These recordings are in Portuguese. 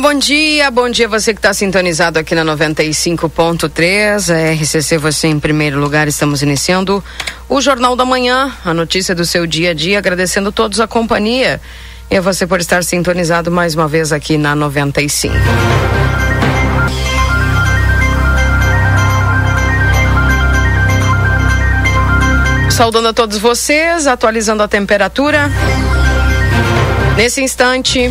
Bom dia, bom dia você que está sintonizado aqui na 95.3, a RCC você em primeiro lugar, estamos iniciando o Jornal da Manhã, a notícia do seu dia a dia, agradecendo todos a companhia e a você por estar sintonizado mais uma vez aqui na 95. Saudando a todos vocês, atualizando a temperatura. Nesse instante,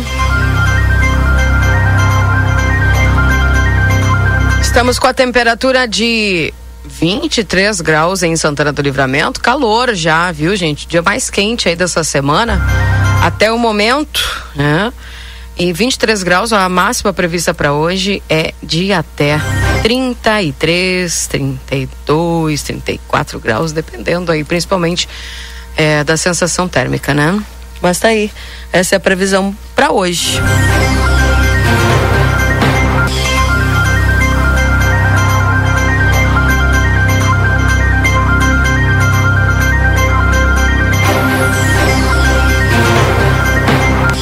Estamos com a temperatura de 23 graus em Santana do Livramento. Calor já, viu, gente? Dia mais quente aí dessa semana. Até o momento, né? E 23 graus, a máxima prevista para hoje é de até 33, 32, 34 graus, dependendo aí, principalmente é, da sensação térmica, né? Mas tá aí. Essa é a previsão para hoje.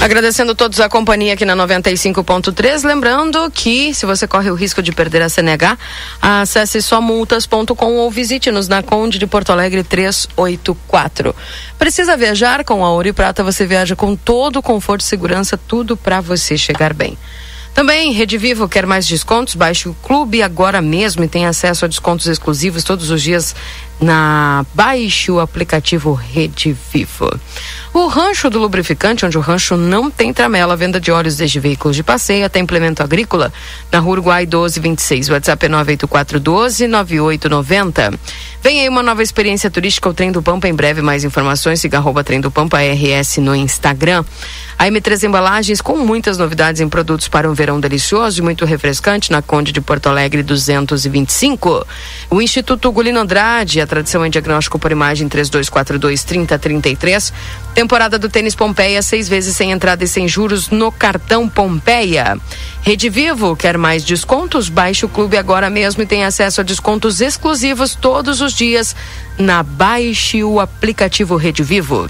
Agradecendo todos a companhia aqui na 95.3. Lembrando que, se você corre o risco de perder a CNH, acesse somultas.com ou visite-nos na Conde de Porto Alegre 384. Precisa viajar com a Ouro e Prata? Você viaja com todo o conforto e segurança, tudo para você chegar bem. Também, Rede Vivo quer mais descontos? Baixe o clube agora mesmo e tem acesso a descontos exclusivos todos os dias na baixe o aplicativo Rede Vivo. O rancho do lubrificante, onde o rancho não tem tramela, venda de óleos desde veículos de passeio até implemento agrícola, na Rua Uruguai 1226. O WhatsApp é 98412 9890. Vem aí uma nova experiência turística, o Trem do Pampa. Em breve, mais informações. Siga arroba Trem do Pampa RS no Instagram. A M3 Embalagens com muitas novidades em produtos para um verão delicioso e muito refrescante na Conde de Porto Alegre 225. O Instituto Gulino Andrade, tradição em diagnóstico por imagem 3242 3033. Temporada do tênis Pompeia, seis vezes sem entrada e sem juros no cartão Pompeia. Rede Vivo, quer mais descontos? Baixe o clube agora mesmo e tem acesso a descontos exclusivos todos os dias na Baixe o aplicativo Rede Vivo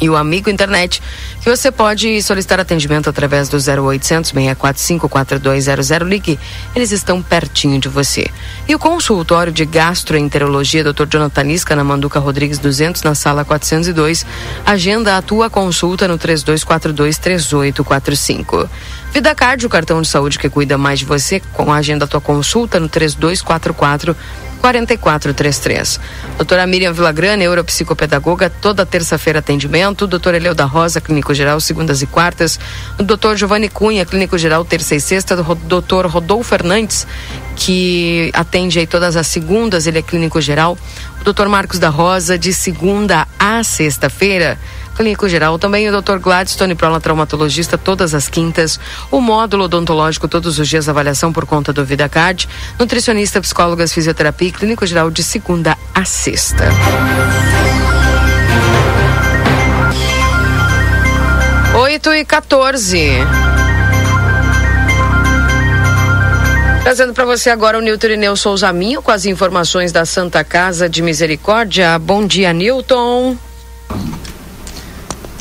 e o Amigo Internet, que você pode solicitar atendimento através do 0800 645 4200. Ligue, eles estão pertinho de você. E o consultório de gastroenterologia Dr. Jonathan Isca, na Manduca Rodrigues 200, na sala 402. Agenda a tua consulta no 3242 3845. Vida Card, o cartão de saúde que cuida mais de você, com a agenda a tua consulta no 3244 4433. Doutora Miriam Villagrana, neuropsicopedagoga, toda terça-feira atendimento. Doutor Eleu da Rosa, clínico geral, segundas e quartas. Doutor Giovanni Cunha, clínico geral, terça e sexta. Doutor Rodolfo Fernandes, que atende aí todas as segundas, ele é clínico geral. O doutor Marcos da Rosa, de segunda a sexta-feira clínico geral. Também o Dr. Gladstone Prola, traumatologista, todas as quintas. O módulo odontológico, todos os dias, avaliação por conta do VidaCard. Nutricionista, psicólogas, fisioterapia e clínico geral de segunda a sexta. Oito e 14. Trazendo para você agora o Nilton Ineu Souza Minho com as informações da Santa Casa de Misericórdia. Bom dia, Nilton.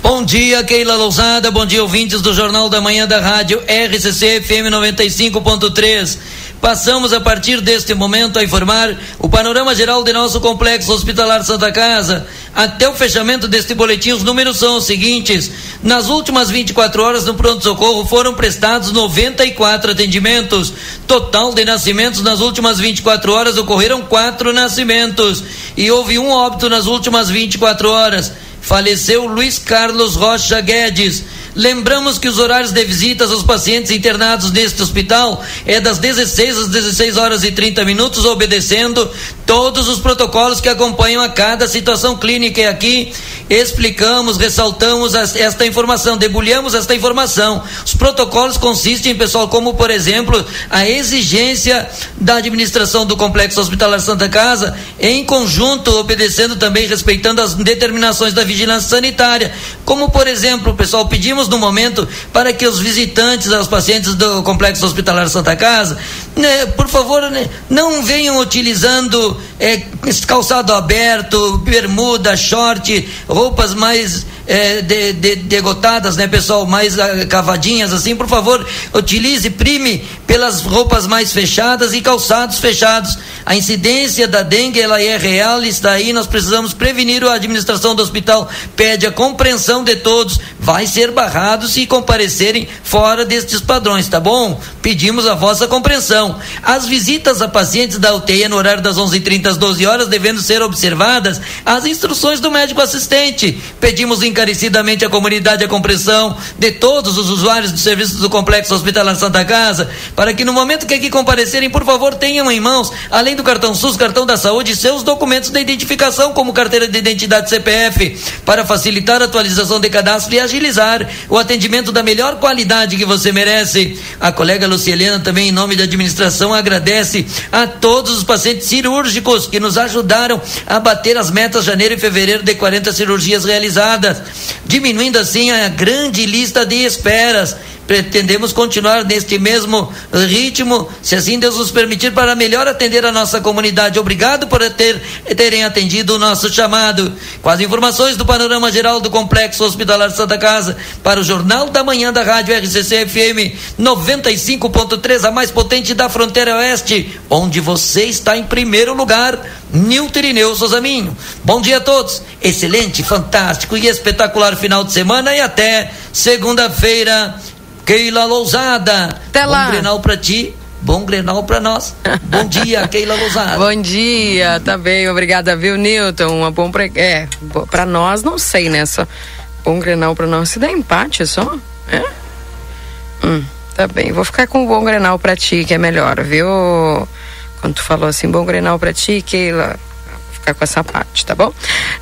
Bom dia, Keila Lousada. Bom dia, ouvintes do Jornal da Manhã da Rádio RCC FM 95.3. Passamos a partir deste momento a informar o panorama geral de nosso complexo hospitalar Santa Casa. Até o fechamento deste boletim, os números são os seguintes: nas últimas 24 horas no pronto-socorro foram prestados 94 atendimentos. Total de nascimentos nas últimas 24 horas ocorreram quatro nascimentos e houve um óbito nas últimas 24 horas faleceu Luiz Carlos Rocha Guedes. Lembramos que os horários de visitas aos pacientes internados neste hospital é das 16 às 16 horas e 30 minutos, obedecendo todos os protocolos que acompanham a cada situação clínica. E aqui explicamos, ressaltamos esta informação, debulhamos esta informação. Os protocolos consistem, pessoal, como por exemplo, a exigência da administração do Complexo Hospitalar Santa Casa, em conjunto, obedecendo também, respeitando as determinações da vigilância sanitária. Como, por exemplo, pessoal, pedimos no momento para que os visitantes, os pacientes do Complexo Hospitalar Santa Casa, né, por favor, né, não venham utilizando é, calçado aberto, bermuda, short, roupas mais é, de, de, degotadas, né, pessoal, mais uh, cavadinhas assim, por favor, utilize, prime pelas roupas mais fechadas e calçados fechados. A incidência da dengue, ela é real, está aí, nós precisamos prevenir, a administração do hospital pede a compreensão de todos, vai ser barrado se comparecerem fora destes padrões, tá bom? Pedimos a vossa compreensão. As visitas a pacientes da UTI no horário das 11h30 às 12 horas devendo ser observadas as instruções do médico assistente. Pedimos em encarecidamente a comunidade a compreensão de todos os usuários dos serviços do Complexo Hospitalar Santa Casa, para que no momento que aqui comparecerem, por favor, tenham em mãos, além do cartão SUS, cartão da saúde, seus documentos de identificação, como carteira de identidade CPF, para facilitar a atualização de cadastro e agilizar o atendimento da melhor qualidade que você merece. A colega Lucielena também, em nome da administração, agradece a todos os pacientes cirúrgicos que nos ajudaram a bater as metas janeiro e fevereiro de 40 cirurgias realizadas diminuindo assim a grande lista de esperas. Pretendemos continuar neste mesmo ritmo, se assim Deus nos permitir, para melhor atender a nossa comunidade. Obrigado por ter, terem atendido o nosso chamado. Com as informações do panorama geral do Complexo Hospitalar Santa Casa, para o Jornal da Manhã da Rádio RCC FM 95.3, a mais potente da fronteira oeste, onde você está em primeiro lugar. Nilton Irineu Souzaminho. Bom dia a todos. Excelente, fantástico e espetacular final de semana e até segunda-feira. Keila Lousada. Até lá. Bom Grenal pra ti. Bom Grenal para nós. Bom dia, Keila Lousada. Bom dia, tá bem, obrigada, viu, Nilton? Uma bom pre... É, para nós, não sei, né? Só bom Grenal para nós. Se der empate só, é? Hum, tá bem. Vou ficar com o bom Grenal para ti, que é melhor, viu? Quando tu falou assim, bom Grenal para ti, Keila ficar com essa parte, tá bom?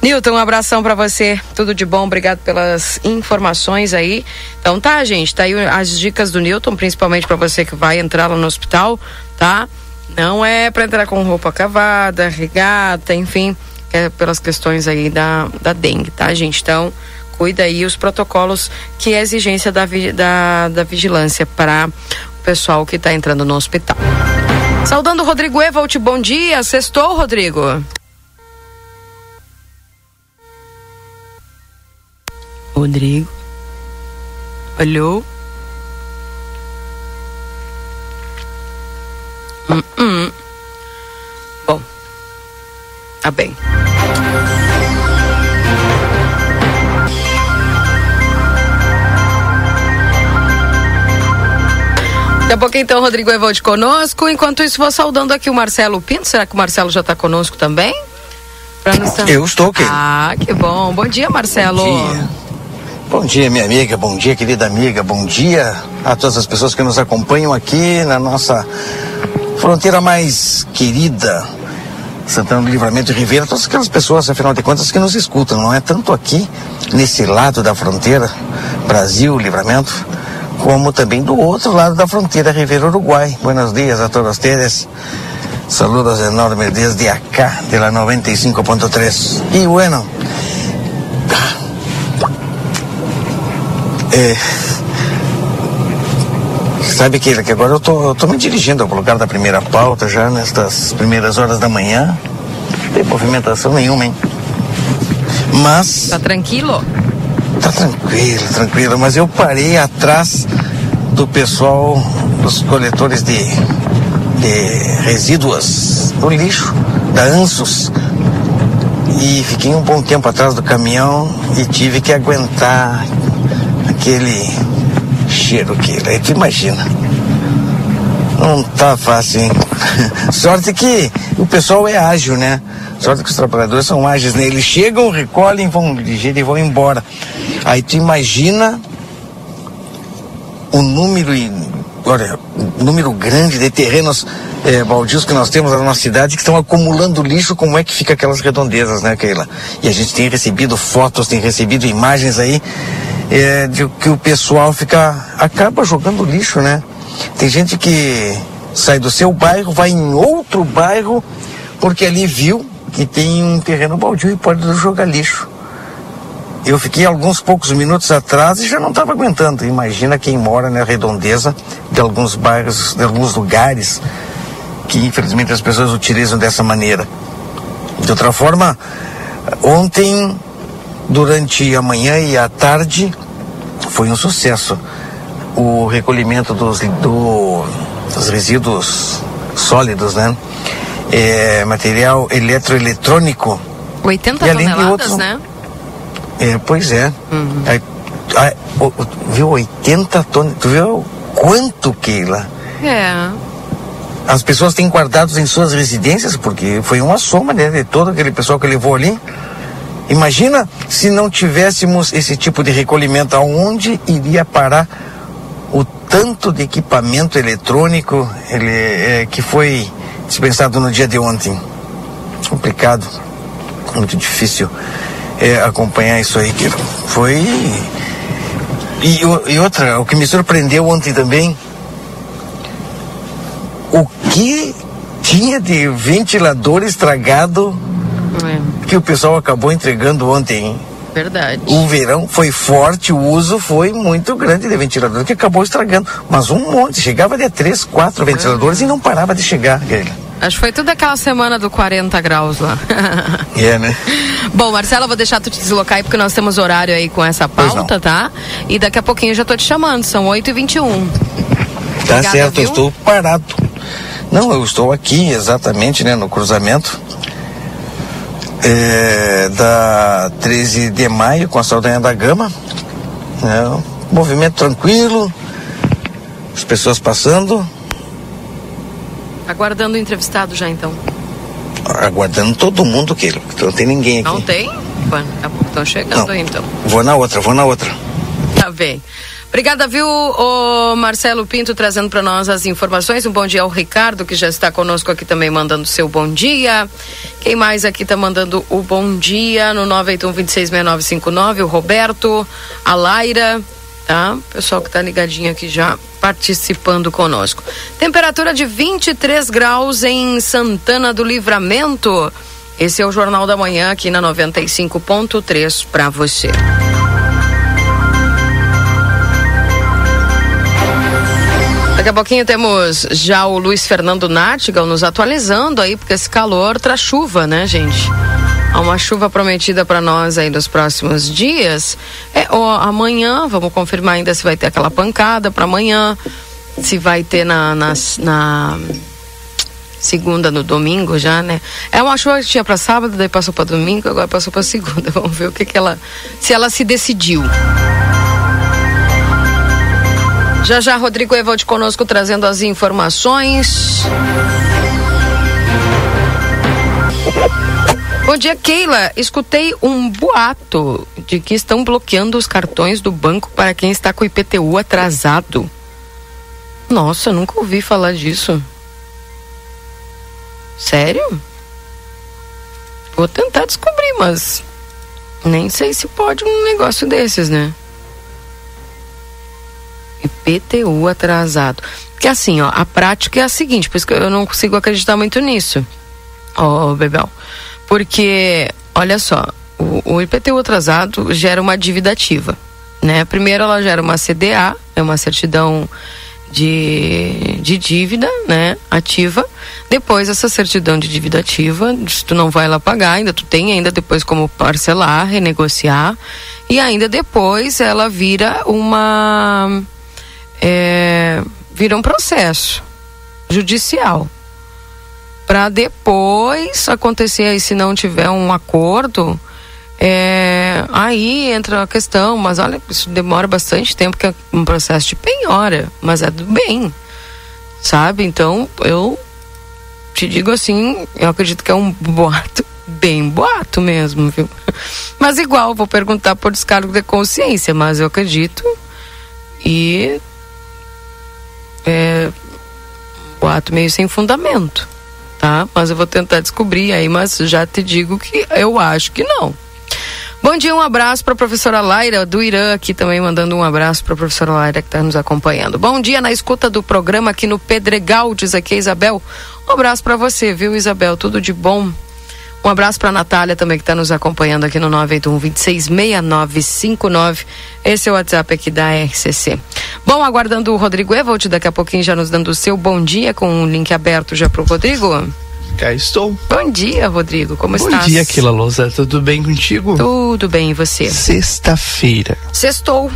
Nilton, um abração para você, tudo de bom, obrigado pelas informações aí. Então tá, gente, tá aí as dicas do Nilton, principalmente para você que vai entrar lá no hospital, tá? Não é para entrar com roupa cavada, regata, enfim, é pelas questões aí da, da dengue, tá, gente? Então, cuida aí os protocolos que é exigência da, da, da vigilância para o pessoal que está entrando no hospital. Saudando o Rodrigo Evald, bom dia. Sextou, Rodrigo? Rodrigo. Alô? Hum, hum. Bom, tá bem. Daqui a pouco então, Rodrigo Evalde conosco. Enquanto isso, vou saudando aqui o Marcelo Pinto. Será que o Marcelo já está conosco também? Eu estou aqui. Ah, que bom. Bom dia, Marcelo. Bom dia. Bom dia, minha amiga, bom dia, querida amiga, bom dia a todas as pessoas que nos acompanham aqui na nossa fronteira mais querida, Santana do Livramento e Ribeira, todas aquelas pessoas, afinal de contas, que nos escutam, não é tanto aqui, nesse lado da fronteira, Brasil, Livramento, como também do outro lado da fronteira, Ribeira Uruguai. Buenos dias a todos vocês. Saludos enormes desde acá, de la 95.3. Y bueno, É, sabe que, que agora eu tô, eu tô me dirigindo ao lugar da primeira pauta já nestas primeiras horas da manhã. Não tem movimentação nenhuma, hein? Mas. Tá tranquilo? Tá tranquilo, tranquilo. Mas eu parei atrás do pessoal, dos coletores de, de resíduos do lixo, da ANSUS. E fiquei um bom tempo atrás do caminhão e tive que aguentar aquele cheiro que aí tu imagina. Não tá fácil, hein? Sorte que o pessoal é ágil, né? Sorte que os trabalhadores são ágeis, né? Eles chegam, recolhem, vão ligeiro e vão embora. Aí tu imagina o número olha, um número grande de terrenos é, baldios que nós temos na nossa cidade que estão acumulando lixo, como é que fica aquelas redondezas, né, Keila? E a gente tem recebido fotos, tem recebido imagens aí é, de que o pessoal fica, acaba jogando lixo, né? Tem gente que sai do seu bairro, vai em outro bairro, porque ali viu que tem um terreno baldio e pode jogar lixo. Eu fiquei alguns poucos minutos atrás e já não estava aguentando. Imagina quem mora na redondeza de alguns bairros, de alguns lugares que infelizmente as pessoas utilizam dessa maneira. De outra forma, ontem, durante a manhã e a tarde, foi um sucesso o recolhimento dos, do, dos resíduos sólidos, né? É, material eletroeletrônico. 80 e toneladas, outros, né? É, pois é. Uhum. é, é viu 80 toneladas? Tu viu quanto, Keila? É. As pessoas têm guardados em suas residências, porque foi uma soma né, de todo aquele pessoal que levou ali. Imagina se não tivéssemos esse tipo de recolhimento, aonde iria parar o tanto de equipamento eletrônico ele, é, que foi dispensado no dia de ontem. Complicado, muito difícil é, acompanhar isso aí, que foi. E, e outra, o que me surpreendeu ontem também, o que tinha de ventilador estragado é. que o pessoal acabou entregando ontem. Verdade. O verão foi forte, o uso foi muito grande de ventilador, que acabou estragando. Mas um monte, chegava de três, quatro ventiladores e não parava de chegar, Guilherme. Acho que foi tudo aquela semana do 40 graus lá. É, yeah, né? Bom, Marcela, vou deixar tu te deslocar aí porque nós temos horário aí com essa pauta, tá? E daqui a pouquinho eu já tô te chamando, são 8h21. Tá Obrigada, certo, viu? eu estou parado. Não, eu estou aqui exatamente, né, no cruzamento é, da 13 de maio com a Saldanha da Gama. Né, movimento tranquilo, as pessoas passando, Aguardando o entrevistado já então. Aguardando todo mundo, que não tem ninguém aqui. Não tem? Bom, daqui a pouco estão chegando aí então. Vou na outra, vou na outra. Tá bem. Obrigada, viu, o Marcelo Pinto, trazendo para nós as informações. Um bom dia ao Ricardo, que já está conosco aqui também, mandando seu bom dia. Quem mais aqui está mandando o bom dia no 981 O Roberto, a Laira, tá? Pessoal que está ligadinho aqui já participando conosco. Temperatura de 23 graus em Santana do Livramento. Esse é o Jornal da Manhã aqui na 95.3 para você. Daqui a pouquinho temos já o Luiz Fernando Nartigal nos atualizando aí, porque esse calor traz chuva, né, gente? Há uma chuva prometida para nós aí nos próximos dias. É, ó, amanhã, vamos confirmar ainda se vai ter aquela pancada para amanhã, se vai ter na, na, na, segunda, no domingo já, né? É uma chuva que tinha para sábado, daí passou para domingo, agora passou para segunda. Vamos ver o que, que ela. Se ela se decidiu. Já já, Rodrigo Evald conosco trazendo as informações. Bom dia, Keila. Escutei um boato de que estão bloqueando os cartões do banco para quem está com o IPTU atrasado. Nossa, nunca ouvi falar disso. Sério? Vou tentar descobrir, mas nem sei se pode um negócio desses, né? IPTU atrasado. Porque assim, ó, a prática é a seguinte, por isso que eu não consigo acreditar muito nisso. Ó, oh, Bebel. Porque, olha só, o, o IPTU atrasado gera uma dívida ativa. Né? Primeiro ela gera uma CDA, é uma certidão de, de dívida, né, ativa. Depois essa certidão de dívida ativa, se tu não vai lá pagar, ainda tu tem ainda depois como parcelar, renegociar e ainda depois ela vira uma é, vira um processo judicial para depois acontecer aí se não tiver um acordo é, aí entra a questão, mas olha, isso demora bastante tempo, que é um processo de penhora, mas é do bem, sabe? Então, eu te digo assim, eu acredito que é um boato, bem boato mesmo, viu? Mas igual, vou perguntar por descargo de consciência, mas eu acredito e é boato meio sem fundamento, tá? Mas eu vou tentar descobrir aí, mas já te digo que eu acho que não. Bom dia, um abraço para a professora Laira do Irã, aqui também mandando um abraço para a professora Laira que está nos acompanhando. Bom dia na escuta do programa aqui no Pedregal, diz aqui a Isabel. Um abraço para você, viu, Isabel? Tudo de bom. Um abraço para a Natália também que está nos acompanhando aqui no 981 266959. Esse é o WhatsApp aqui da RCC. Bom, aguardando o Rodrigo Evolt, daqui a pouquinho já nos dando o seu bom dia com o link aberto já para o Rodrigo. Cá estou. Bom dia, Rodrigo. Como Bom estás? dia, Aquila Lousa. Tudo bem contigo? Tudo bem, e você? Sexta-feira. Sextou.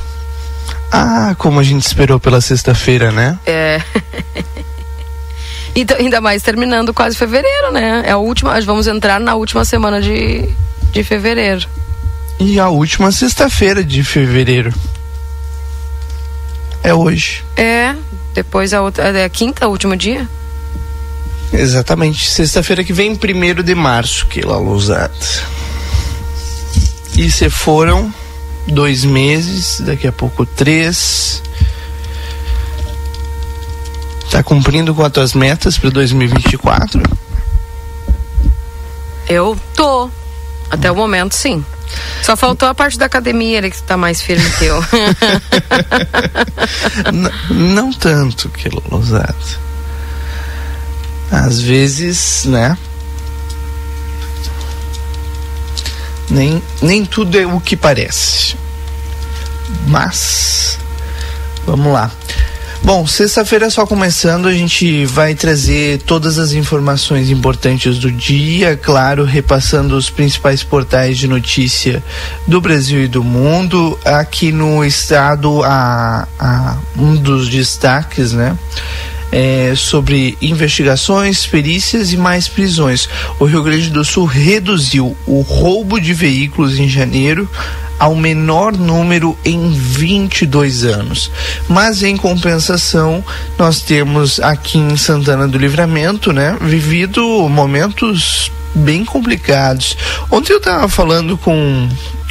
Ah, como a gente esperou pela sexta-feira, né? É. e ainda mais terminando quase fevereiro, né? É a última, vamos entrar na última semana de, de fevereiro. E a última sexta-feira de fevereiro. É hoje. É, depois a outra, é a quinta, último dia? Exatamente. Sexta-feira que vem, primeiro de março, Aquila Lousada. E se foram dois meses, daqui a pouco três. Tá cumprindo com as tuas metas para 2024? Eu tô. Até o momento, sim. Só faltou a parte da academia, ele que tá mais firme que eu. N- não tanto, Aquila Lousada. Às vezes, né? Nem, nem tudo é o que parece. Mas, vamos lá. Bom, sexta-feira só começando, a gente vai trazer todas as informações importantes do dia, claro, repassando os principais portais de notícia do Brasil e do mundo. Aqui no estado, a, a um dos destaques, né? é, sobre investigações, perícias e mais prisões. O Rio Grande do Sul reduziu o roubo de veículos em janeiro ao menor número em 22 anos. Mas em compensação, nós temos aqui em Santana do Livramento, né, vivido momentos bem complicados. Ontem eu estava falando com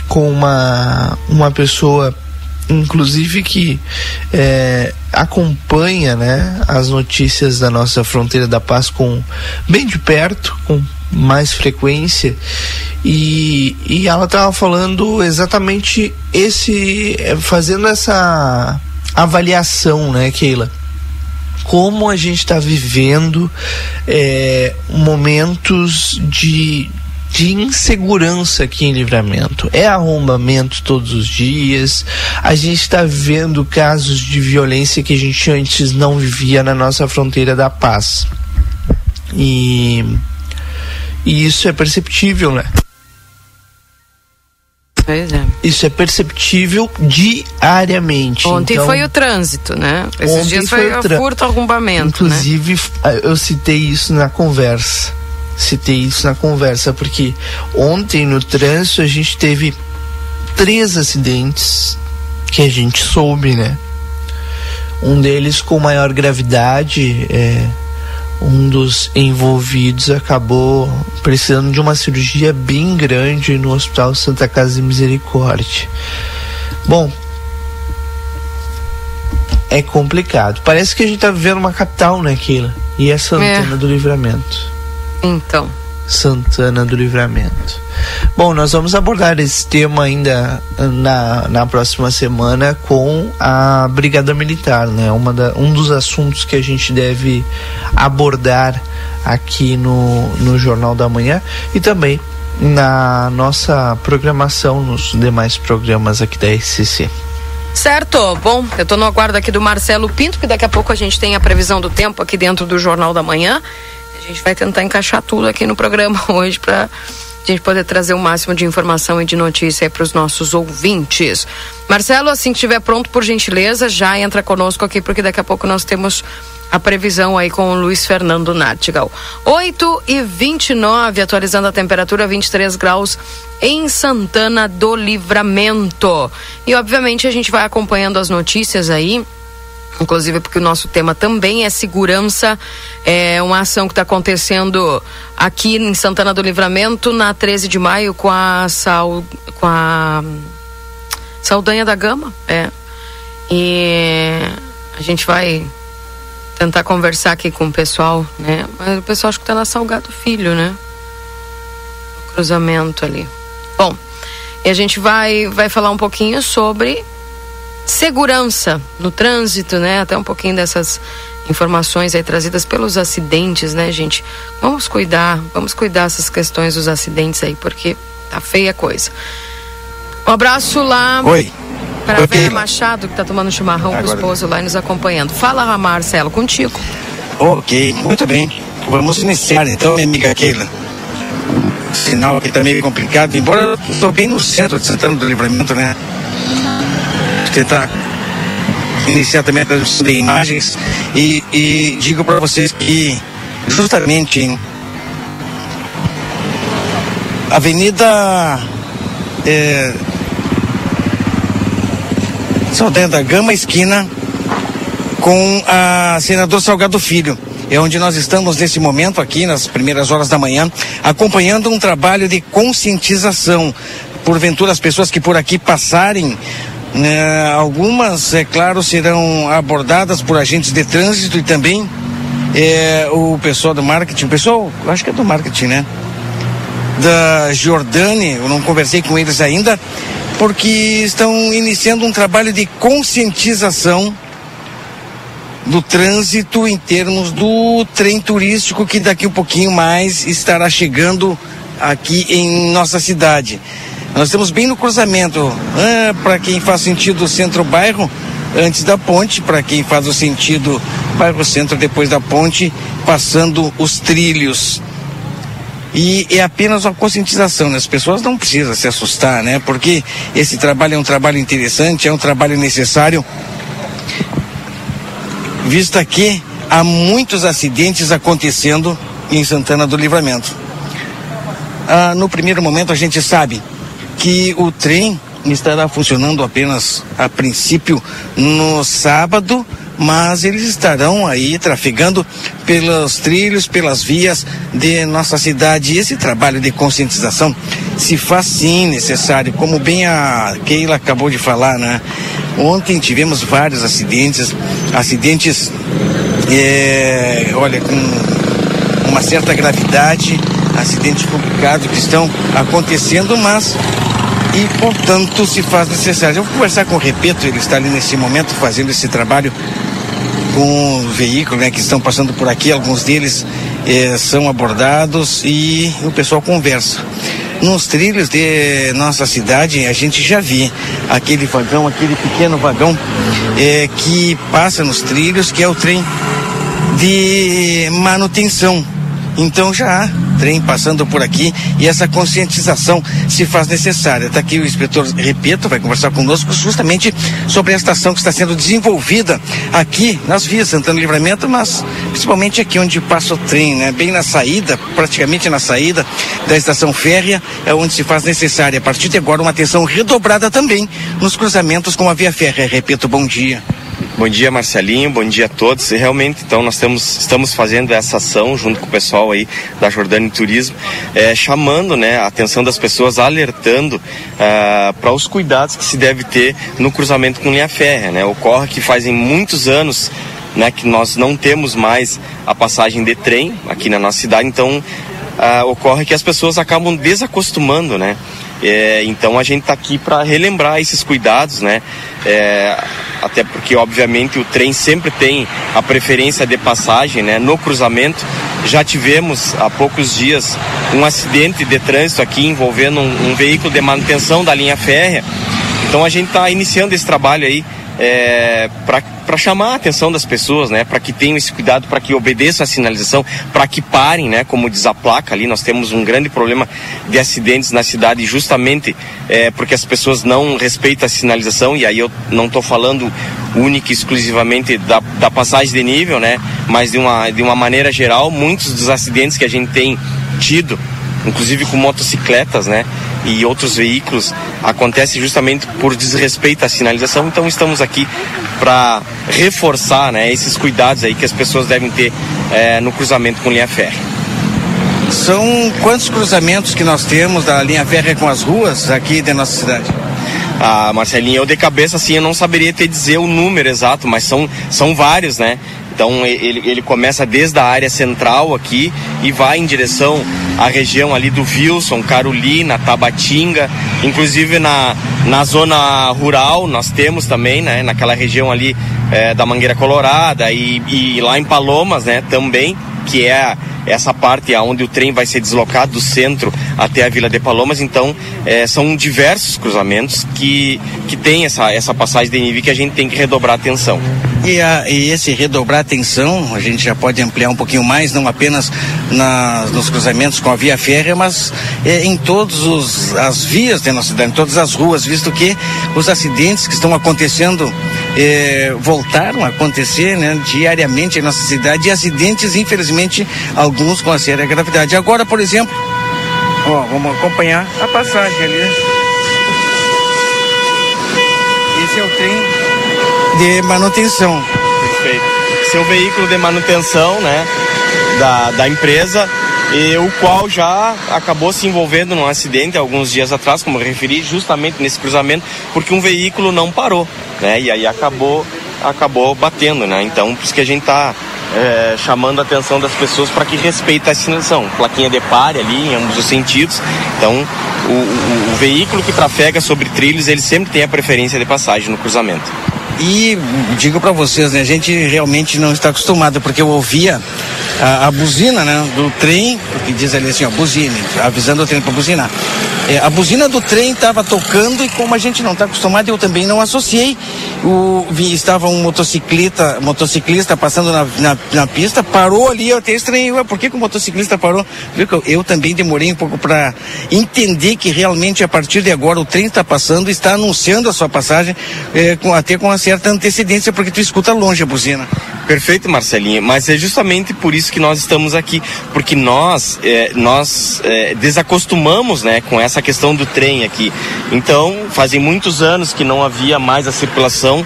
com uma uma pessoa inclusive que é, acompanha né, as notícias da nossa fronteira da paz com bem de perto, com mais frequência. E, e ela estava falando exatamente esse é, fazendo essa avaliação né Keila? Como a gente está vivendo é, momentos de, de insegurança aqui em Livramento. É arrombamento todos os dias. A gente está vendo casos de violência que a gente antes não vivia na nossa fronteira da paz. E, e isso é perceptível, né? É. Isso é perceptível diariamente. Ontem Então, foi o trânsito, né? Esses Ontem dias foi foi, o furto arrombamento, né? Inclusive, ah, eu citei isso na conversa. Citei isso na conversa, porque ontem no trânsito a gente teve três acidentes que a gente soube, né? Um deles com maior gravidade, é, um dos envolvidos acabou precisando de uma cirurgia bem grande no Hospital Santa Casa de Misericórdia. Bom, é complicado. Parece que a gente tá vivendo uma capital, né, Keila? E é Santana É. do Livramento. Então. Santana do Livramento. Bom, nós vamos abordar esse tema ainda na, na próxima semana com a Brigada Militar, né? Uma da, um dos assuntos que a gente deve abordar aqui no, no Jornal da Manhã e também na nossa programação, nos demais programas aqui da RCC. Certo, bom, eu tô no aguardo aqui do Marcelo Pinto, que daqui a pouco a gente tem a previsão do tempo aqui dentro do Jornal da Manhã. A gente vai tentar encaixar tudo aqui no programa hoje para a gente poder trazer o máximo de informação e de notícia para os nossos ouvintes. Marcelo, assim que estiver pronto, por gentileza, já entra conosco aqui, porque daqui a pouco nós temos a previsão aí com o Luiz Fernando Nartigal. 8 e 29, atualizando a temperatura, 23 graus em Santana do Livramento. E obviamente a gente vai acompanhando as notícias aí. Inclusive porque o nosso tema também é segurança, é uma ação que está acontecendo aqui em Santana do Livramento na 13 de maio com a Sal, com a Saldanha da Gama, é. E a gente vai tentar conversar aqui com o pessoal, né? Mas o pessoal acho que tá na Salgado Filho, né? O cruzamento ali. Bom, e a gente vai, vai falar um pouquinho sobre segurança no trânsito, né? Até um pouquinho dessas informações aí trazidas pelos acidentes, né, gente? Vamos cuidar, vamos cuidar essas questões dos acidentes aí, porque tá feia a coisa. Um abraço lá. Oi. Para a Vera Machado, que está tomando chimarrão Agora... com o esposo lá e nos acompanhando. Fala, Marcelo, contigo. Ok, muito bem. Vamos iniciar então, minha amiga Keila. Sinal aqui tá meio complicado, embora eu estou bem no centro de Santana do Livramento, né? Tentar iniciar também a transmissão de imagens e, e digo para vocês que justamente Avenida é, Saldanha da Gama, esquina com a senador Salgado Filho. É onde nós estamos nesse momento aqui, nas primeiras horas da manhã, acompanhando um trabalho de conscientização. Porventura, as pessoas que por aqui passarem né, algumas, é claro, serão abordadas por agentes de trânsito e também é, o pessoal do marketing, pessoal, acho que é do marketing, né? Da Jordânia, eu não conversei com eles ainda, porque estão iniciando um trabalho de conscientização do trânsito em termos do trem turístico que daqui um pouquinho mais estará chegando aqui em nossa cidade. Nós estamos bem no cruzamento, ah, para quem faz sentido centro-bairro, antes da ponte, para quem faz o sentido bairro-centro depois da ponte, passando os trilhos. E é apenas uma conscientização, né? As pessoas não precisam se assustar, né? Porque esse trabalho é um trabalho interessante, é um trabalho necessário, vista que há muitos acidentes acontecendo em Santana do Livramento. Ah, no primeiro momento a gente sabe que o trem estará funcionando apenas a princípio no sábado, mas eles estarão aí trafegando pelos trilhos, pelas vias de nossa cidade. Esse trabalho de conscientização se faz sim necessário, como bem a Keila acabou de falar, né? Ontem tivemos vários acidentes, acidentes, é, olha, com uma certa gravidade, acidentes complicados que estão acontecendo, mas e, portanto, se faz necessário. Eu vou conversar com o Repeto, ele está ali nesse momento fazendo esse trabalho com veículos né, que estão passando por aqui, alguns deles eh, são abordados e o pessoal conversa. Nos trilhos de nossa cidade, a gente já vê aquele vagão, aquele pequeno vagão eh, que passa nos trilhos, que é o trem de manutenção. Então já há trem passando por aqui e essa conscientização se faz necessária. Está aqui o inspetor Repeto, vai conversar conosco justamente sobre esta ação que está sendo desenvolvida aqui nas vias Santana Livramento, mas principalmente aqui onde passa o trem, né? Bem na saída, praticamente na saída da estação férrea, é onde se faz necessária. A partir de agora, uma atenção redobrada também nos cruzamentos com a via férrea. Repito, bom dia. Bom dia, Marcelinho. Bom dia a todos. E realmente, então, nós temos, estamos fazendo essa ação junto com o pessoal aí da Jordânia Turismo, é, chamando né, a atenção das pessoas, alertando uh, para os cuidados que se deve ter no cruzamento com linha férrea. Né? Ocorre que fazem muitos anos né, que nós não temos mais a passagem de trem aqui na nossa cidade, então uh, ocorre que as pessoas acabam desacostumando, né? É, então a gente está aqui para relembrar esses cuidados, né? É, até porque obviamente o trem sempre tem a preferência de passagem, né? No cruzamento já tivemos há poucos dias um acidente de trânsito aqui envolvendo um, um veículo de manutenção da linha férrea. Então a gente está iniciando esse trabalho aí é, para chamar a atenção das pessoas, né? Para que tenham esse cuidado, para que obedeçam a sinalização, para que parem, né? Como diz a placa ali, nós temos um grande problema de acidentes na cidade justamente é, porque as pessoas não respeitam a sinalização e aí eu não estou falando única e exclusivamente da, da passagem de nível, né? Mas de uma, de uma maneira geral, muitos dos acidentes que a gente tem tido inclusive com motocicletas, né? E outros veículos, acontece justamente por desrespeito à sinalização. Então estamos aqui para reforçar, né, esses cuidados aí que as pessoas devem ter é, no cruzamento com linha férrea. São quantos cruzamentos que nós temos da linha férrea com as ruas aqui da nossa cidade? a Marcelinha. Eu de cabeça assim, eu não saberia te dizer o número exato, mas são, são vários, né? Então ele, ele começa desde a área central aqui e vai em direção à região ali do Wilson, Carolina, Tabatinga, inclusive na, na zona rural nós temos também, né? Naquela região ali é, da Mangueira Colorada e, e lá em Palomas, né? Também, que é essa parte aonde o trem vai ser deslocado do centro até a Vila de Palomas. Então, é, são diversos cruzamentos que, que tem essa, essa passagem de nível que a gente tem que redobrar atenção. E, a, e esse redobrar atenção, a gente já pode ampliar um pouquinho mais, não apenas na, nos cruzamentos com a via férrea, mas é, em todas as vias da nossa cidade, em todas as ruas, visto que os acidentes que estão acontecendo é, voltaram a acontecer né, diariamente em nossa cidade e acidentes, infelizmente, alguns com a séria gravidade. Agora, por exemplo, ó, vamos acompanhar a passagem ali. Esse é o trem de manutenção. Perfeito. Seu veículo de manutenção, né, da, da empresa, e o qual já acabou se envolvendo num acidente alguns dias atrás, como eu referi, justamente nesse cruzamento, porque um veículo não parou, né, e aí acabou acabou batendo, né? Então, por isso que a gente está é, chamando a atenção das pessoas para que respeitem a sinalização. Plaquinha de pare ali em ambos os sentidos. Então, o, o, o veículo que trafega sobre trilhos, ele sempre tem a preferência de passagem no cruzamento. E digo para vocês, né, a gente realmente não está acostumado, porque eu ouvia a, a buzina né, do trem, que diz ali assim, ó, buzine, avisando o trem para buzinar. É, a buzina do trem estava tocando e como a gente não está acostumado, eu também não associei. O, vi, estava um motociclista, motociclista passando na, na, na pista, parou ali, eu até estranhei, ué, por que, que o motociclista parou? Eu, eu também demorei um pouco para entender que realmente a partir de agora o trem está passando, está anunciando a sua passagem, é, com, até com uma certa antecedência, porque tu escuta longe a buzina. Perfeito, Marcelinho. Mas é justamente por isso que nós estamos aqui, porque nós é, nós é, desacostumamos, né, com essa questão do trem aqui. Então, fazem muitos anos que não havia mais a circulação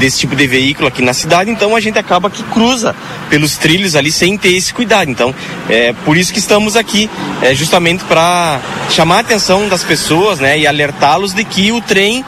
desse tipo de veículo aqui na cidade. Então, a gente acaba que cruza pelos trilhos ali sem ter esse cuidado. Então, é por isso que estamos aqui, é justamente para chamar a atenção das pessoas, né, e alertá-los de que o trem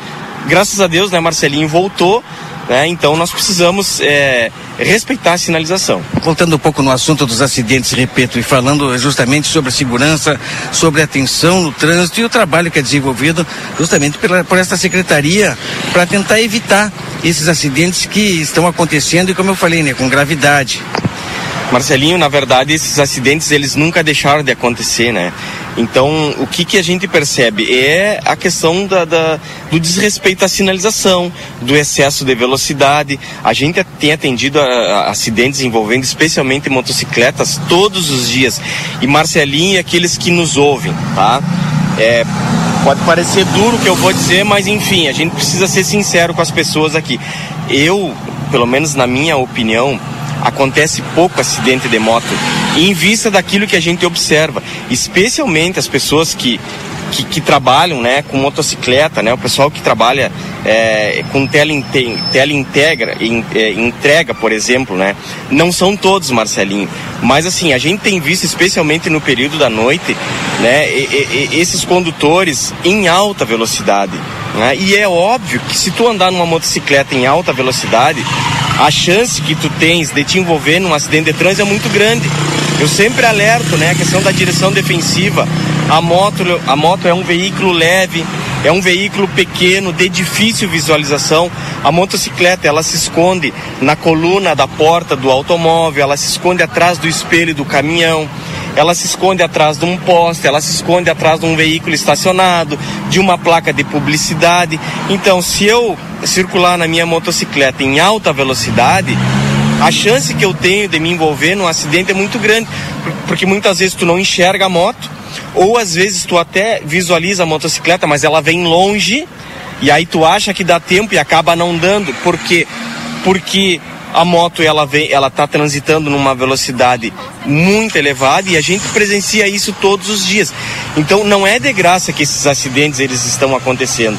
graças a Deus, né, Marcelinho voltou né? Então nós precisamos é, respeitar a sinalização. Voltando um pouco no assunto dos acidentes, repito, e falando justamente sobre a segurança, sobre a atenção no trânsito e o trabalho que é desenvolvido justamente pela, por esta secretaria para tentar evitar esses acidentes que estão acontecendo e como eu falei, né, com gravidade. Marcelinho, na verdade, esses acidentes eles nunca deixaram de acontecer, né? Então, o que, que a gente percebe é a questão da, da, do desrespeito à sinalização, do excesso de velocidade. A gente tem atendido a, a acidentes envolvendo especialmente motocicletas todos os dias. E Marcelinho e aqueles que nos ouvem, tá? É, pode parecer duro o que eu vou dizer, mas enfim, a gente precisa ser sincero com as pessoas aqui. Eu, pelo menos na minha opinião, acontece pouco acidente de moto em vista daquilo que a gente observa, especialmente as pessoas que que, que, trabalham né, com motocicleta, né, o pessoal que trabalha é, com tela, tela integra, in, é, entrega, por exemplo, né, não são todos, Marcelinho, mas assim, a gente tem visto, especialmente no período da noite, né, e, e, esses condutores em alta velocidade. Né, e é óbvio que se tu andar numa motocicleta em alta velocidade, a chance que tu tens de te envolver num acidente de trânsito é muito grande. Eu sempre alerto, né, a questão da direção defensiva. A moto, a moto é um veículo leve, é um veículo pequeno, de difícil visualização. A motocicleta, ela se esconde na coluna da porta do automóvel, ela se esconde atrás do espelho do caminhão ela se esconde atrás de um poste, ela se esconde atrás de um veículo estacionado, de uma placa de publicidade. Então, se eu circular na minha motocicleta em alta velocidade, a chance que eu tenho de me envolver num acidente é muito grande, porque muitas vezes tu não enxerga a moto, ou às vezes tu até visualiza a motocicleta, mas ela vem longe, e aí tu acha que dá tempo e acaba não dando, porque porque a moto ela vem, ela está transitando numa velocidade muito elevada e a gente presencia isso todos os dias. Então não é de graça que esses acidentes eles estão acontecendo.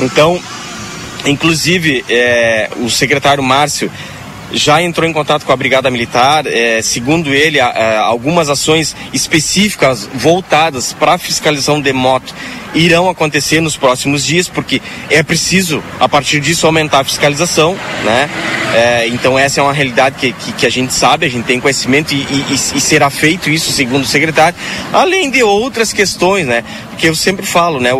Então, inclusive é, o secretário Márcio já entrou em contato com a Brigada Militar. É, segundo ele, a, algumas ações específicas voltadas para a fiscalização de moto irão acontecer nos próximos dias, porque é preciso, a partir disso, aumentar a fiscalização, né? É, então essa é uma realidade que, que, que, a gente sabe, a gente tem conhecimento e, e, e, será feito isso, segundo o secretário, além de outras questões, né? Que eu sempre falo, né? O,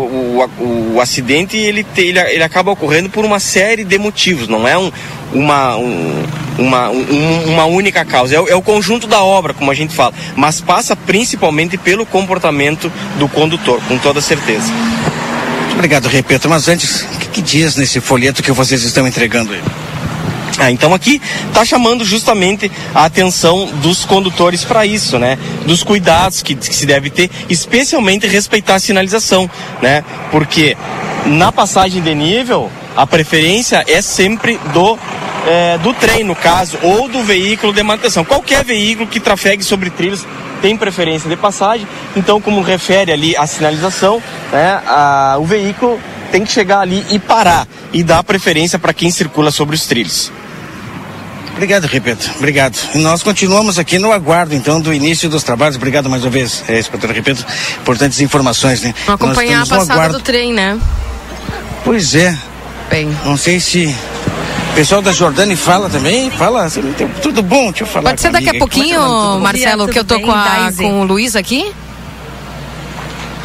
o, o acidente ele, ele, ele acaba ocorrendo por uma série de motivos, não é um, uma, um, uma, um, uma única causa, é o, é o conjunto da obra, como a gente fala, mas passa principalmente pelo comportamento do condutor, com toda certeza. Muito obrigado, repito, mas antes, o que, que diz nesse folheto que vocês estão entregando aí? Ah, então aqui está chamando justamente a atenção dos condutores para isso, né? Dos cuidados que, que, se deve ter, especialmente respeitar a sinalização, né? Porque na passagem de nível, a preferência é sempre do é, do trem, no caso, ou do veículo de manutenção. Qualquer veículo que trafegue sobre trilhos tem preferência de passagem. Então, como refere ali a sinalização, né, a, o veículo tem que chegar ali e parar e dar preferência para quem circula sobre os trilhos. Obrigado, Repeto. Obrigado. E nós continuamos aqui no aguardo, então, do início dos trabalhos. Obrigado mais uma vez, é, inspetor Repeto. Importantes informações, né? Vamos acompanhar a passada do trem, né? Pois é. Bem. Não sei se pessoal da Jordani fala também, fala, assim, tudo bom, deixa eu falar. Pode ser daqui a é pouquinho, Marcelo, que eu tô com, a, com o Luiz aqui?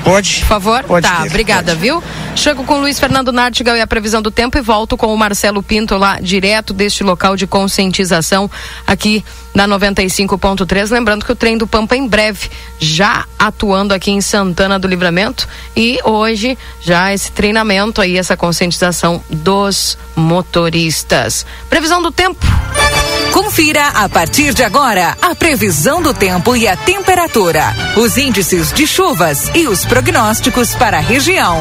Pode. Por favor? Pode tá, ter, obrigada, pode. viu? Chego com o Luiz Fernando Nartigal e a previsão do tempo e volto com o Marcelo Pinto lá direto deste local de conscientização aqui na 95.3. Lembrando que o trem do Pampa em breve já atuando aqui em Santana do Livramento e hoje já esse treinamento aí, essa conscientização dos motoristas. Previsão do tempo. Confira a partir de agora a previsão do tempo e a temperatura, os índices de chuvas e os prognósticos para a região.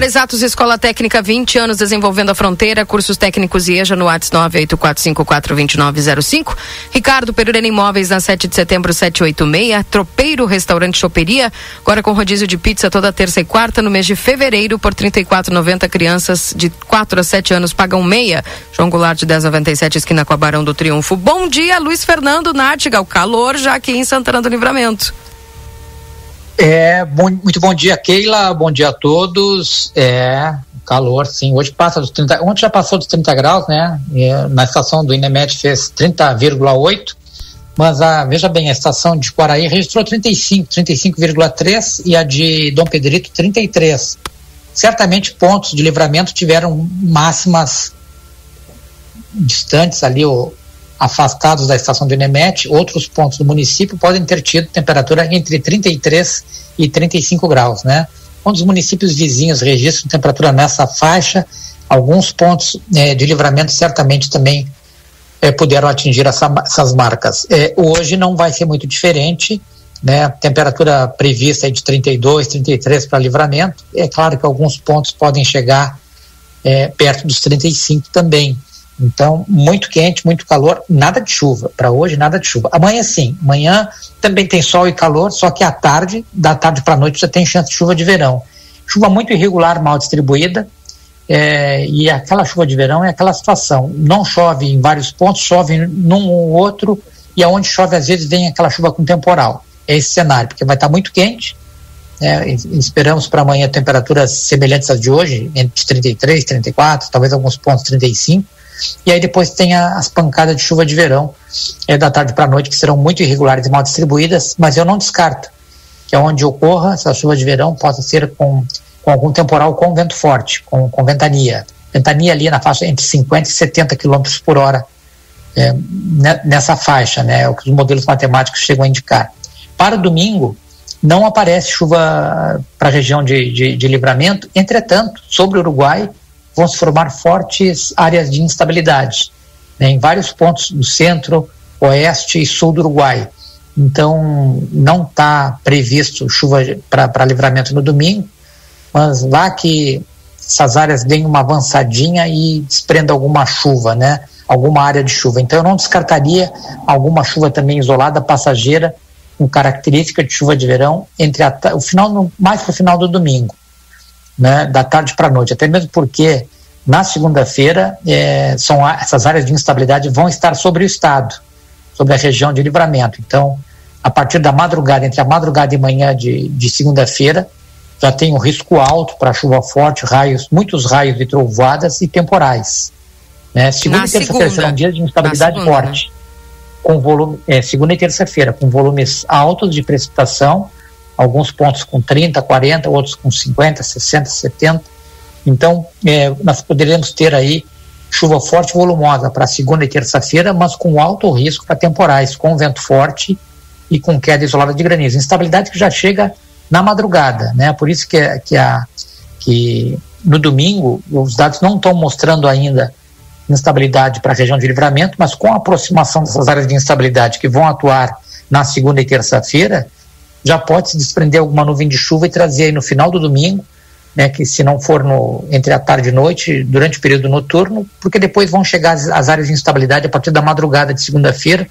Para Exatos Escola Técnica, 20 anos desenvolvendo a fronteira, cursos técnicos IEJA no WhatsApp 984542905. Ricardo Perurena Imóveis na 7 de setembro 786. Tropeiro Restaurante Choperia, agora com rodízio de pizza toda terça e quarta no mês de fevereiro por R$ 34,90. Crianças de 4 a 7 anos pagam meia. João Goulart de 1097, esquina com a Barão do Triunfo. Bom dia, Luiz Fernando Nartigal. Calor já aqui em Santana do Livramento. É, bom, muito bom dia, Keila. Bom dia a todos. É, calor, sim. Hoje passa dos 30. Ontem já passou dos 30 graus, né? E, na estação do Inemet fez 30,8. Mas a, veja bem, a estação de Quaraí registrou 35, 35,3 e a de Dom Pedrito 33. Certamente pontos de livramento tiveram máximas distantes ali, o, afastados da estação do Inemet, outros pontos do município podem ter tido temperatura entre 33 e 35 graus, né? Quando os municípios vizinhos registram temperatura nessa faixa, alguns pontos é, de livramento certamente também é, puderam atingir essa, essas marcas. É, hoje não vai ser muito diferente, né? Temperatura prevista é de 32, 33 para livramento. É claro que alguns pontos podem chegar perto dos 35 também. Então, muito quente, muito calor, nada de chuva. Para hoje, nada de chuva. Amanhã sim, amanhã também tem sol e calor, só que à tarde, da tarde para a noite, já tem chance de chuva de verão. Chuva muito irregular, mal distribuída, é, e aquela chuva de verão é aquela situação. Não chove em vários pontos, chove num ou outro, e aonde chove, às vezes, vem aquela chuva com temporal. É esse cenário, porque vai estar tá muito quente. É, esperamos para amanhã temperaturas semelhantes às de hoje, entre 33, 34, talvez alguns pontos 35 e aí depois tem a, as pancadas de chuva de verão, é, da tarde para a noite, que serão muito irregulares e mal distribuídas, mas eu não descarto que onde ocorra essa chuva de verão possa ser com, com algum temporal com vento forte, com, com ventania. Ventania ali na faixa entre 50 e 70 km por hora, é, nessa faixa, né, é o que os modelos matemáticos chegam a indicar. Para domingo, não aparece chuva para a região de, de, de livramento, entretanto, sobre o Uruguai, vão se formar fortes áreas de instabilidade né, em vários pontos do centro, oeste e sul do Uruguai. Então, não está previsto chuva para livramento no domingo, mas lá que essas áreas deem uma avançadinha e desprenda alguma chuva, né? Alguma área de chuva. Então, eu não descartaria alguma chuva também isolada, passageira, com característica de chuva de verão entre a, o final, mais para o final do domingo né, da tarde para a noite, até mesmo porque na segunda-feira é, são essas áreas de instabilidade vão estar sobre o estado, sobre a região de livramento. Então, a partir da madrugada, entre a madrugada e manhã de, de segunda-feira, já tem um risco alto para chuva forte, raios, muitos raios de trovoadas e temporais. Né? Segunda Na e terça-feira serão dias de instabilidade forte, com volume, é, segunda e terça-feira, com volumes altos de precipitação, alguns pontos com 30, 40, outros com 50, 60, 70. Então, é, nós poderíamos ter aí chuva forte e volumosa para segunda e terça-feira, mas com alto risco para temporais, com vento forte e com queda isolada de granizo. Instabilidade que já chega na madrugada, né? Por isso que, que, a, que no domingo os dados não estão mostrando ainda instabilidade para a região de livramento, mas com a aproximação dessas áreas de instabilidade que vão atuar na segunda e terça-feira, já pode se desprender alguma nuvem de chuva e trazer aí no final do domingo, né, que se não for no, entre a tarde e noite, durante o período noturno, porque depois vão chegar as, as áreas de instabilidade a partir da madrugada de segunda-feira,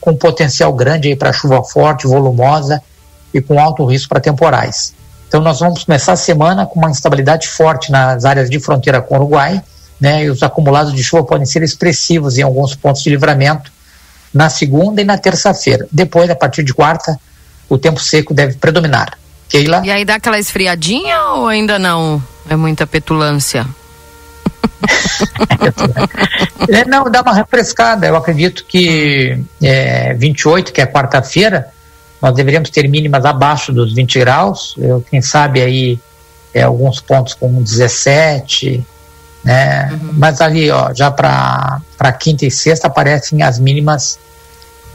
com potencial grande para chuva forte, volumosa e com alto risco para temporais. Então nós vamos começar a semana com uma instabilidade forte nas áreas de fronteira com o Uruguai, né, e os acumulados de chuva podem ser expressivos em alguns pontos de livramento na segunda e na terça-feira. Depois, a partir de quarta, o tempo seco deve predominar. Keila? E aí dá aquela esfriadinha ou ainda não? É muita petulância? é, não, dá uma refrescada. Eu acredito que é, 28, que é quarta-feira, nós deveríamos ter mínimas abaixo dos 20 graus. Eu, quem sabe aí é, alguns pontos com 17, né? Uhum. Mas ali, ó, já para quinta e sexta aparecem as mínimas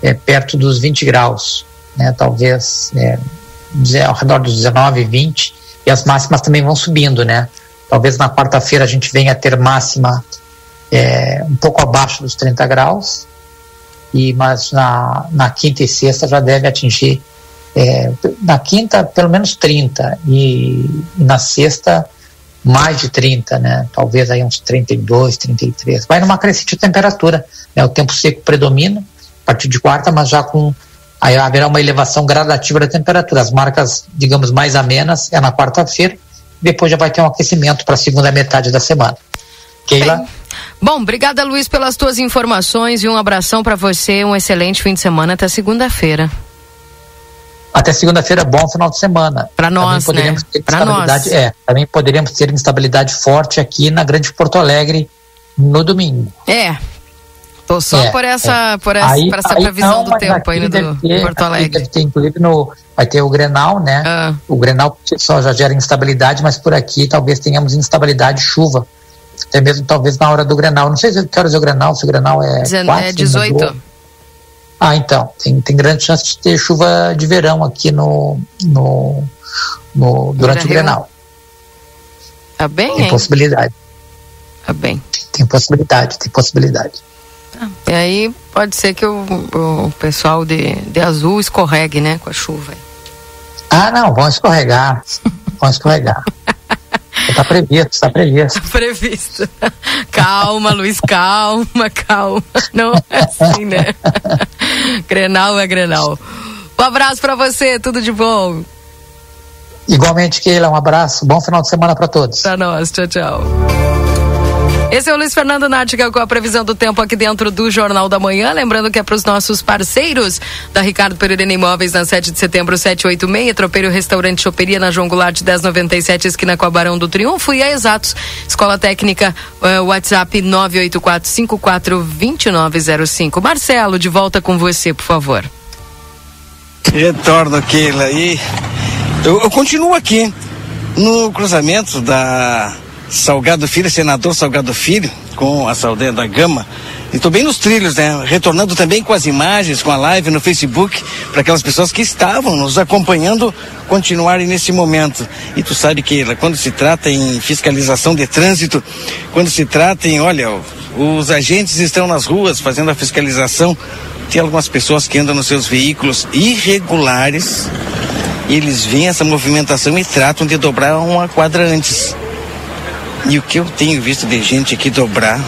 é, perto dos 20 graus, né? Talvez é, ao redor dos 19, 20 e as máximas também vão subindo, né? Talvez na quarta-feira a gente venha a ter máxima é, um pouco abaixo dos 30 graus, e mas na, na quinta e sexta já deve atingir é, na quinta pelo menos 30 e, e, na sexta mais de 30, né? Talvez aí uns 32, 33. Vai numa crescente de temperatura, né? O tempo seco predomina a partir de quarta, mas já com aí haverá uma elevação gradativa da temperatura. As marcas, digamos, mais amenas é na quarta-feira depois já vai ter um aquecimento para a segunda metade da semana. Keila? Bem. Bom, obrigada Luiz pelas tuas informações e um abração para você, um excelente fim de semana até segunda-feira. Até segunda-feira, bom final de semana. Para nós, também né? Para nós. É, também poderíamos ter instabilidade forte aqui na Grande Porto Alegre no domingo. É, Tô só é, por essa, é. por essa, aí, por essa aí previsão não, do tempo aí do ter, Porto Alegre. Deve ter, inclusive, no, vai ter o Grenal, né? Ah. O Grenal só já gera instabilidade, mas por aqui talvez tenhamos instabilidade, chuva. Até mesmo talvez na hora do Grenal. Não sei se que horas é o Grenal, se o Grenal é. é 18. Ah, então. Tem, tem grande chance de ter chuva de verão aqui no, no, no durante o Grenal. Tá bem, Tem hein? possibilidade. Tá bem. Tem possibilidade, tem possibilidade. E aí pode ser que o, o pessoal de, de azul escorregue, né, com a chuva. Ah, não, vão escorregar. vão escorregar. Está previsto, está previsto. Está previsto. Calma, Luiz, calma, calma. Não é assim, né? Grenal é Grenal. Um abraço para você, tudo de bom. Igualmente, Keila, um abraço. Bom final de semana para todos. Para nós, tchau, tchau. Esse é o Luiz Fernando Nática com a previsão do tempo aqui dentro do Jornal da Manhã. Lembrando que é para os nossos parceiros da Ricardo Pereira Imóveis na 7 de setembro, 786, Tropeiro Restaurante Choperia na João Goulart 1097, esquina com a Barão do Triunfo e a Exatos, Escola Técnica, uh, WhatsApp 984542905. Marcelo, de volta com você, por favor. Retorno, Keila. E eu, eu continuo aqui no cruzamento da Salgado Filho, senador Salgado Filho, com a Saldanha da Gama. Estou bem nos trilhos, né? Retornando também com as imagens, com a live no Facebook, para aquelas pessoas que estavam nos acompanhando continuarem nesse momento. E tu sabe que quando se trata em fiscalização de trânsito, quando se trata em, olha, os agentes estão nas ruas fazendo a fiscalização, tem algumas pessoas que andam nos seus veículos irregulares, eles veem essa movimentação e tratam de dobrar uma quadra antes. E o que eu tenho visto de gente aqui dobrar,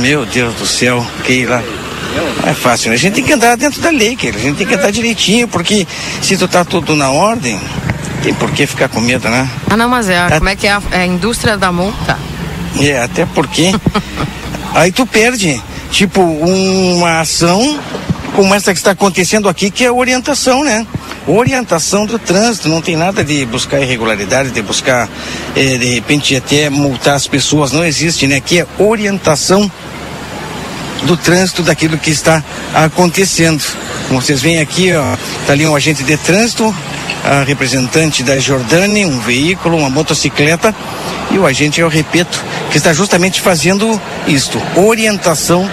meu Deus do céu, Keila. Não é fácil, né? A gente tem que andar dentro da lei, Keila. A gente tem que andar direitinho, porque se tu tá tudo na ordem, tem por que ficar com medo, né? Ah, não, mas é, como é que é a, é a indústria da multa? É, até porque aí tu perde, tipo, uma ação como essa que está acontecendo aqui, que é orientação, né? Orientação do trânsito, não tem nada de buscar irregularidade, de buscar, eh, de repente, até multar as pessoas, não existe, né? Aqui é orientação do trânsito daquilo que está acontecendo. Como vocês veem aqui, ó, tá ali um agente de trânsito, a representante da Jordânia, um veículo, uma motocicleta, e o agente, eu repito, que está justamente fazendo isto, orientação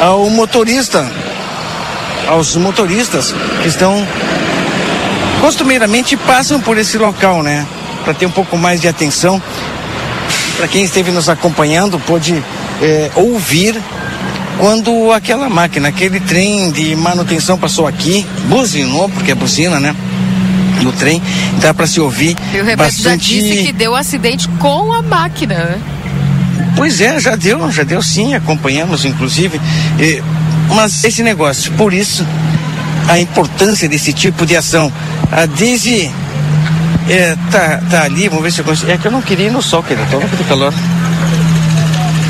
ao motorista, aos motoristas que estão costumeiramente passam por esse local, né? Para ter um pouco mais de atenção. Para quem esteve nos acompanhando, pôde é, ouvir quando aquela máquina, aquele trem de manutenção passou aqui, buzinou, porque é buzina, né? No trem, dá para se ouvir E o Rebeto bastante. já disse que deu acidente com a máquina, né? Pois é, já deu, já deu sim, acompanhamos inclusive. Eh, mas esse negócio, por isso, a importância desse tipo de ação. A Daisy eh, tá, tá ali, vamos ver se eu consigo. É que eu não queria ir no sol, querido, tô de calor.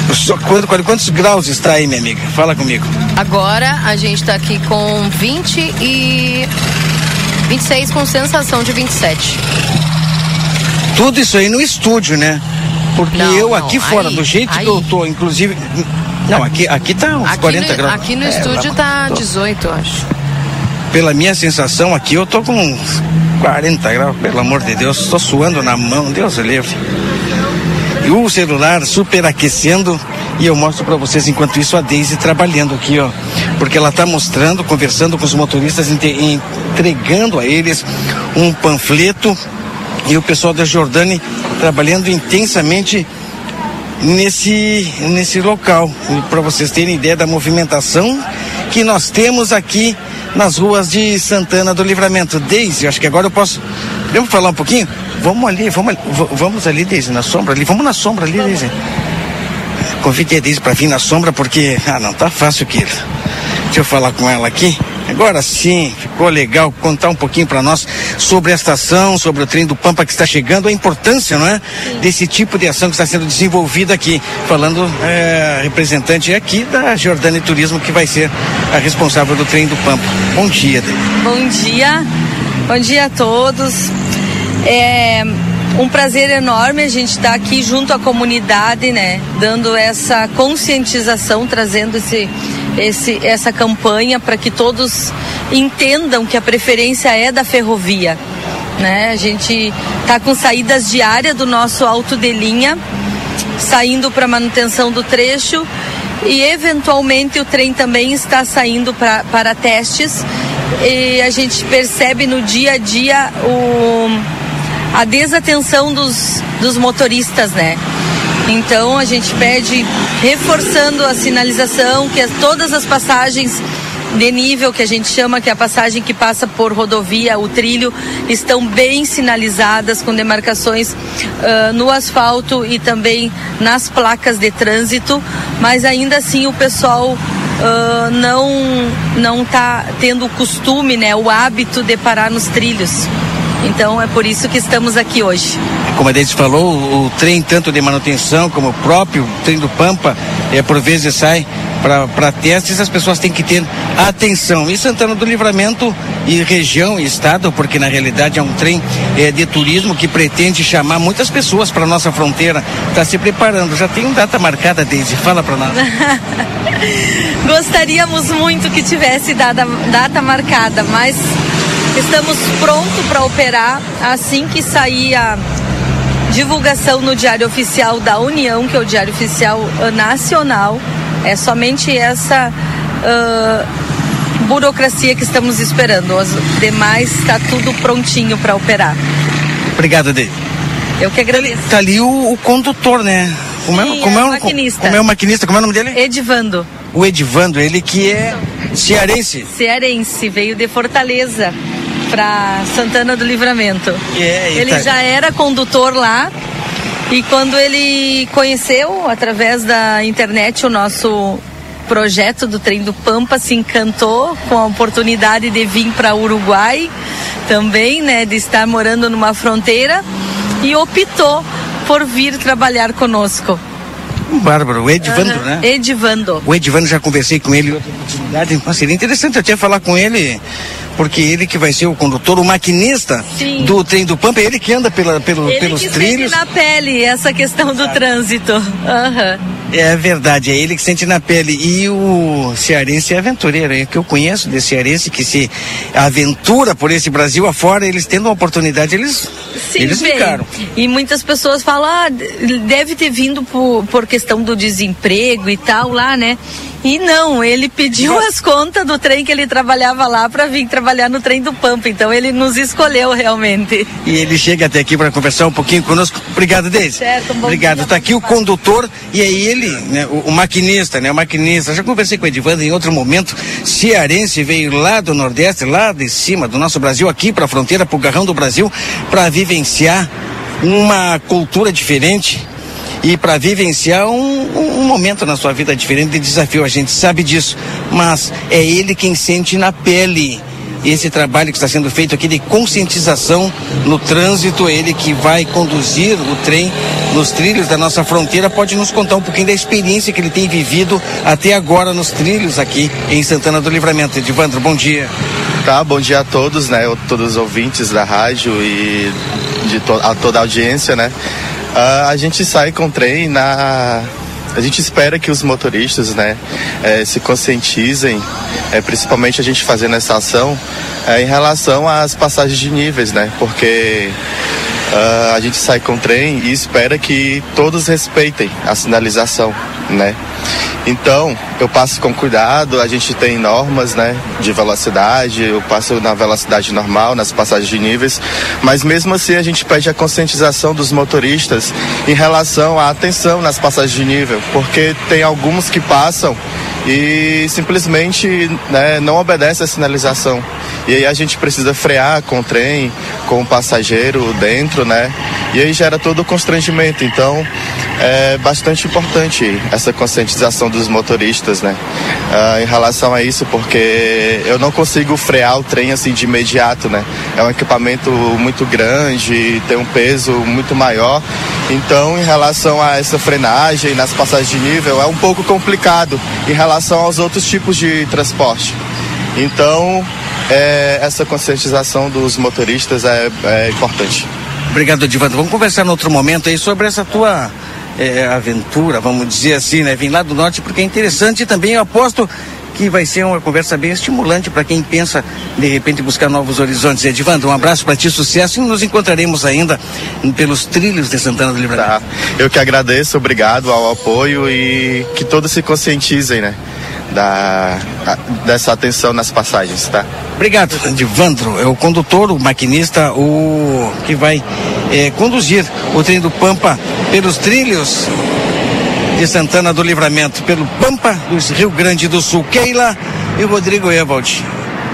O sol- quanto- quanto- quantos graus está aí, minha amiga? Fala comigo. Agora a gente tá aqui com 20 e 26 com sensação de 27. Tudo isso aí no estúdio, né? Porque Não, eu não, aqui fora, aí, do jeito aí. que eu tô, inclusive. Não, aqui, aqui tá uns Aqui 40 no, graus. aqui no É, estúdio tá 18, eu acho. Pela minha sensação aqui, eu tô com uns 40 graus, pelo amor de Deus, estou suando na mão, Deus livre. E o celular superaquecendo e eu mostro para vocês enquanto isso a Daisy trabalhando aqui, ó. Porque ela tá mostrando, conversando com os motoristas, entregando a eles um panfleto e o pessoal da Jordânia trabalhando intensamente nesse, nesse local, para vocês terem ideia da movimentação que nós temos aqui nas ruas de Santana do Livramento. Deise, acho que agora eu posso. Podemos falar um pouquinho? Vamos ali, vamos ali, vamos ali, Deise, na sombra ali. Vamos na sombra ali, Deise. Convidei a Deise para vir na sombra porque, ah, não tá fácil aquilo. Deixa eu falar com ela aqui. Agora sim, ficou legal contar um pouquinho para nós sobre esta ação, sobre o trem do Pampa que está chegando, a importância, não é? Desse tipo de ação que está sendo desenvolvida aqui. Falando é, representante aqui da Jordânia Turismo, que vai ser a responsável do trem do Pampa. Bom dia, Deise. Bom dia, bom dia a todos. É um prazer enorme a gente estar aqui junto à comunidade, né, dando essa conscientização, trazendo esse, esse, essa campanha para que todos entendam que a preferência é da ferrovia. Né? A gente está com saídas diárias do nosso alto de linha, saindo para manutenção do trecho e eventualmente o trem também está saindo pra, para testes e a gente percebe no dia a dia o, a desatenção dos, dos motoristas, né? Então a gente pede reforçando a sinalização que as, todas as passagens de nível que a gente chama que é a passagem que passa por rodovia, o trilho, estão bem sinalizadas com demarcações ah, no asfalto e também nas placas de trânsito, mas ainda assim o pessoal ah, não não está tendo o costume, né, o hábito de parar nos trilhos. Então é por isso que estamos aqui hoje. Como a Deise falou, o, o trem, tanto de manutenção como o próprio trem do Pampa, é, por vezes sai para testes, as pessoas têm que ter atenção. E Santana do Livramento e região e estado, porque na realidade é um trem é, de turismo que pretende chamar muitas pessoas para nossa fronteira. Está se preparando. Já tem data marcada, Deise? Fala para nós. Gostaríamos muito que tivesse data, data marcada, mas estamos prontos para operar assim que sair a divulgação no Diário Oficial da União, que é o Diário Oficial ah, Nacional. É somente essa ah, burocracia que estamos esperando. Os demais está tudo prontinho para operar. Obrigado, Deise. Eu que agradeço. Tá ali o, o condutor, né? Como Sim, como é o o- maquinista. Como é o maquinista? Como é o nome dele? Edivando, O Edivando, ele que é cearense. cearense, veio de Fortaleza para Santana do Livramento. É, e Ele tá- já era condutor lá e quando ele conheceu através da internet o nosso projeto do trem do Pampa, se encantou com a oportunidade de vir para Uruguai também, né, de estar morando numa fronteira e optou por vir trabalhar conosco. Bárbaro, o Edvandro, Aham, né? Edvando. O Edvandro já conversei com ele em outra oportunidade. Mas seria interessante até falar com ele, porque ele que vai ser o condutor, o maquinista Sim. do trem do Pampa, ele que anda pela, pelo, Ele pelos que trilhos. sente na pele essa questão do trânsito. Aham. É verdade, é ele que sente na pele. E o cearense é aventureiro, é o que eu conheço desse cearense que se aventura por esse Brasil afora, eles tendo uma oportunidade, eles, Sim, eles bem. ficaram. E muitas pessoas falam, ah, deve ter vindo por, por questão do desemprego e tal lá, né? E não, ele pediu as contas do trem que ele trabalhava lá para vir trabalhar no trem do Pampa. Então ele nos escolheu realmente. E ele chega até aqui para conversar um pouquinho conosco. Obrigado, Deise. Certo, um bom Obrigado. Está aqui o condutor e aí ele, né, o, o maquinista, né? O maquinista. Já conversei com o Edivando em outro momento. Cearense veio lá do Nordeste, lá de cima do nosso Brasil, aqui para a fronteira, para o Garrão do Brasil, para vivenciar uma cultura diferente e para vivenciar um, um momento na sua vida diferente de desafio. A gente sabe disso, mas é ele quem sente na pele esse trabalho que está sendo feito aqui de conscientização no trânsito, ele que vai conduzir o trem nos trilhos da nossa fronteira, pode nos contar um pouquinho da experiência que ele tem vivido até agora nos trilhos aqui em Santana do Livramento. Edivandro, bom dia. Tá, bom dia a todos, né? Todos os ouvintes da rádio e de to a toda a audiência, né? Ah, a gente sai com o trem na. A gente espera que os motoristas, né, eh, se conscientizem, eh, principalmente a gente fazendo essa ação, eh, em relação às passagens de níveis, né? Porque ah, a gente sai com o trem e espera que todos respeitem a sinalização, né? Então, eu passo com cuidado, a gente tem normas, né, de velocidade, eu passo na velocidade normal, nas passagens de níveis, mas mesmo assim a gente pede a conscientização dos motoristas em relação à atenção nas passagens de nível, porque tem alguns que passam e simplesmente né, não obedecem a sinalização. E aí a gente precisa frear com o trem, com o passageiro dentro, né? E aí gera todo o constrangimento. Então é bastante importante essa conscientização dos motoristas, né? Ah, em relação a isso, porque eu não consigo frear o trem assim de imediato, né? É um equipamento muito grande, tem um peso muito maior. Então, em relação a essa frenagem nas passagens de nível, é um pouco complicado em relação aos outros tipos de transporte. Então, é, essa conscientização dos motoristas é, é importante. Obrigado, Edivandro. Vamos conversar em outro momento aí sobre essa tua eh, aventura, vamos dizer assim, né? Vim lá do norte porque é interessante e também eu aposto que vai ser uma conversa bem estimulante para quem pensa de repente buscar novos horizontes. Edivandro, um abraço para ti, sucesso e nos encontraremos ainda pelos trilhos de Santana do Livramento. Tá. Eu que agradeço, obrigado ao apoio e que todos se conscientizem, né? Da, a- dessa atenção nas passagens, tá? Obrigado, Edivandro. É o condutor, o maquinista, o que vai eh, conduzir o trem do Pampa pelos trilhos de Santana do Livramento, pelo Pampa do Rio Grande do Sul. Keila e Rodrigo Evald.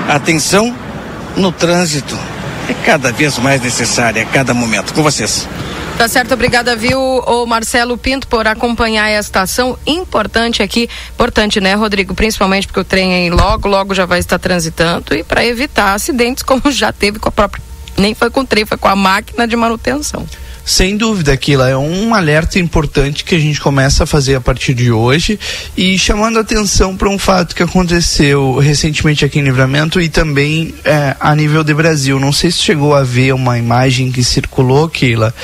Atenção no trânsito. É cada vez mais necessária a cada momento. Com vocês. Tá certo, obrigada, viu, o Marcelo Pinto, por acompanhar esta ação importante aqui. Importante, né, Rodrigo? Principalmente porque o trem logo, logo já vai estar transitando e para evitar acidentes como já teve com a própria. Nem foi com o trem, foi com a máquina de manutenção. Sem dúvida, aquilo é um alerta importante que a gente começa a fazer a partir de hoje e chamando atenção para um fato que aconteceu recentemente aqui em Livramento e também é, a nível de Brasil. Não sei se chegou a ver uma imagem que circulou, Keila,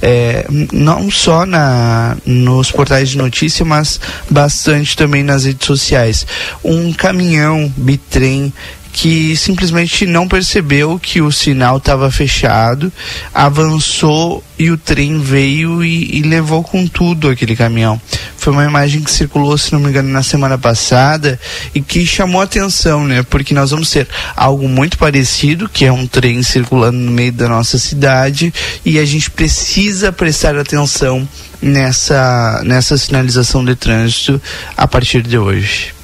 é, não só na, nos portais de notícia, mas bastante também nas redes sociais. Um caminhão bitrem que simplesmente não percebeu que o sinal estava fechado, avançou e o trem veio e, e levou com tudo aquele caminhão. Foi uma imagem que circulou, se não me engano, na semana passada e que chamou atenção, né? Porque nós vamos ter algo muito parecido, que é um trem circulando no meio da nossa cidade e a gente precisa prestar atenção nessa, nessa sinalização de trânsito a partir de hoje.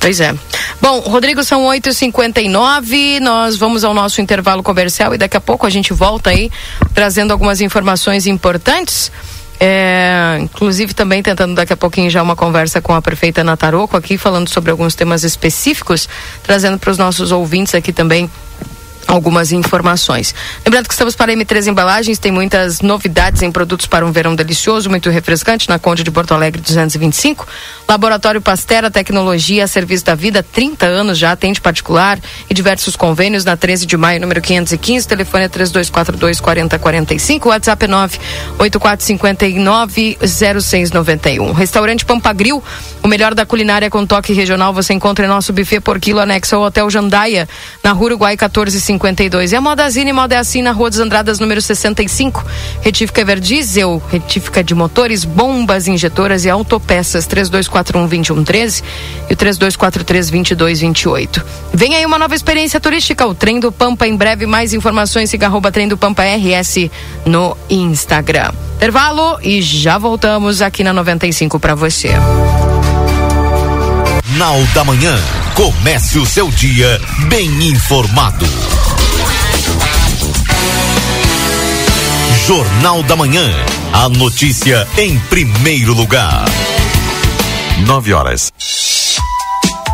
Pois é. Bom, Rodrigo, são 8h59. Nós vamos ao nosso intervalo comercial e daqui a pouco a gente volta aí trazendo algumas informações importantes. É, inclusive também tentando daqui a pouquinho já uma conversa com a prefeita Nataroco aqui, falando sobre alguns temas específicos, trazendo para os nossos ouvintes aqui também algumas informações. Lembrando que estamos para M3 Embalagens, tem muitas novidades em produtos para um verão delicioso, muito refrescante, na Conde de Porto Alegre 225. Laboratório Pastera Tecnologia, serviço da vida, 30 anos já, atende particular e diversos convênios na 13 de maio, número 515, telefone é 3242 4045, WhatsApp é 98459 0691. Restaurante Pampagril, o melhor da culinária com toque regional, você encontra em nosso buffet por quilo anexo ao Hotel Jandaia, na Rua Uruguai 1450 52. E a Modazine Moda é assim na Rua dos Andradas, número 65. Retífica Everdiesel, retífica de motores, bombas injetoras e autopeças 3241-2113 e o 3243-2228. Vem aí uma nova experiência turística, o Trem do Pampa. Em breve, mais informações, siga arroba Trem do Pampa RS no Instagram. Intervalo e já voltamos aqui na 95 para você. Jornal da Manhã. Comece o seu dia bem informado. Jornal da Manhã. A notícia em primeiro lugar. Nove horas.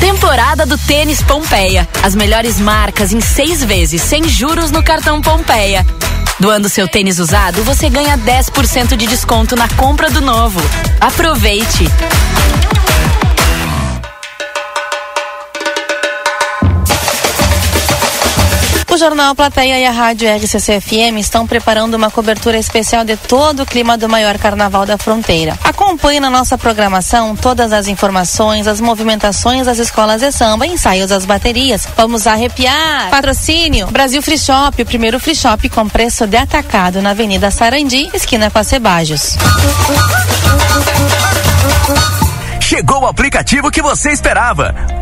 Temporada do Tênis Pompeia. As melhores marcas em seis vezes, sem juros no cartão Pompeia. Doando seu tênis usado, você ganha 10% de desconto na compra do novo. Aproveite! O Jornal Plateia e a Rádio RCC-FM estão preparando uma cobertura especial de todo o clima do maior carnaval da fronteira. Acompanhe na nossa programação todas as informações, as movimentações das escolas de samba, ensaios das baterias. Vamos arrepiar! Patrocínio Brasil Free Shop, o primeiro free shop com preço de atacado na Avenida Sarandi, esquina com a Cebajos. Chegou o aplicativo que você esperava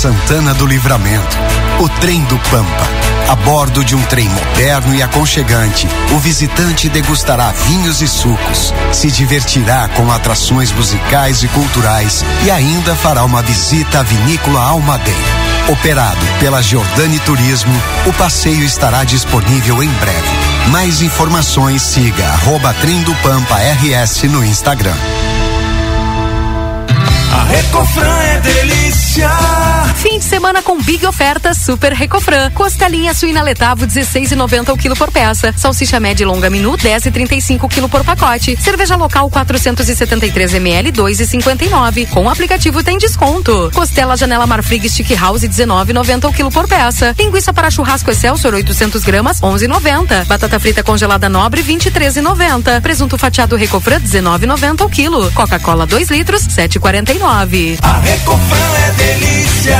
Santana do Livramento. O Trem do Pampa A bordo de um trem moderno e aconchegante, o visitante degustará vinhos e sucos, se divertirá com atrações musicais e culturais e ainda fará uma visita à vinícola Almadeira. Operado pela Giordani Turismo, o passeio estará disponível em breve. Mais informações siga arroba Trem do Pampa RS no Instagram. A Recofran é delícia. Fim de semana com big oferta Super Recofran. Costelinha suína letavo 16,90 o quilo por peça. Salsicha média e longa menu 10,35 o quilo por pacote. Cerveja local 473 ml 2,59. Com o aplicativo tem desconto. Costela Janela Marfrig Stick House 19,90 o quilo por peça. Linguiça para churrasco Excelsior 800 gramas 11,90. Batata frita congelada Nobre 23,90. Presunto fatiado Recofran 19,90 o quilo. Coca-Cola 2 litros 7,49. A Recofran é delícia.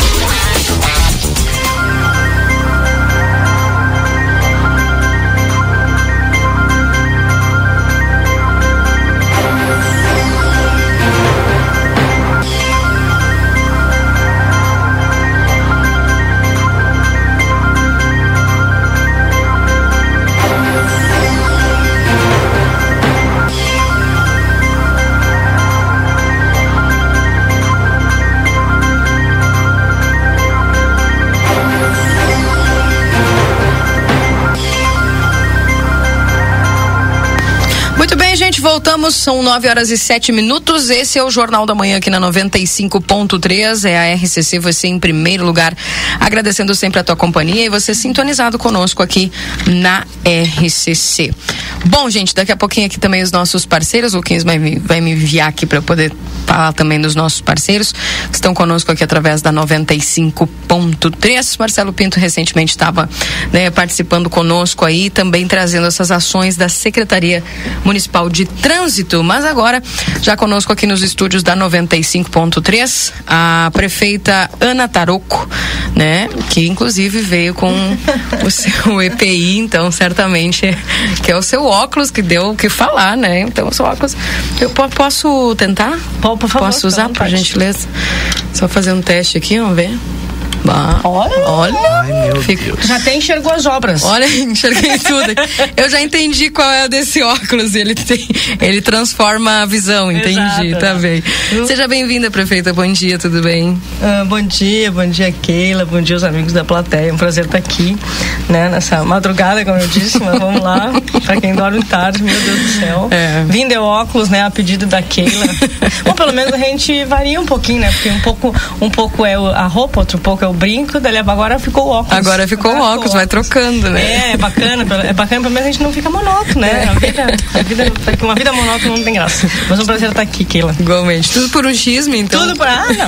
Voltamos. São 9 horas e 7 minutos. Esse é o Jornal da Manhã aqui na 95.3. É a RCC, você em primeiro lugar. Agradecendo sempre a tua companhia e você sintonizado conosco aqui na RCC. Bom, gente, daqui a pouquinho aqui também os nossos parceiros. O Luquinhas vai me, vai me enviar aqui para poder falar também dos nossos parceiros que estão conosco aqui através da 95.3. Marcelo Pinto recentemente estava né, participando conosco aí, também trazendo essas ações da Secretaria Municipal de Trânsito. Mas agora, já conosco aqui nos estúdios da 95.3, a prefeita Ana Taroco, né? Que inclusive veio com o seu EPI, então certamente que é o seu óculos que deu o que falar, né? Então, o seu óculos. Eu po- posso tentar? por favor, Posso usar, por gentileza? Só fazer um teste aqui, vamos ver. Bah, Olha! Olha! Fica- Já até enxergou as obras. Olha, enxerguei tudo. Eu já entendi qual é o desse óculos. Ele tem, ele transforma a visão, entendi, Exato, tá né? bem. Seja bem-vinda, prefeita. Bom dia, tudo bem? Ah, bom dia, bom dia Keila, bom dia os amigos da plateia. É um prazer estar aqui, né, nessa madrugada, como eu disse, mas vamos lá, para quem dorme tarde, meu Deus do céu. É. Vim de óculos, né, a pedido da Keila. Bom, pelo menos a gente varia um pouquinho, né, porque um pouco, um pouco é a roupa, outro pouco é o brinco, daí agora ficou o óculos. Agora ficou o óculos, vai trocando, né? É, é bacana, pelo- é bacana, pelo menos a gente não fica monótono, né? A vida, a vida, uma vida monótona não tem graça. Mas é um prazer estar aqui, Keila. Igualmente. Tudo por um xisme, então? Tudo por. Ah, não.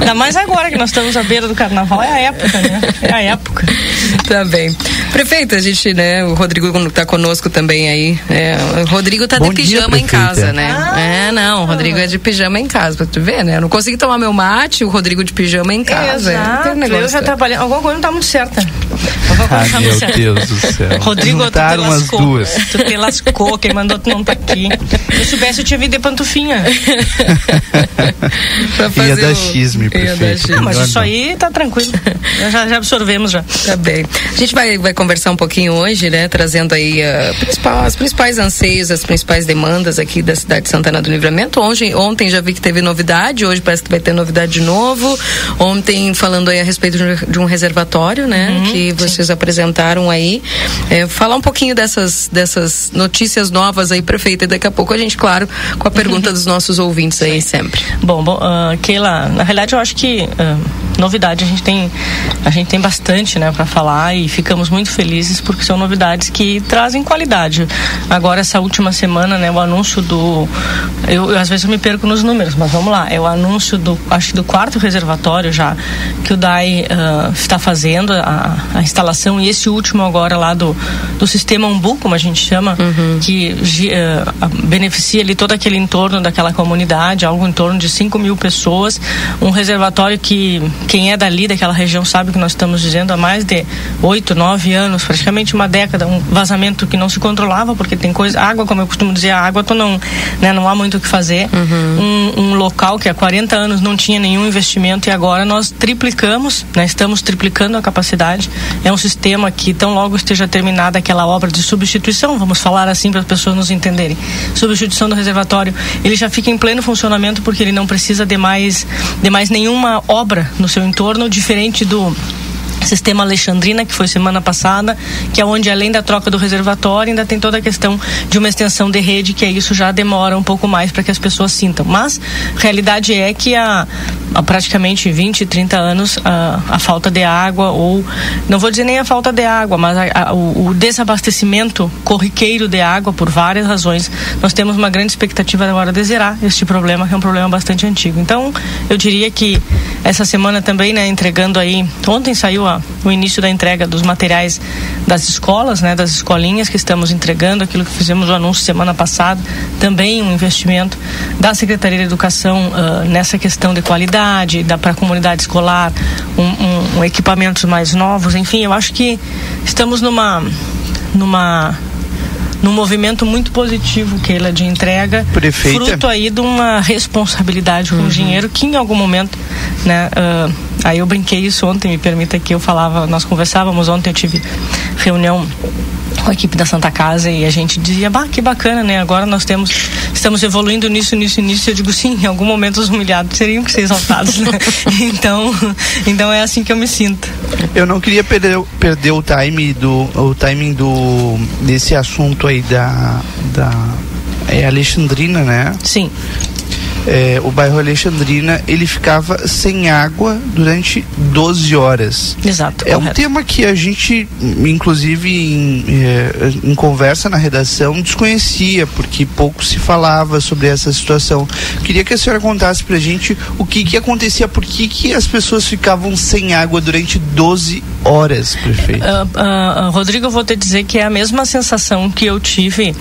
Ainda mais agora que nós estamos à beira do carnaval, é a época, né? É a época. Tá bem. Prefeita, a gente, né, o Rodrigo tá conosco também aí. É, o Rodrigo tá Bom de dia, pijama em casa, né? É, não, o Rodrigo é de pijama em casa, pra tu ver, né? Eu não consegui tomar meu mate, o Rodrigo de pijama em casa. Exato. Eu já trabalhei. Alguma coisa não tá muito certa. Coisa Ah, tá meu certa. Deus do céu. Rodrigo, tu te Juntaram as lascou. duas. Tu te lascou, quem mandou tu não tá aqui. Se eu soubesse, eu tinha vindo de pantufinha. Ia dar xisme, prefeito. Não, mas Melhor isso aí tá tranquilo. Nós Já, já absorvemos já. Tá bem. A gente vai, vai conversar um pouquinho hoje, né? Trazendo aí ah, principal- as principais anseios, as principais demandas aqui da cidade de Santana do Livramento. Ontem, ontem já vi que teve novidade, hoje parece que vai ter novidade de novo. Ontem falando aí a respeito de um- reservatório, né? que vocês apresentaram aí. É, falar um pouquinho dessas, dessas notícias novas aí, prefeita. E daqui a pouco a gente, claro, com a pergunta dos nossos ouvintes aí sempre. Bom, bom ah, Keila, na realidade eu acho que ah, novidade. A gente tem a gente tem bastante, né, para falar e ficamos muito felizes porque são novidades que trazem qualidade. Agora essa última semana, né, o anúncio do eu, eu, às vezes eu me perco nos números, mas vamos lá, é o anúncio do acho que do quarto reservatório já que o DAI ah, está fazendo a, a instalação. E esse último agora lá do do sistema Umbu, como a gente chama, que gi- eh, a- beneficia ali todo aquele entorno daquela comunidade, algo em torno de 5 mil pessoas, um reservatório que quem é dali, daquela região, sabe o que nós estamos dizendo há mais de 8, 9 anos, praticamente uma década, um vazamento que não se controlava, porque tem coisa, água, como eu costumo dizer, a água tu não, né, não há muito o que fazer, um, um local que há 40 anos não tinha nenhum investimento e agora nós triplicamos, né, estamos triplicando a capacidade, é um sistema que tão logo esteja terminada aquela obra de substituição, vamos falar assim para as pessoas nos entenderem. Substituição do reservatório, ele já fica em pleno funcionamento porque ele não precisa de mais de mais nenhuma obra no seu entorno, diferente do Sistema Alexandrina, que foi semana passada, que é onde além da troca do reservatório, ainda tem toda a questão de uma extensão de rede, que é isso já demora um pouco mais para que as pessoas sintam. Mas realidade é que há, há praticamente 20, 30 anos a, a falta de água, ou não vou dizer nem a falta de água, mas a- a- o, o desabastecimento corriqueiro de água por várias razões, nós temos uma grande expectativa agora de zerar este problema, que é um problema bastante antigo. Então, eu diria que essa semana também, né, entregando aí, ontem saiu a- o início da entrega dos materiais das escolas, né, das escolinhas que estamos entregando, aquilo que fizemos o anúncio semana passada, também um investimento da Secretaria de Educação ah, nessa questão de qualidade, da para a comunidade escolar, um, um- um equipamentos mais novos, enfim, eu acho que estamos numa numa num movimento muito positivo, Keila, de entrega, Prefeita. fruto aí de uma responsabilidade com o dinheiro que em algum momento, né, ah, aí eu brinquei isso ontem, me permita que eu falava, nós conversávamos ontem, eu tive reunião com a equipe da Santa Casa e a gente dizia, bah, que bacana, né? Agora nós temos, estamos evoluindo nisso, nisso, nisso. Eu digo, sim, em algum momento os humilhados teriam que ser exaltados, né? então, então é assim que eu me sinto. Eu não queria perder, perder o time do o timing do desse assunto aí da da é Alexandrina, né? Sim. É, o bairro Alexandrina ele ficava sem água durante 12 horas. Exato. É um tema que a gente, inclusive em, eh, em conversa na redação, desconhecia, porque pouco se falava sobre essa situação. Queria que a senhora contasse pra gente o que, que acontecia, por que, que as pessoas ficavam sem água durante 12 horas, prefeito. Ah, ah, Rodrigo, eu vou te dizer que é a mesma sensação que eu tive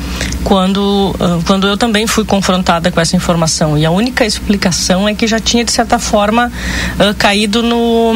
quando, ah, quando eu também fui confrontada com essa informação. E a única explicação é que já tinha, de certa forma, ah, caído no.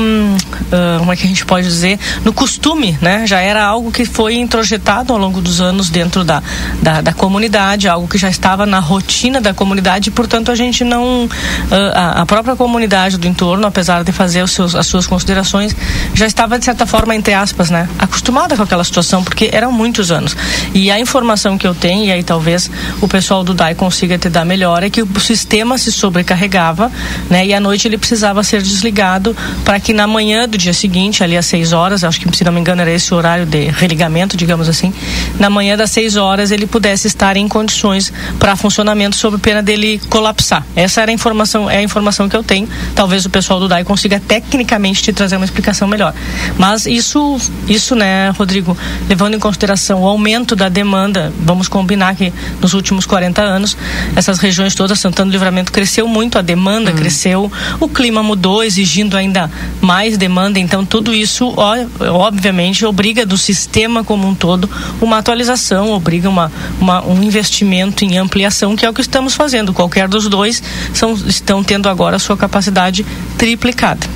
ah, como é que a gente pode dizer? No costume, né? Já era algo que foi introjetado ao longo dos anos dentro da, da, da comunidade, algo que já estava na rotina da comunidade e, portanto, a gente não. ah, a, a própria comunidade do entorno, apesar de fazer seus, as suas considerações, já estava, de certa forma, entre aspas, né? Acostumada com aquela situação, porque eram muitos anos. E a informação que eu tenho, e aí talvez o pessoal do DAI consiga te dar melhor, é que o sistema se sobrecarregava, né? E à noite ele precisava ser desligado para que na manhã do dia seguinte, ali às 6 horas, acho que se não me engano era esse horário de religamento, digamos assim, na manhã das 6 horas ele pudesse estar em condições para funcionamento sob pena dele colapsar. Essa era a informação, é a informação que eu tenho. Talvez o pessoal do DAI consiga tecnicamente te trazer uma explicação melhor. Mas isso, isso, né, Rodrigo, levando em consideração o aumento da demanda, vamos combinar que nos últimos 40 anos, essas regiões todas, Santana do Livramento cresceu muito, a demanda cresceu, o clima mudou, exigindo ainda mais demanda, então tudo isso, ó, obviamente, obriga do sistema como um todo uma atualização, obriga uma, uma, um investimento em ampliação, que é o que estamos fazendo. Qualquer dos dois são, estão tendo agora a sua capacidade triplicada.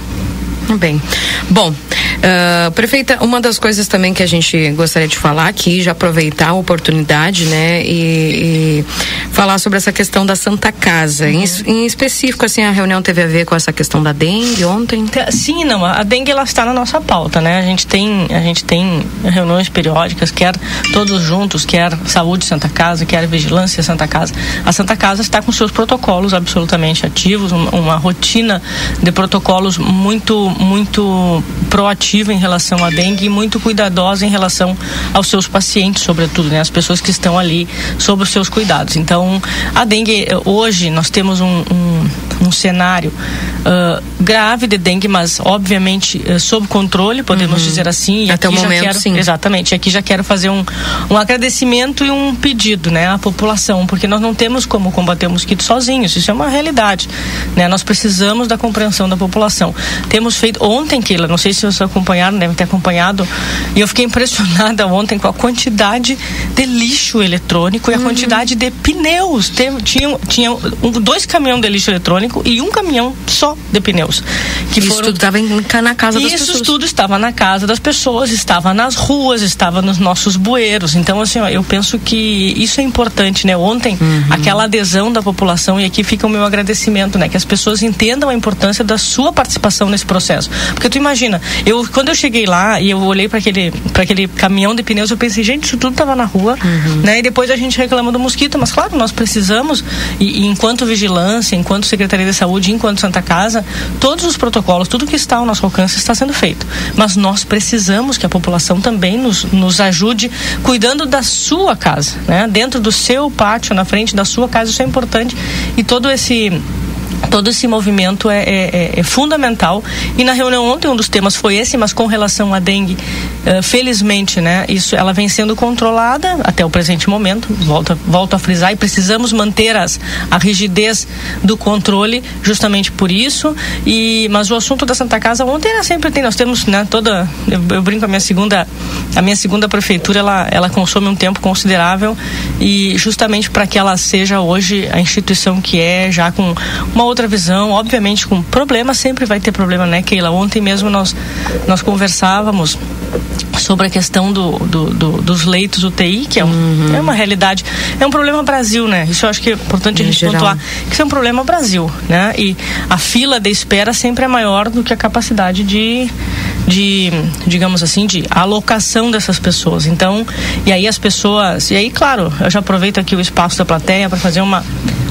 Bem, bom, uh, prefeita, uma das coisas também que a gente gostaria de falar aqui, já aproveitar a oportunidade, né, e, e falar sobre essa questão da Santa Casa. Uhum. Em, em, específico, assim, a reunião teve a ver com essa questão da dengue ontem? Sim, não, a dengue ela está na nossa pauta, né? A gente tem, a gente tem reuniões periódicas, quer todos juntos, quer saúde Santa Casa, quer vigilância Santa Casa. A Santa Casa está com seus protocolos absolutamente ativos, uma, uma rotina de protocolos muito muito proativa em relação à dengue e muito cuidadosa em relação aos seus pacientes, sobretudo, né? As pessoas que estão ali sob os seus cuidados. Então, a dengue, hoje, nós temos um, um, um cenário uh, grave de dengue, mas obviamente uh, sob controle, podemos uhum. dizer assim. Até o momento, quero, sim. Exatamente. Aqui já quero fazer um, um agradecimento e um pedido, né, à população, porque nós não temos como combater o mosquito sozinhos. Isso é uma realidade, né? Nós precisamos da compreensão da população. Temos feito ontem, Keila, não sei se vocês acompanharam, devem ter acompanhado, e eu fiquei impressionada ontem com a quantidade de lixo eletrônico e a uhum. quantidade de pneus. Tem, tinha tinha um, dois caminhões de lixo eletrônico e um caminhão só de pneus. Que isso foram... tudo estava na casa das isso pessoas. Isso tudo estava na casa das pessoas, estava nas ruas, estava nos nossos bueiros. Então, assim, ó, eu penso que isso é importante, né? Ontem, uhum. aquela adesão da população, e aqui fica o meu agradecimento, né? Que as pessoas entendam a importância da sua participação nesse processo. Porque tu imagina, eu quando eu cheguei lá e eu olhei para aquele, aquele caminhão de pneus, eu pensei, gente, isso tudo estava na rua, uhum. né? E depois a gente reclama do mosquito, mas claro, nós precisamos, e, e enquanto vigilância, enquanto Secretaria de Saúde, enquanto Santa Casa, todos os protocolos, tudo que está ao nosso alcance está sendo feito. Mas nós precisamos que a população também nos, nos ajude cuidando da sua casa, né? Dentro do seu pátio, na frente da sua casa, isso é importante. E todo esse todo esse movimento é, é, é, é, fundamental. E na reunião ontem um dos temas foi esse mas com relação à dengue uh, felizmente né isso ela vem sendo controlada até o presente momento. Volto, volto a frisar e precisamos manter as, a rigidez do controle justamente por isso. E mas o assunto da Santa Casa ontem né, sempre tem nós temos né toda eu, eu brinco a minha segunda a minha segunda prefeitura ela ela consome um tempo considerável. E justamente para que ela seja hoje a instituição que é já com uma outra visão, obviamente com problema, sempre vai ter problema, né, Keila? Ontem mesmo nós, nós conversávamos sobre a questão do, do, do, dos leitos UTI, que é, um, uhum. é, uma realidade. É um problema Brasil, né? Isso eu acho que é importante em a gente geral. pontuar. Que isso é um problema Brasil, né? E a fila de espera sempre é maior do que a capacidade de, de digamos assim, de alocação dessas pessoas. Então, e aí as pessoas. E aí, claro, eu já aproveito aqui o espaço da plateia para fazer uma,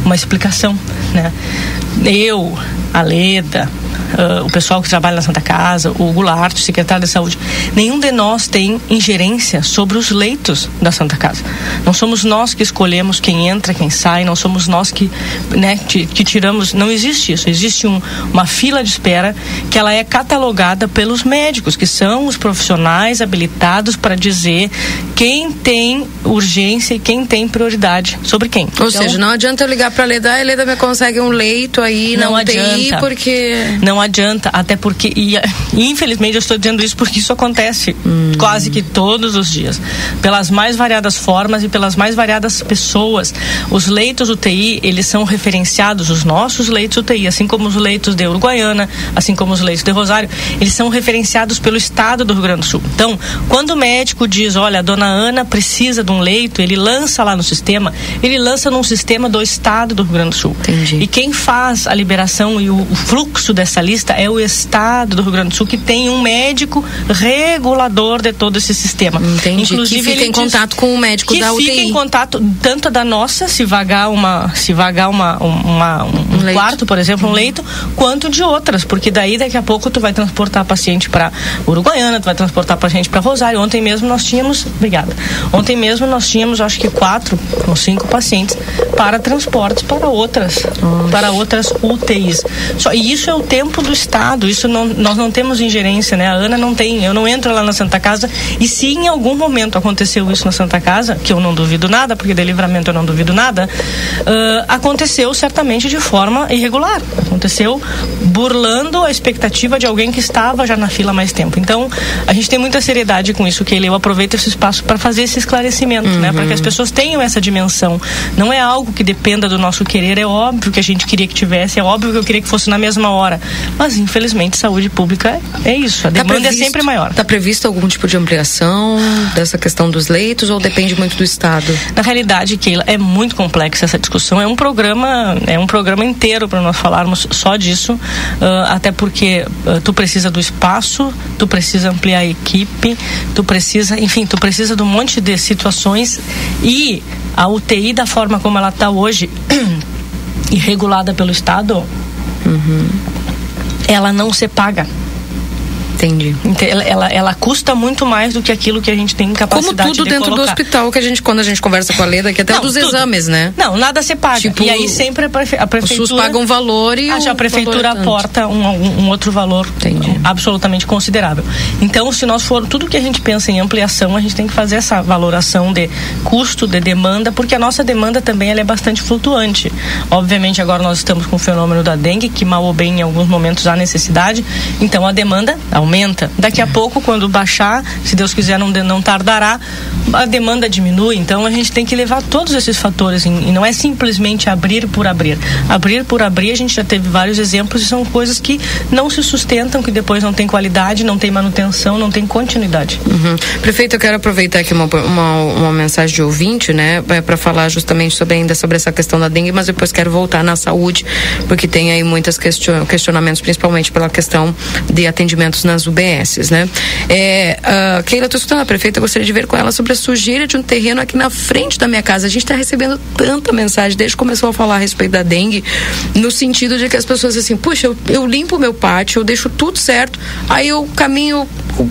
uma explicação, né? Eu, a Leda, uh, o pessoal que trabalha na Santa Casa, o Goulart, o secretário de Saúde, nenhum de nós tem ingerência sobre os leitos da Santa Casa. Não somos nós que escolhemos quem entra, quem sai, não somos nós que, né, que, que tiramos. Não existe isso. Existe um, uma fila de espera que ela é catalogada pelos médicos, que são os profissionais habilitados para dizer quem tem urgência e quem tem prioridade sobre quem. Ou então, seja, não adianta eu ligar para a Leda, a Leda me consegue um leito aí não UTI adianta. porque não adianta, até porque, e, infelizmente eu estou dizendo isso porque isso acontece hum. quase que todos os dias, pelas mais variadas formas e pelas mais variadas pessoas. Os leitos UTI, eles são referenciados, os nossos leitos UTI, assim como os leitos de Uruguaiana, assim como os leitos de Rosário, eles são referenciados pelo Estado do Rio Grande do Sul. Então, quando o médico diz, olha, a dona Ana precisa de um leito, ele lança lá no sistema, ele lança num sistema do Estado do Rio Grande do Sul. Entendi. E quem faz a liberação e o, o fluxo dessa lista é o Estado do Rio Grande do Sul, que tem um médico regulador de todo esse sistema. Entendi. Inclusive, que fica em contato com o médico da UTI. Que fica em contato tanto da nossa, se vagar uma, se vagar uma, uma um, um, um quarto, por exemplo, um leito, quanto de outras, porque daí daqui a pouco tu vai transportar paciente para Uruguaiana, tu vai transportar paciente para Rosário. Ontem mesmo nós tínhamos, obrigada. Ontem mesmo nós tínhamos, acho que quatro ou cinco pacientes para transportes para outras, Nossa. para outras UTIs. Só e isso é o tempo do Estado. Isso não, nós não temos ingerência, né? A Ana não tem. Eu não entro lá na Santa Casa. E se em algum momento aconteceu isso na Santa Casa, que eu não duvido nada, porque de livramento eu não duvido nada, uh, aconteceu certamente de forma irregular. Aconteceu burlando a expectativa de alguém que estava já na fila há mais tempo. Então, a gente tem muita seriedade com isso, que ele eu aproveito esse espaço para fazer esse esclarecimento, uhum. né? Para que as pessoas tenham essa dimensão. Não é algo que dependa do nosso querer, é óbvio que a gente queria que tivesse, é óbvio que eu queria que fosse na mesma hora. Mas, infelizmente, saúde pública é isso. A tá demanda previsto, é sempre maior. Está previsto algum tipo de ampliação dessa questão dos leitos ou depende muito do Estado? Na realidade, Keila, é muito complexa essa discussão. É um programa, é um programa inteiro para nós falarmos só disso, uh, até porque uh, tu precisa do espaço, tu precisa ampliar a equipe, tu precisa, enfim, tu precisa de um monte de situações e a UTI da forma como ela está hoje e regulada pelo Estado, uhum. Ela não se paga. Entendi. Ela, ela, ela, custa muito mais do que aquilo que a gente tem capacidade Como tudo de dentro colocar. do hospital, que a gente, quando a gente conversa com a Leda, que até não, dos tudo. exames, né? Não, nada se paga. Tipo, e aí sempre a, prefe a prefeitura... Os SUS pagam um valor e a prefeitura aporta um, um, um, outro valor Entendi. absolutamente considerável. Então, se nós for tudo que a gente pensa em ampliação, a gente tem que fazer essa valoração de custo, de demanda, porque a nossa demanda também ela é bastante flutuante. Obviamente, agora nós estamos com o fenômeno da dengue, que mal ou bem em alguns momentos há necessidade, então a demanda aumenta. Daqui a pouco, quando baixar, se Deus quiser, não, não tardará, a demanda diminui. Então a gente tem que levar todos esses fatores em, e não é simplesmente abrir por abrir. Abrir por abrir, a gente já teve vários exemplos e são coisas que não se sustentam, que depois não tem qualidade, não tem manutenção, não tem continuidade. Uhum. Prefeito, eu quero aproveitar aqui uma, uma, uma mensagem de ouvinte, né, para falar justamente sobre ainda sobre essa questão da dengue, mas depois quero voltar na saúde, porque tem aí muitos question, questionamentos, principalmente pela questão de atendimentos nas UBSs, né? É, uh, Keila, estou escutando a prefeita, gostaria de ver com ela sobre a sujeira de um terreno aqui na frente da minha casa. A gente está recebendo tanta mensagem desde que começou a falar a respeito da dengue, no sentido de que as pessoas assim, puxa, eu, eu limpo meu pátio, eu deixo tudo certo, aí eu caminho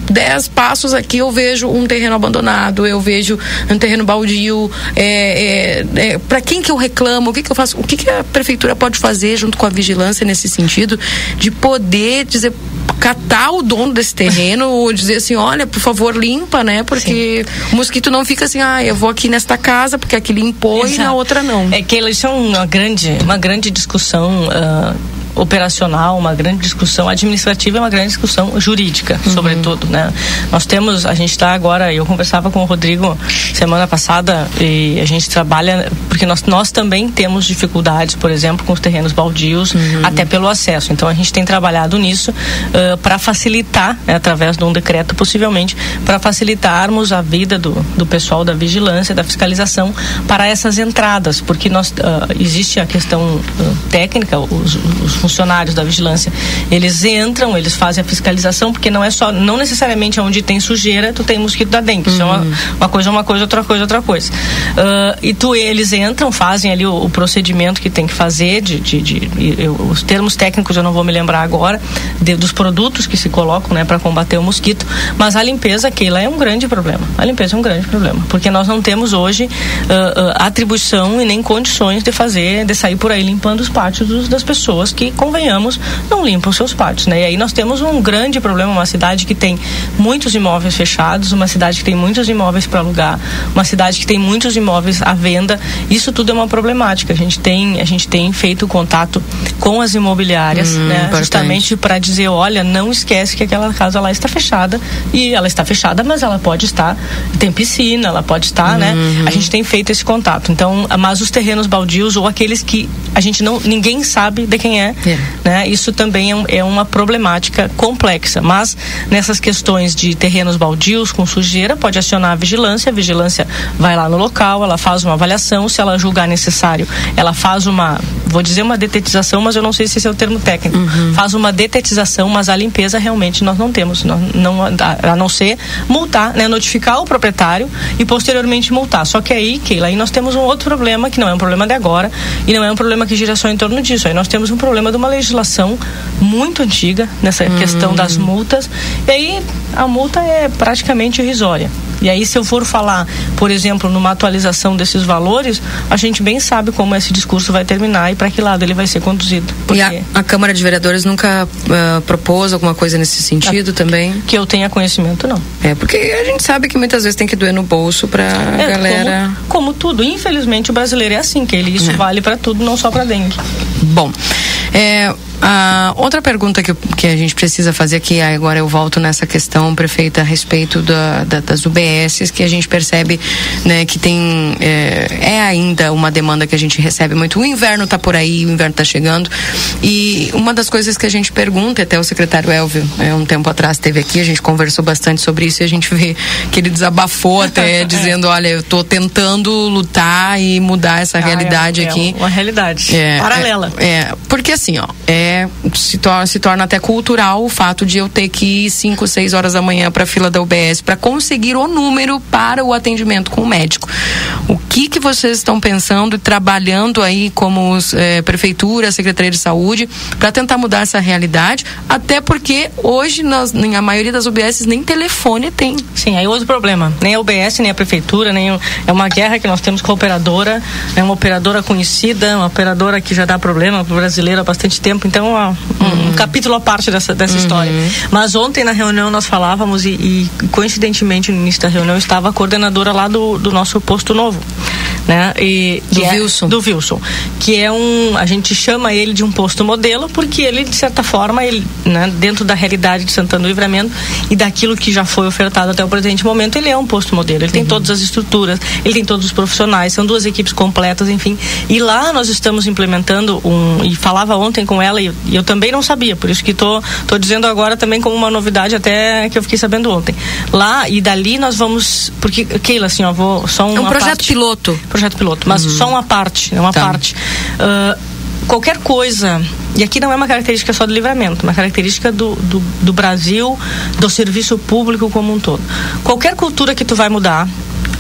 dez passos aqui, eu vejo um terreno abandonado, eu vejo um terreno baldio. É, é, é, para quem que eu reclamo? O que que eu faço? O que que a prefeitura pode fazer junto com a vigilância nesse sentido de poder dizer catar o dono desse terreno, dizer assim, olha, por favor, limpa, né? Porque Sim. o mosquito não fica assim, ah, eu vou aqui nesta casa porque aqui limpou Exato. e na outra não. É que isso é uma grande, uma grande discussão. Uh operacional, uma grande discussão administrativa e uma grande discussão jurídica, uhum. sobretudo, né? Nós temos, a gente está agora, eu conversava com o Rodrigo semana passada e a gente trabalha porque nós, nós também temos dificuldades, por exemplo, com os terrenos baldios, uhum. até pelo acesso. Então a gente tem trabalhado nisso uh, para facilitar, né, através de um decreto, possivelmente, para facilitarmos a vida do, do pessoal da vigilância, da fiscalização para essas entradas, porque nós uh, existe a questão uh, técnica, os, os funcionários da vigilância, eles entram, eles fazem a fiscalização, porque não é só, não necessariamente onde tem sujeira, tu tem mosquito da dengue. Uhum. Isso é uma, uhum. uma, coisa, uma coisa, outra coisa, outra coisa. Uh, e tu, eles entram, fazem ali o, o procedimento que tem que fazer, de, de, de eu, os termos técnicos eu não vou me lembrar agora, de, dos produtos que se colocam, né, para combater o mosquito, mas a limpeza, aquilo é um grande problema. A limpeza é um grande problema, porque nós não temos hoje uh, uh, atribuição e nem condições de fazer, de sair por aí limpando os pátios dos, das pessoas que convenhamos, não limpam seus pátios, né? E aí nós temos um grande problema, uma cidade que tem muitos imóveis fechados, uma cidade que tem muitos imóveis para alugar, uma cidade que tem muitos imóveis à venda. Isso tudo é uma problemática. A gente tem, a gente tem feito contato com as imobiliárias, hum, né? Importante. Justamente para dizer, olha, não esquece que aquela casa lá está fechada e ela está fechada, mas ela pode estar tem piscina, ela pode estar, né? uhum. né? A gente tem feito esse contato. Então, mas os terrenos baldios ou aqueles que a gente não ninguém sabe de quem é, é. Né? Isso também é, é, uma problemática complexa. Mas nessas questões de terrenos baldios com sujeira, pode acionar a vigilância. A vigilância vai lá no local, ela faz uma avaliação. Se ela julgar necessário, ela faz uma, vou dizer uma detetização, mas eu não sei se esse é o termo técnico. Uhum. Faz uma detetização, mas a limpeza realmente nós não temos. Nós, não, a, a não ser multar, né? notificar o proprietário e posteriormente multar. Só que aí, Keila, aí nós temos um outro problema, que não é um problema de agora, e não é um problema que gira só em torno disso. Aí nós temos um problema de uma legislação muito antiga nessa hum. questão das multas. E aí a multa é praticamente irrisória. E aí, se eu for falar, por exemplo, numa atualização desses valores, a gente bem sabe como esse discurso vai terminar e para que lado ele vai ser conduzido. Porque... E a, a, Câmara de Vereadores nunca uh, propôs alguma coisa nesse sentido a, também? Que eu tenha conhecimento, não. É, porque a gente sabe que muitas vezes tem que doer no bolso para é, galera. Como, como, tudo. Infelizmente, o brasileiro é assim, que ele, isso é. vale para tudo, não só para dengue. Bom. É, a outra pergunta que, que a gente precisa fazer aqui, agora eu volto nessa questão, prefeita, a respeito da, da, das UBSs, que a gente percebe né, que tem. É, é, ainda uma demanda que a gente recebe muito. O inverno está por aí, o inverno está chegando. E uma das coisas que a gente pergunta, até o secretário Elvio, é, um tempo atrás, esteve aqui, a gente conversou bastante sobre isso e a gente vê que ele desabafou até dizendo: olha, eu estou tentando lutar e mudar essa Ah, realidade é, é aqui. uma realidade É, paralela. É, é, porque assim, ó, é, se, tor se torna até cultural o fato de eu ter que ir 5, 6 horas da manhã para a fila da UBS para conseguir o número para o atendimento com o médico. O que que vocês estão pensando e trabalhando aí como eh, prefeitura, secretaria de saúde para tentar mudar essa realidade? Até porque hoje em a maioria das UBS nem telefone tem. Sim, aí outro problema. Nem a UBS, nem a prefeitura, nem é uma guerra que nós temos com a operadora. É uma operadora conhecida, uma operadora que já dá problema para o brasileiro há bastante tempo. Então, ó, um, um capítulo à parte dessa, dessa história. Mas ontem na reunião nós falávamos e, e, coincidentemente no início da reunião estava a coordenadora lá do, do nosso posto novo. Né? E, Do é- Wilson. do Wilson, que é um, a gente chama ele de um posto modelo porque ele de certa forma ele, né, dentro da realidade de Santana do Livramento e daquilo que já foi ofertado até o presente momento, ele é um posto modelo. Ele tem todas as estruturas, ele tem todos os profissionais, são duas equipes completas, enfim. E lá nós estamos implementando um e falava ontem com ela e, e eu também não sabia, por isso que tô tô dizendo agora também como uma novidade até que eu fiquei sabendo ontem. Lá e dali nós vamos porque Keila assim, ó, vou só uma É um projeto parte- piloto. projeto piloto, mas Uhum. só uma parte, é uma Tá. parte. Ah, qualquer coisa, e aqui não é uma característica só do livramento, uma característica do, do, do Brasil, do serviço público como um todo. Qualquer cultura que tu vai mudar,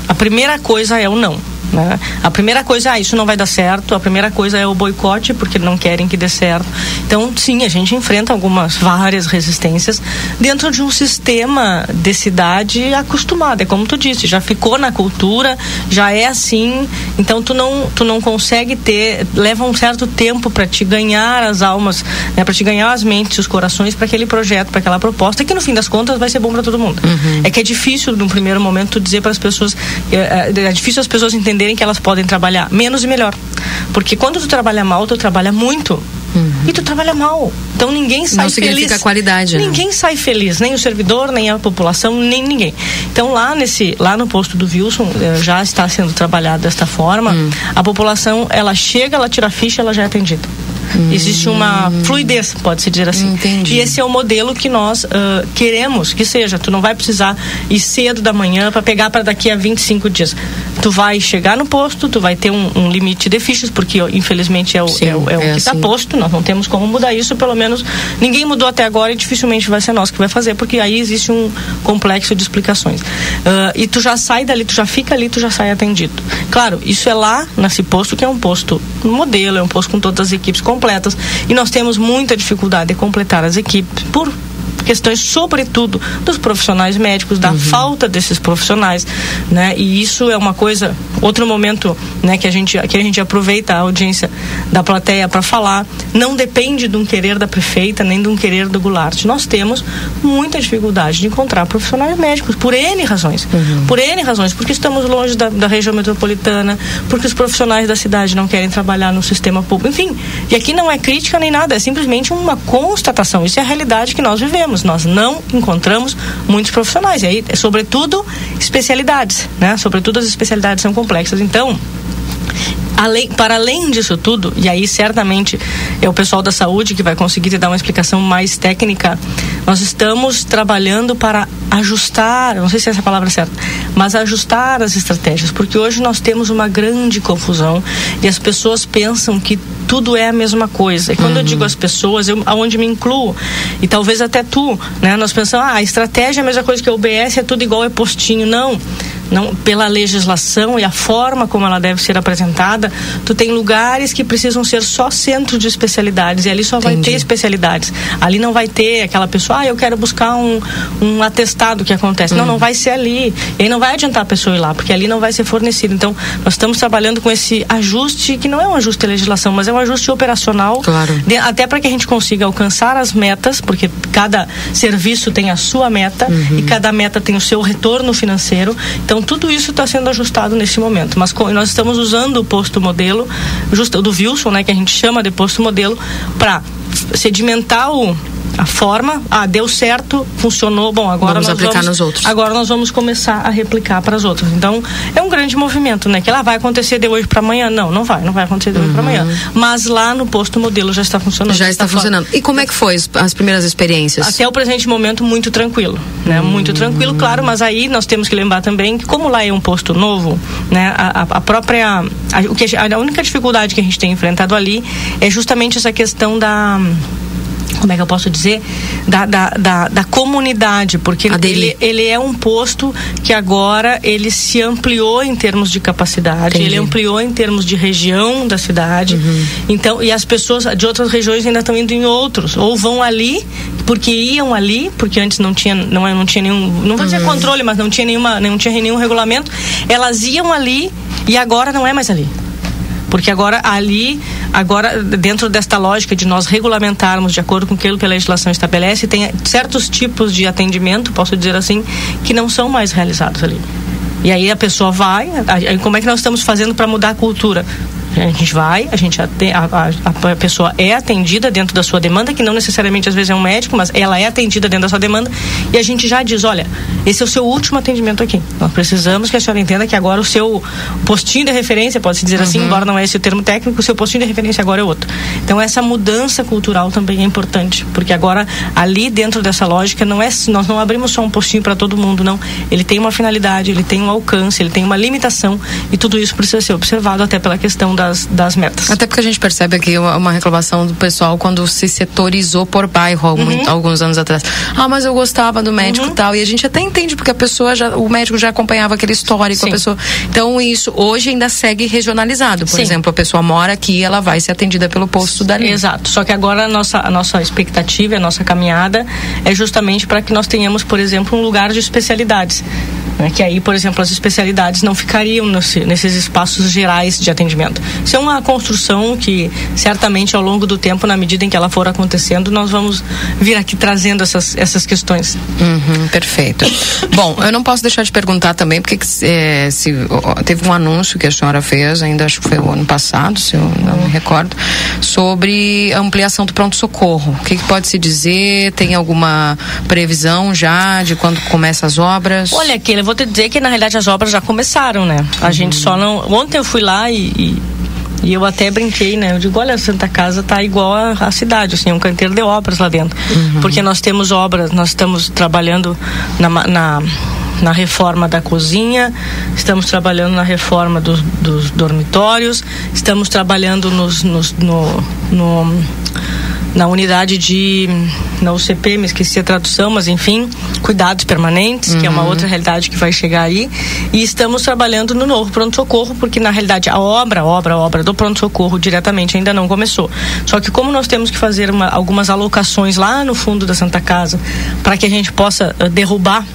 a primeira coisa é o não. Né? A primeira coisa, ah, isso não vai dar certo. A primeira coisa é o boicote, porque não querem que dê certo. Então, sim, a gente enfrenta algumas, várias resistências dentro de um sistema de cidade acostumado. É como tu disse, já ficou na cultura, já é assim. Então, tu não, tu não consegue ter, leva um certo tempo para te ganhar as almas, né? para te ganhar as mentes, os corações para aquele projeto, para aquela proposta, que no fim das contas vai ser bom para todo mundo. É que é difícil, num primeiro momento, dizer para as pessoas, é, é, é difícil as pessoas entenderem que elas podem trabalhar menos e melhor. Porque quando tu trabalha mal, tu trabalha muito. E tu trabalha mal. Então ninguém sai Não significa feliz. qualidade, né? Ninguém sai feliz, nem o servidor, nem a população, nem ninguém. Então lá nesse, lá no posto do Wilson eh, já está sendo trabalhado desta forma. Hum. A população, ela chega, ela tira a ficha, ela já é atendida. Existe uma fluidez, pode-se dizer assim. E esse é o modelo que nós ah, queremos que seja. Tu não vai precisar ir cedo da manhã para pegar para daqui a 25 dias. Tu vai chegar no posto, tu vai ter um, um limite de fichas, porque infelizmente é o, é o, é o é que está assim. posto. Nós não temos como mudar isso, pelo menos ninguém mudou até agora e dificilmente vai ser nós que vai fazer, porque aí existe um complexo de explicações. Ah, e tu já sai dali, tu já fica ali, tu já sai atendido. Claro, isso é lá nesse posto que é um posto modelo, é um posto com todas as equipes completas e nós temos muita dificuldade de completar as equipes por questões sobretudo dos profissionais médicos da falta desses profissionais né? E isso é uma coisa outro momento né que a gente que a gente aproveita a audiência da plateia para falar. Não depende de um querer da prefeita nem de um querer do Goulart. Nós temos muita dificuldade de encontrar profissionais médicos por N razões. Por N razões. Porque estamos longe da, da região metropolitana porque os profissionais da cidade não querem trabalhar no sistema público. Enfim e aqui não é crítica nem nada é simplesmente uma constatação. Isso é a realidade que nós vivemos nós não encontramos muitos profissionais. E aí é sobretudo especialidades né? Sobretudo as especialidades são complexas. Então Além, para além disso tudo, e aí certamente é o pessoal da saúde que vai conseguir te dar uma explicação mais técnica, nós estamos trabalhando para ajustar, não sei se essa é a palavra certa, mas ajustar as estratégias, porque hoje nós temos uma grande confusão e as pessoas pensam que tudo é a mesma coisa. E quando eu digo as pessoas, eu, aonde me incluo, e talvez até tu, né? Nós pensamos, ah, a estratégia é a mesma coisa que a UBS, é tudo igual, é postinho. Não não pela legislação e a forma como ela deve ser apresentada, tu tem lugares que precisam ser só centro de especialidades e ali só vai ter especialidades. Ali não vai ter aquela pessoa, ah, eu quero buscar um, um atestado que acontece. Não, não vai ser ali. E aí não vai adiantar a pessoa ir lá, porque ali não vai ser fornecido. Então, nós estamos trabalhando com esse ajuste, que não é um ajuste de legislação, mas é um ajuste operacional. de- até para que a gente consiga alcançar as metas, porque cada serviço tem a sua meta e cada meta tem o seu retorno financeiro. Então, Então tudo isso está sendo ajustado nesse momento. Mas nós estamos usando o posto modelo, justo, do Wilson, né, que a gente chama de posto modelo, para sedimentar o, a forma, ah, deu certo, funcionou, bom, agora Vamos nós aplicar vamos, nos outros. Agora nós vamos começar a replicar para as outras. Então, é um grande movimento, né? Que ela vai acontecer de hoje para amanhã? Não, não vai, não vai acontecer de hoje para amanhã. Mas lá no posto modelo já está funcionando. Já está fora. funcionando. E como é que foi as- as primeiras experiências? Até o presente momento, muito tranquilo, né? Muito tranquilo, claro, mas aí nós temos que lembrar também que como lá é um posto novo, né? A, a- própria, a, o que a, a única dificuldade que a gente tem enfrentado ali é justamente essa questão da como é que eu posso dizer? Da, da, da, da comunidade porque ele, ele é um posto que agora ele se ampliou em termos de capacidade Entendi. ele ampliou em termos de região da cidade. Então e as pessoas de outras regiões ainda estão indo em outros ou vão ali porque iam ali porque antes não tinha não, não tinha nenhum não vou dizer controle mas não tinha nenhuma não tinha nenhum regulamento. Elas iam ali e agora não é mais ali porque agora ali, agora dentro desta lógica de nós regulamentarmos de acordo com aquilo que a legislação estabelece, tem certos tipos de atendimento, posso dizer assim, que não são mais realizados ali. E aí a pessoa vai, aí como é que nós estamos fazendo para mudar a cultura? A gente vai, a gente aten- a, a- a pessoa é atendida dentro da sua demanda, que não necessariamente às vezes é um médico, mas ela é atendida dentro da sua demanda, e a gente já diz, olha, esse é o seu último atendimento aqui. Nós precisamos que a senhora entenda que agora o seu postinho de referência, pode-se dizer assim, embora não é esse o termo técnico, o seu postinho de referência agora é outro. Então essa mudança cultural também é importante, porque agora ali dentro dessa lógica não é nós não abrimos só um postinho para todo mundo, não. Ele tem uma finalidade, ele tem um alcance, ele tem uma limitação e tudo isso precisa ser observado até pela questão das, das metas. Até porque a gente percebe aqui uma, uma reclamação do pessoal quando se setorizou por bairro Uhum. alguns anos atrás. Ah, mas eu gostava do médico e tal. E a gente até entende, porque a pessoa já, o médico já acompanhava aquele histórico, a Sim. pessoa. Então, isso hoje ainda segue regionalizado. Por Sim. exemplo, a pessoa mora aqui ela vai ser atendida pelo posto dali. Exato. Só que agora a nossa, a nossa expectativa, a nossa caminhada é justamente para que nós tenhamos, por exemplo, um lugar de especialidades. né? Que aí, por exemplo, as especialidades não ficariam nesse- nesses espaços gerais de atendimento. Isso é uma construção que certamente ao longo do tempo, na medida em que ela for acontecendo, nós vamos vir aqui trazendo essas, essas questões. Uhum, perfeito. Bom, eu não posso deixar de perguntar também, porque eh, se, teve um anúncio que a senhora fez, ainda acho que foi o ano passado, se eu não me recordo, sobre a ampliação do pronto-socorro. O que, que pode se dizer? Tem alguma previsão já de quando começam as obras? Olha, Keila, eu vou te dizer que na realidade as obras já começaram, né? A gente só não. Ontem eu fui lá e. e... e eu até brinquei, né? Eu digo, olha, a Santa Casa tá igual a, a cidade, assim, é um canteiro de obras lá dentro. Porque nós temos obras, nós estamos trabalhando na, na, na reforma da cozinha, estamos trabalhando na reforma dos, dos dormitórios, estamos trabalhando nos, nos- no, no na unidade de na UCP, me esqueci a tradução, mas enfim, cuidados permanentes, que é uma outra realidade que vai chegar aí, e estamos trabalhando no novo pronto socorro, porque na realidade a obra, a obra, a obra do pronto socorro diretamente ainda não começou. Só que como nós temos que fazer uma- algumas alocações lá no fundo da Santa Casa, para que a gente possa eh, derrubar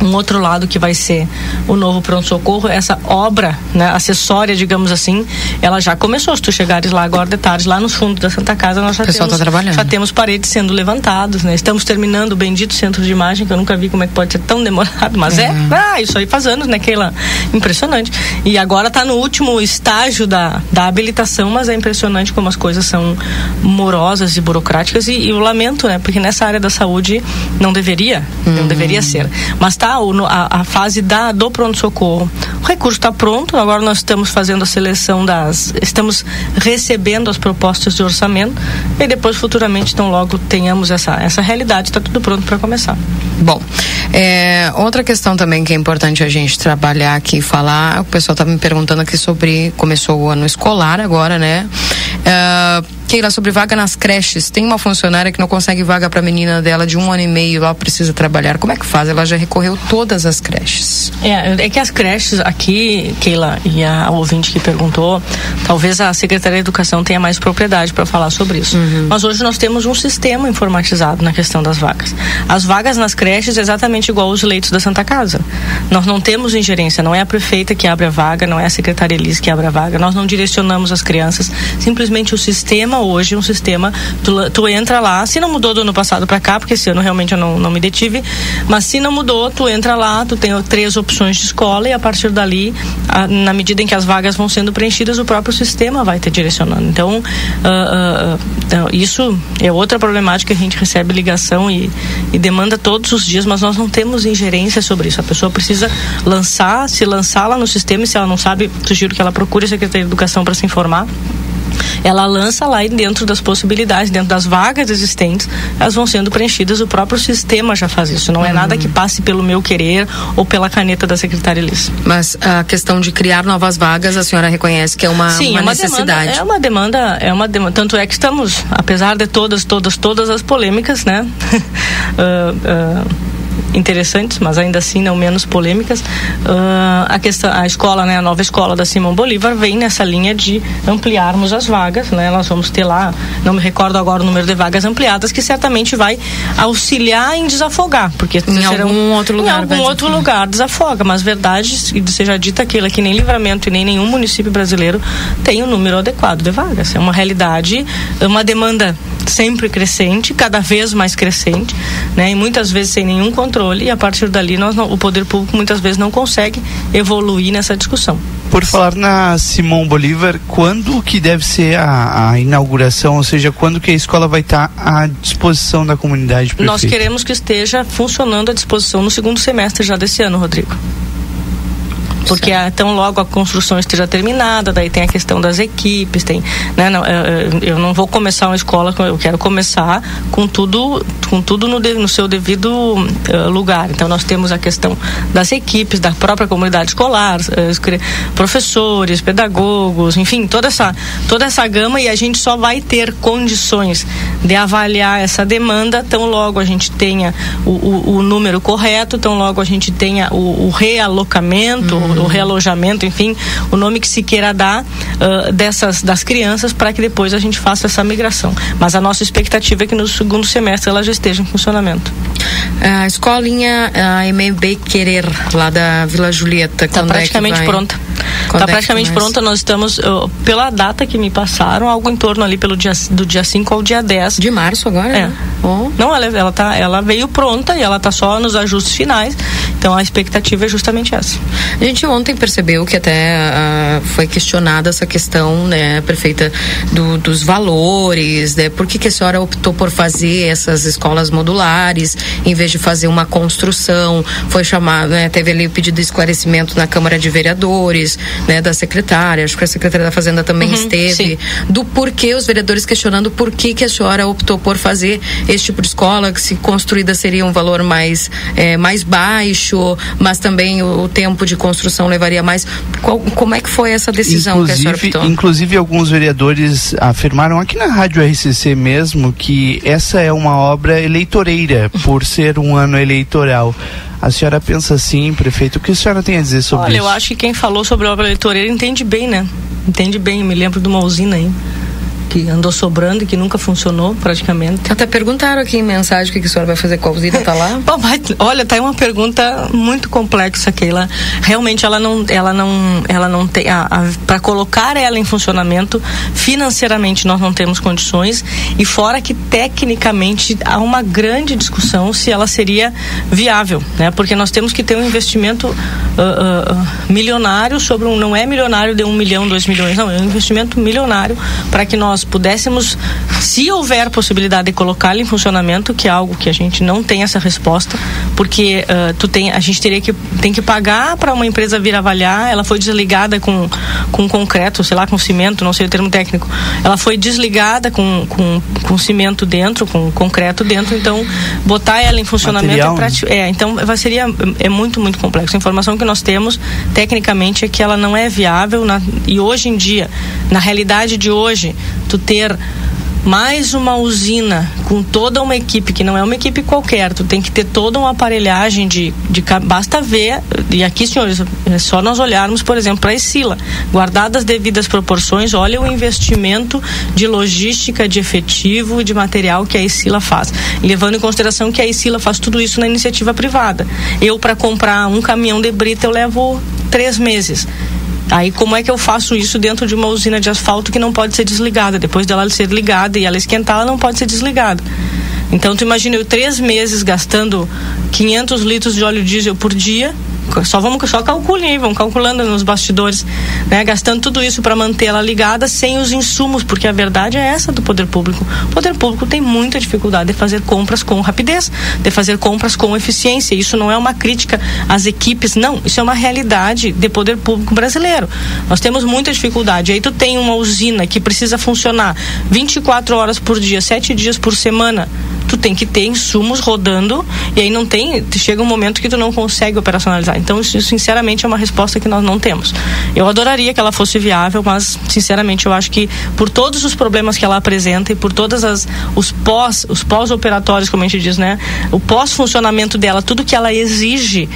um outro lado que vai ser o novo pronto-socorro, essa obra né, acessória, digamos assim, ela já começou. Se tu chegares lá agora de tarde, lá no fundo da Santa Casa, nós já pessoal temos, tá trabalhando. já temos paredes sendo levantadas, né? Estamos terminando o bendito centro de imagem, que eu nunca vi como é que pode ser tão demorado, mas é, ah, isso aí faz anos, né, Keila? Impressionante. E agora está no último estágio da, da habilitação, mas é impressionante como as coisas são morosas e burocráticas e, e eu lamento, né? Porque nessa área da saúde não deveria, não deveria ser. Mas tá o, no- a, a fase da, do pronto-socorro. O recurso está pronto, agora nós estamos fazendo a seleção das. Estamos recebendo as propostas de orçamento e depois, futuramente, então logo tenhamos essa, essa realidade, está tudo pronto para começar. Bom, é, outra questão também que é importante a gente trabalhar aqui e falar, o pessoal tá me perguntando aqui sobre, começou o ano escolar agora, né? É, Keila, sobre vaga nas creches, tem uma funcionária que não consegue vaga para a menina dela de um ano e meio, ela precisa trabalhar, como é que faz? Ela já recorreu todas as creches. É, é que as creches aqui, Keila, e a, ouvinte que perguntou, talvez a Secretaria de Educação tenha mais propriedade para falar sobre isso. Mas hoje nós temos um sistema informatizado na questão das vagas. As vagas nas creches é exatamente igual aos leitos da Santa Casa. Nós não temos ingerência, não é a prefeita que abre a vaga, não é a Secretaria Elis que abre a vaga, nós não direcionamos as crianças, simplesmente o sistema hoje um sistema, tu, tu entra lá, se não mudou do ano passado para cá, porque esse ano realmente eu não, não me detive, mas se não mudou, tu entra lá, tu tem três opções de escola e a partir dali, a, na medida em que as vagas vão sendo preenchidas, o próprio sistema vai te direcionando. Então, uh, uh, isso é outra problemática que a gente recebe ligação e, e demanda todos os dias, mas nós não temos ingerência sobre isso. A pessoa precisa lançar, se lançar lá no sistema e se ela não sabe, sugiro que ela procure a Secretaria de Educação para se informar ela lança lá e dentro das possibilidades, dentro das vagas existentes, elas vão sendo preenchidas. O próprio sistema já faz isso. Não é nada que passe pelo meu querer ou pela caneta da secretária Liz. Mas a questão de criar novas vagas, a senhora reconhece que é uma, Sim, uma, é uma necessidade? Demanda, é uma demanda, é uma demanda. Tanto é que estamos, apesar de todas, todas, todas as polêmicas, né? uh, uh, interessantes, mas ainda assim não menos polêmicas. Uh, a questão, a escola, né, a nova escola da Simão Bolívar vem nessa linha de ampliarmos as vagas, né? Nós vamos ter lá, não me recordo agora o número de vagas ampliadas, que certamente vai auxiliar em desafogar, porque em serão, algum outro lugar, em algum outro lugar desafoga, mas verdade seja dita aquela que nem Livramento e nem nenhum município brasileiro tem o um número adequado de vagas. É uma realidade, uma demanda sempre crescente, cada vez mais crescente, né? E muitas vezes sem nenhum controle e a partir dali nós não, o poder público muitas vezes não consegue evoluir nessa discussão. Por falar na Simão Bolívar, quando que deve ser a, a inauguração, ou seja, quando que a escola vai estar à disposição da comunidade? Prefeito? Nós queremos que esteja funcionando à disposição no segundo semestre já desse ano, Rodrigo porque a, tão logo a construção esteja terminada, daí tem a questão das equipes, tem, né, não, eu, eu, não vou começar uma escola, eu quero começar com tudo, com tudo no, de, no seu devido uh, lugar. Então nós temos a questão das equipes, da própria comunidade escolar, uh, professores, pedagogos, enfim, toda essa, toda essa gama e a gente só vai ter condições de avaliar essa demanda tão logo a gente tenha o, o, o número correto, tão logo a gente tenha o, o realocamento, uhum o realojamento, enfim, o nome que se queira dar uh, dessas das crianças para que depois a gente faça essa migração. Mas a nossa expectativa é que no segundo semestre ela já esteja em funcionamento. A escolinha a MB Querer, lá da Vila Julieta, está praticamente é pronta. Está praticamente pronta. Nós estamos, uh, pela data que me passaram, algo em torno ali pelo dia, do dia 5 ao dia 10. De março agora? É. Né? Oh. Não, ela, ela, tá, ela veio pronta e ela está só nos ajustes finais. Então a expectativa é justamente essa. A gente ontem percebeu que até uh, foi questionada essa questão, né, prefeita, do, dos valores, né? Por que, que a senhora optou por fazer essas escolas modulares em vez de fazer uma construção? Foi chamado, né, teve ali o pedido de esclarecimento na Câmara de Vereadores, né, da secretária, acho que a secretária da Fazenda também uhum, esteve, sim. do porquê os vereadores questionando por que, que a senhora optou por fazer esse tipo de escola, que se construída seria um valor mais, é, mais baixo, mas também o, o tempo de construção levaria mais. Qual, como é que foi essa decisão inclusive, que a senhora optou? Inclusive, alguns vereadores afirmaram aqui na Rádio RCC mesmo que essa é uma obra eleitoreira, por ser um ano eleitoral. A senhora pensa assim, prefeito, o que a senhora tem a dizer sobre Olha, isso? Olha, eu acho que quem falou sobre obra eleitoreira entende bem, né? Entende bem, me lembro de uma usina aí que andou sobrando e que nunca funcionou praticamente. Até perguntaram aqui em mensagem o que, que a senhora vai fazer com a usina, tá lá? Bom, mas, olha, tá aí uma pergunta muito complexa, Keila. Realmente ela não, ela não, ela não tem, para colocar ela em funcionamento, financeiramente nós não temos condições e fora que tecnicamente há uma grande discussão se ela seria viável, né? Porque nós temos que ter um investimento uh, uh, milionário sobre um, não é milionário de um milhão, dois milhões, não, é um investimento milionário para que nós pudéssemos, se houver possibilidade de colocá-la em funcionamento, que é algo que a gente não tem essa resposta, porque uh, tu tem, a gente teria que tem que pagar para uma empresa vir avaliar. Ela foi desligada com, com concreto, sei lá, com cimento, não sei o termo técnico. Ela foi desligada com, com, com cimento dentro, com concreto dentro. Então, botar ela em funcionamento é, né? é então seria é muito muito complexo. A informação que nós temos tecnicamente é que ela não é viável na, e hoje em dia, na realidade de hoje, tu ter mais uma usina com toda uma equipe, que não é uma equipe qualquer, tu tem que ter toda uma aparelhagem de, de basta ver, e aqui, senhores, é só nós olharmos, por exemplo, para a Escila, guardadas as devidas proporções, olha o investimento de logística, de efetivo, de material que a Escila faz, levando em consideração que a Escila faz tudo isso na iniciativa privada. Eu, para comprar um caminhão de brita, eu levo três meses Aí como é que eu faço isso dentro de uma usina de asfalto que não pode ser desligada? Depois dela ser ligada e ela esquentar, ela não pode ser desligada. Então tu imagina eu três meses gastando 500 litros de óleo diesel por dia só vamos só calculem, vamos calculando nos bastidores, né? Gastando tudo isso para manter ela ligada sem os insumos, porque a verdade é essa do poder público. O poder público tem muita dificuldade de fazer compras com rapidez, de fazer compras com eficiência. Isso não é uma crítica às equipes, não. Isso é uma realidade de poder público brasileiro. Nós temos muita dificuldade. Aí tu tem uma usina que precisa funcionar 24 horas por dia, 7 dias por semana tu tem que ter insumos rodando e aí não tem, chega um momento que tu não consegue operacionalizar. Então, isso, sinceramente é uma resposta que nós não temos. Eu adoraria que ela fosse viável, mas sinceramente eu acho que por todos os problemas que ela apresenta e por todas as os pós, os pós-operatórios, como a gente diz, né? O pós-funcionamento dela, tudo que ela exige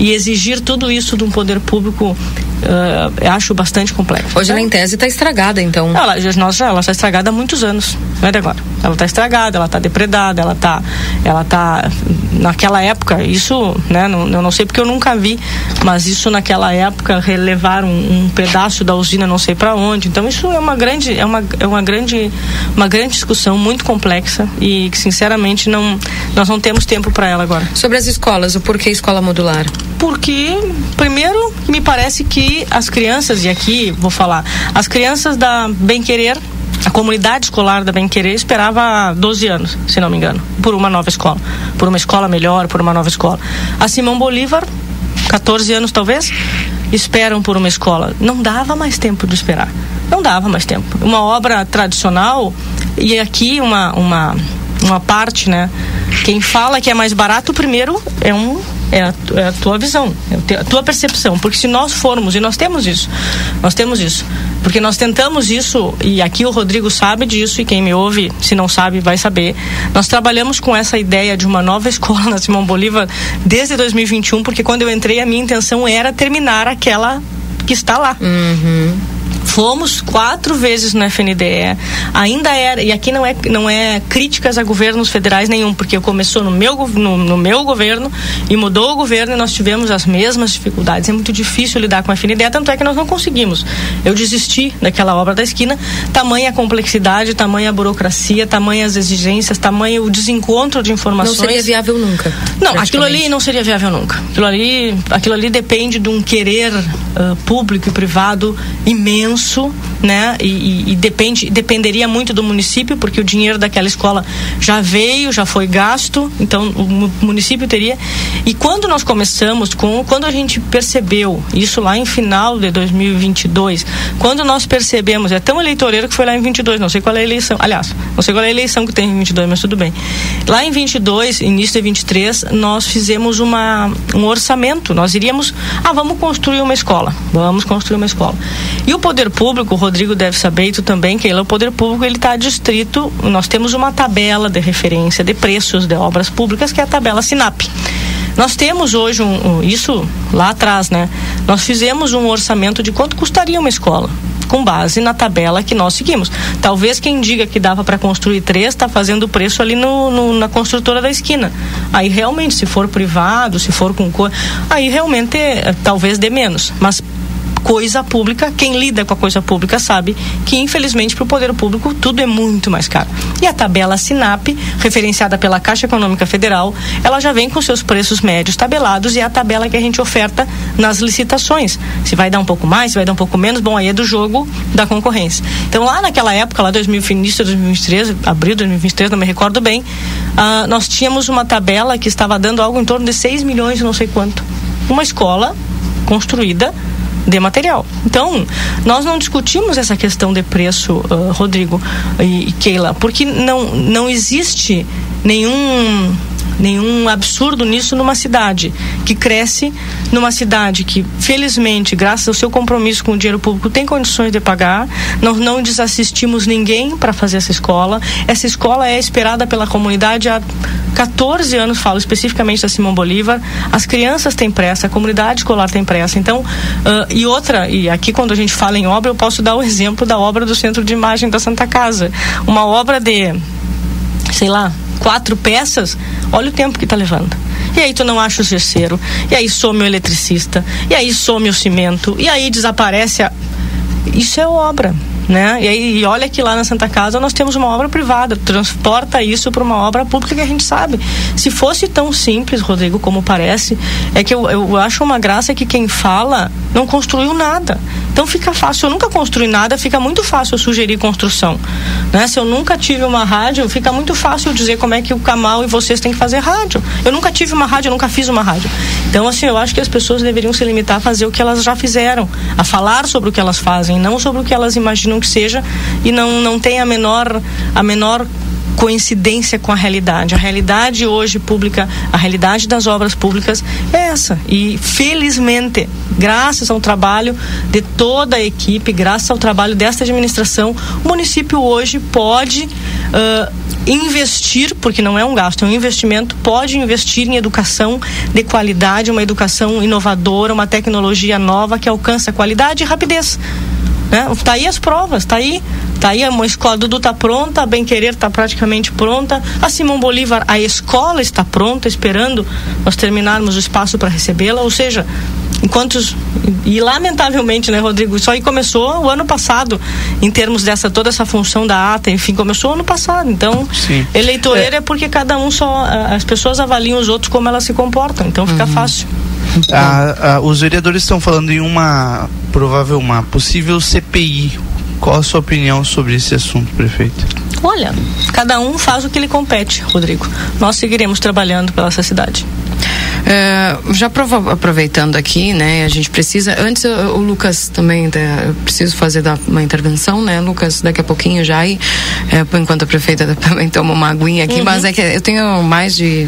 e exigir tudo isso de um poder público uh, acho bastante complexo. Hoje, na em tese, está estragada, então. Ela, nossa, ela está estragada há muitos anos, não é de agora. Ela está estragada, ela está depredada, ela está, ela tá naquela época, isso, né, não, eu não sei porque eu nunca vi, mas isso naquela época relevar um, um pedaço da usina não sei para onde. Então isso é uma grande, é uma, é uma grande, uma grande discussão muito complexa e que sinceramente não, nós não temos tempo para ela agora. Sobre as escolas, o porquê escola modular? Porque primeiro me parece que as crianças, e aqui vou falar, as crianças da Bem Querer, a comunidade escolar da Bem Querer esperava 12 anos, se não me engano, por uma nova escola, por uma escola melhor, por uma nova escola. A Simão Bolívar, 14 anos talvez, esperam por uma escola. Não dava mais tempo de esperar. Não dava mais tempo. Uma obra tradicional e aqui uma uma uma parte, né? Quem fala que é mais barato primeiro é um é a, é a tua visão, é a tua percepção. Porque se nós formos, e nós temos isso, nós temos isso, porque nós tentamos isso, e aqui o Rodrigo sabe disso, e quem me ouve, se não sabe, vai saber. Nós trabalhamos com essa ideia de uma nova escola na Simão Bolívar desde 2021, porque quando eu entrei, a minha intenção era terminar aquela que está lá. Uhum. Fomos quatro vezes no FNDE. Ainda era, e aqui não é, não é críticas a governos federais nenhum, porque começou no meu, no, no meu governo e mudou o governo e nós tivemos as mesmas dificuldades. É muito difícil lidar com a FNDE, tanto é que nós não conseguimos. Eu desisti daquela obra da esquina, tamanha complexidade, tamanha burocracia, tamanhas exigências, tamanho o desencontro de informações. Não seria viável nunca. Não, aquilo ali não seria viável nunca. Aquilo ali, aquilo ali depende de um querer uh, público e privado imenso imenso, né? E, e, depende, dependeria muito do município, porque o dinheiro daquela escola já veio, já foi gasto, então o município teria. E quando nós começamos com, quando a gente percebeu isso lá em final de 2022, quando nós percebemos, é tão eleitoreiro que foi lá em 22, não sei qual é a eleição, aliás, não sei qual é a eleição que tem em 22, mas tudo bem. Lá em 22, início de 23, nós fizemos uma um orçamento, nós iríamos, ah, vamos construir uma escola, vamos construir uma escola. E o poder público, o Rodrigo deve saber, e tu também, Keila, o poder público ele está distrito, nós temos uma tabela de referência de preços de obras públicas, que é a tabela SINAP. Nós temos hoje um, um, isso lá atrás, né? Nós fizemos um orçamento de quanto custaria uma escola com base na tabela que nós seguimos. Talvez quem diga que dava para construir três está fazendo o preço ali no, no, na construtora da esquina. Aí realmente, se for privado, se for com cor, aí realmente é, talvez dê menos. Mas coisa pública, quem lida com a coisa pública sabe que, infelizmente, para o poder público tudo é muito mais caro. E a tabela SINAP, referenciada pela Caixa Econômica Federal, ela já vem com seus preços médios tabelados e é a tabela que a gente oferta nas licitações. Se vai dar um pouco mais, se vai dar um pouco menos, bom, aí é do jogo da concorrência. Então, lá naquela época, lá 2000, início de 2023, abril de 2023, não me recordo bem, uh, nós tínhamos uma tabela que estava dando algo em torno de 6 milhões, não sei quanto. Uma escola construída de material. Então, nós não discutimos essa questão de preço, uh, Rodrigo e, e Keila, porque não, não existe nenhum nenhum absurdo nisso numa cidade que cresce, numa cidade que, felizmente, graças ao seu compromisso com o dinheiro público, tem condições de pagar. Nós não desassistimos ninguém para fazer essa escola. Essa escola é esperada pela comunidade há 14 anos, falo especificamente da Simão Bolívar. As crianças têm pressa, a comunidade escolar tem pressa. Então, uh, e outra, e aqui quando a gente fala em obra, eu posso dar o exemplo da obra do Centro de Imagem da Santa Casa. Uma obra de, sei lá, quatro peças, olha o tempo que está levando. E aí tu não acha o gesseiro. E aí some o eletricista. E aí some o cimento. E aí desaparece a. Isso é obra né? E aí e olha que lá na Santa Casa nós temos uma obra privada, transporta isso para uma obra pública que a gente sabe. Se fosse tão simples, Rodrigo, como parece, é que eu, eu acho uma graça que quem fala não construiu nada. Então fica fácil. Eu nunca construí nada, fica muito fácil eu sugerir construção. Né? Se eu nunca tive uma rádio, fica muito fácil dizer como é que o Camal e vocês têm que fazer rádio. Eu nunca tive uma rádio, eu nunca fiz uma rádio. Então, assim, eu acho que as pessoas deveriam se limitar a fazer o que elas já fizeram, a falar sobre o que elas fazem, não sobre o que elas imaginam que seja e não, não tem a menor, a menor coincidência com a realidade. A realidade hoje pública, a realidade das obras públicas é essa. E felizmente, graças ao trabalho de toda a equipe, graças ao trabalho desta administração, o município hoje pode uh, investir, porque não é um gasto, é um investimento, pode investir em educação de qualidade, uma educação inovadora, uma tecnologia nova que alcança qualidade e rapidez. Né? Tá aí as provas, tá aí, tá aí a escola Dudu tá pronta, a Bem Querer está praticamente pronta, a Simão Bolívar, a escola está pronta, esperando nós terminarmos o espaço para recebê-la, ou seja, enquanto e lamentavelmente, né, Rodrigo, isso aí começou o ano passado, em termos dessa toda essa função da ata, enfim, começou ano passado. Então, Sim. eleitoreiro é. é porque cada um só as pessoas avaliam os outros como elas se comportam, então fica uhum. fácil. Ah, ah, os vereadores estão falando em uma provável, uma possível CPI. Qual a sua opinião sobre esse assunto, prefeito? Olha, cada um faz o que lhe compete, Rodrigo. Nós seguiremos trabalhando pela essa cidade. É, já aproveitando aqui, né, a gente precisa, antes o Lucas também, né, eu preciso fazer uma intervenção, né, Lucas, daqui a pouquinho já aí, é, enquanto a prefeita também toma uma aguinha aqui, uhum. mas é que eu tenho mais de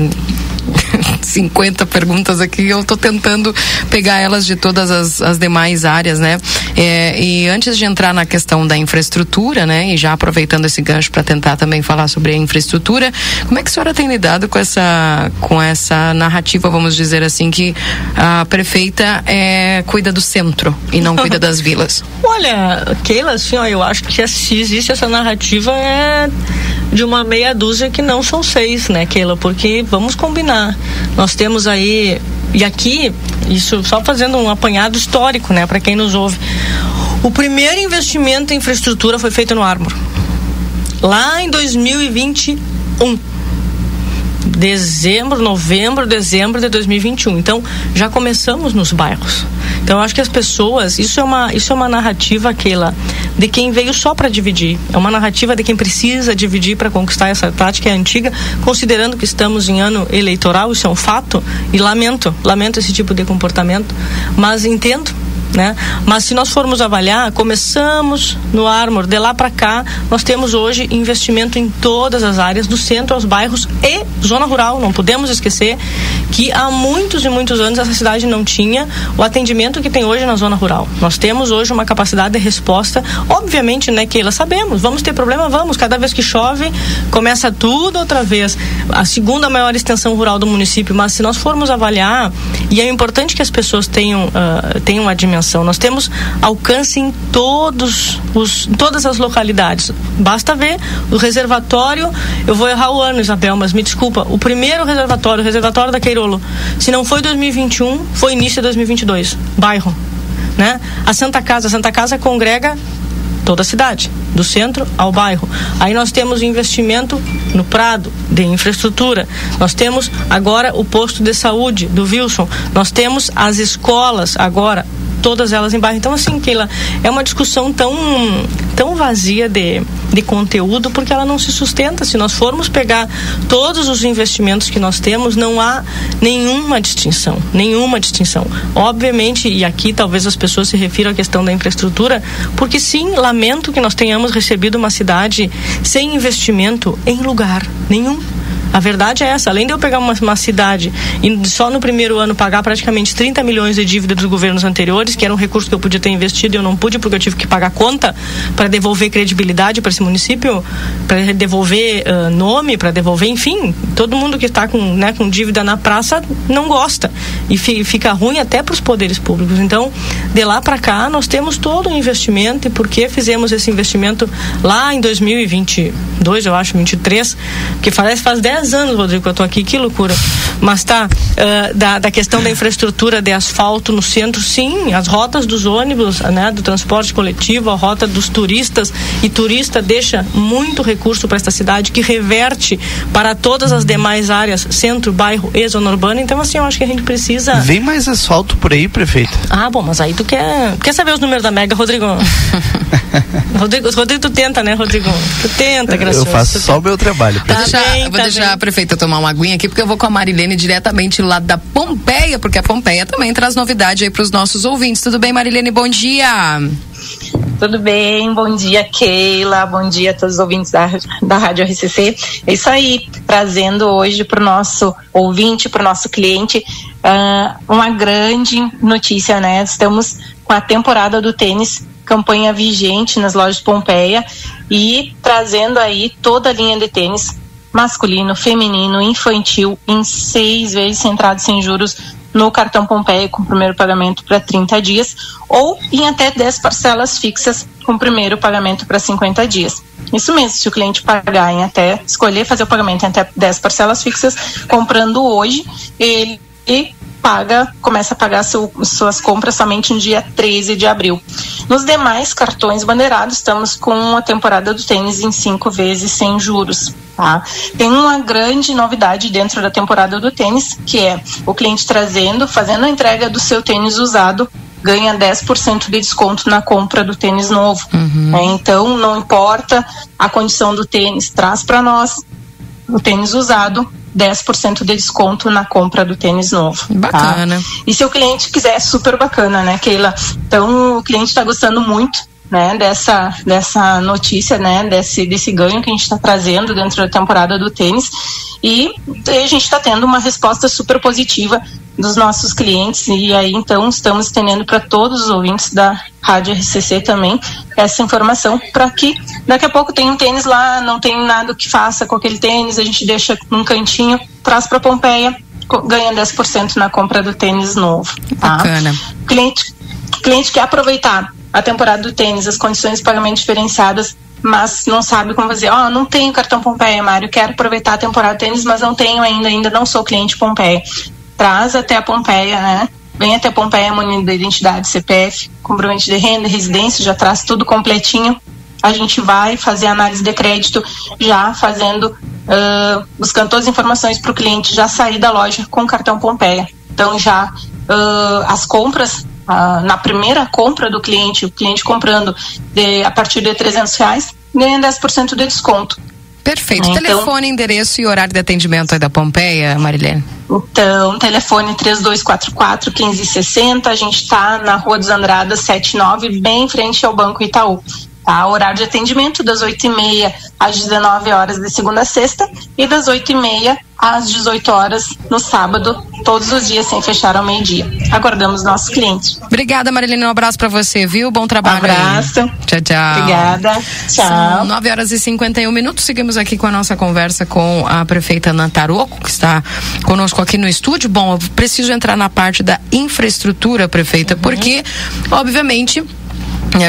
50 perguntas aqui, eu estou tentando pegar elas de todas as, as demais áreas, né? É, e antes de entrar na questão da infraestrutura, né? E já aproveitando esse gancho para tentar também falar sobre a infraestrutura, como é que a senhora tem lidado com essa, com essa narrativa, vamos dizer assim, que a prefeita é, cuida do centro e não cuida das vilas? Olha, Keila, assim, ó, eu acho que se existe essa narrativa é de uma meia dúzia que não são seis, né, Keila? Porque vamos combinar. Nós temos aí, e aqui, isso só fazendo um apanhado histórico, né, para quem nos ouve. O primeiro investimento em infraestrutura foi feito no Armor. Lá em 2021 dezembro, novembro, dezembro de 2021. Então, já começamos nos bairros. Então, eu acho que as pessoas, isso é uma, isso é uma narrativa aquela de quem veio só para dividir. É uma narrativa de quem precisa dividir para conquistar essa tática é antiga, considerando que estamos em ano eleitoral, isso é um fato e lamento, lamento esse tipo de comportamento, mas entendo né? Mas se nós formos avaliar, começamos no Armor, de lá para cá, nós temos hoje investimento em todas as áreas, do centro aos bairros e zona rural. Não podemos esquecer que há muitos e muitos anos essa cidade não tinha o atendimento que tem hoje na zona rural. Nós temos hoje uma capacidade de resposta, obviamente, né, Keila, sabemos, vamos ter problema, vamos, cada vez que chove, começa tudo outra vez. A segunda maior extensão rural do município, mas se nós formos avaliar, e é importante que as pessoas tenham, uh, tenham a dimensão nós temos alcance em todos os, todas as localidades. Basta ver o reservatório. Eu vou errar o ano, Isabel, mas me desculpa. O primeiro reservatório, o reservatório da Queirolo, se não foi 2021, foi início de 2022. Bairro, né? A Santa Casa, a Santa Casa congrega toda a cidade, do centro ao bairro. Aí nós temos investimento no Prado, de infraestrutura. Nós temos agora o posto de saúde do Wilson. Nós temos as escolas agora todas elas em bairro. Então, assim, Keila, é uma discussão tão, tão vazia de, de conteúdo, porque ela não se sustenta. Se nós formos pegar todos os investimentos que nós temos, não há nenhuma distinção. Nenhuma distinção. Obviamente, e aqui talvez as pessoas se refiram à questão da infraestrutura, porque sim, lamento que nós tenhamos recebido uma cidade sem investimento em lugar nenhum. A verdade é essa. Além de eu pegar uma, uma cidade e só no primeiro ano pagar praticamente 30 milhões de dívida dos governos anteriores, que era um recurso que eu podia ter investido e eu não pude porque eu tive que pagar conta para devolver credibilidade para esse município, para devolver uh, nome, para devolver, enfim, todo mundo que está com, né, com dívida na praça não gosta e fi, fica ruim até para os poderes públicos. Então, de lá para cá, nós temos todo o investimento e por que fizemos esse investimento lá em 2022, eu acho, 23, que faz, faz 10 10 anos, Rodrigo, que eu tô aqui, que loucura. Mas tá, uh, da, da questão da infraestrutura de asfalto no centro, sim, as rotas dos ônibus, né, do transporte coletivo, a rota dos turistas, e turista deixa muito recurso para esta cidade que reverte para todas as demais áreas, centro, bairro e zona urbana. Então, assim, eu acho que a gente precisa. Vem mais asfalto por aí, prefeito. Ah, bom, mas aí tu quer. Quer saber os números da Mega, Rodrigo? Rodrigo, Rodrigo, tu tenta, né, Rodrigo? Tu tenta, gracioso. Eu faço só o meu trabalho. Vou deixar, bem, vou tá deixar a prefeita tomar uma aguinha aqui, porque eu vou com a Marilene diretamente lá da Pompeia, porque a Pompeia também traz novidade aí para os nossos ouvintes. Tudo bem, Marilene? Bom dia. Tudo bem? Bom dia, Keila. Bom dia a todos os ouvintes da, da Rádio RCC. É isso aí, trazendo hoje para o nosso ouvinte, para o nosso cliente, uh, uma grande notícia, né? Estamos com a temporada do tênis campanha vigente nas lojas Pompeia e trazendo aí toda a linha de tênis masculino, feminino, infantil em seis vezes centrado sem juros no cartão Pompeia com primeiro pagamento para 30 dias ou em até 10 parcelas fixas com primeiro pagamento para 50 dias. Isso mesmo, se o cliente pagar em até escolher fazer o pagamento em até 10 parcelas fixas, comprando hoje, ele paga, começa a pagar seu, suas compras somente no dia 13 de abril. Nos demais cartões bandeirados, estamos com a temporada do tênis em cinco vezes sem juros. Tá? Tem uma grande novidade dentro da temporada do tênis, que é o cliente trazendo, fazendo a entrega do seu tênis usado ganha 10% de desconto na compra do tênis novo. Uhum. É, então, não importa a condição do tênis, traz para nós o tênis usado, 10% de desconto na compra do tênis novo. Tá? Bacana. Tá? E se o cliente quiser, é super bacana, né, Keila? Então, o cliente está gostando muito né, dessa, dessa notícia, né, desse, desse ganho que a gente está trazendo dentro da temporada do tênis. E a gente está tendo uma resposta super positiva dos nossos clientes e aí então estamos estendendo para todos os ouvintes da Rádio RCC também essa informação para que daqui a pouco tem um tênis lá, não tem nada que faça com aquele tênis, a gente deixa num cantinho, traz para Pompeia, ganha 10% na compra do tênis novo. Tá? Bacana. Cliente, cliente quer aproveitar a temporada do tênis, as condições de pagamento diferenciadas, mas não sabe como fazer. Ó, oh, não tenho cartão Pompeia, Mário, quero aproveitar a temporada do tênis, mas não tenho ainda, ainda não sou cliente Pompeia. Traz até a Pompeia, né? Vem até a Pompeia munido da identidade CPF, comprovante de renda, residência, já traz tudo completinho. A gente vai fazer análise de crédito já fazendo, uh, buscando todas as informações para o cliente já sair da loja com cartão Pompeia. Então já uh, as compras ah, na primeira compra do cliente, o cliente comprando de, a partir de 300 reais, ganha 10% de desconto. Perfeito. Então, telefone, endereço e horário de atendimento aí da Pompeia, Marilene? Então, telefone 3244 1560. A gente está na Rua dos Andradas 79, bem em frente ao Banco Itaú. Tá? Horário de atendimento das 8h30 às 19 horas de segunda a sexta e das 8h30 às 18 horas no sábado, todos os dias sem fechar ao meio-dia. Aguardamos nossos clientes. Obrigada, Marilene. Um abraço para você, viu? Bom trabalho. abraço. Aí. Tchau, tchau. Obrigada. Tchau. São 9 horas e 51 minutos. Seguimos aqui com a nossa conversa com a prefeita Ana Taroco, que está conosco aqui no estúdio. Bom, eu preciso entrar na parte da infraestrutura, prefeita, uhum. porque, obviamente,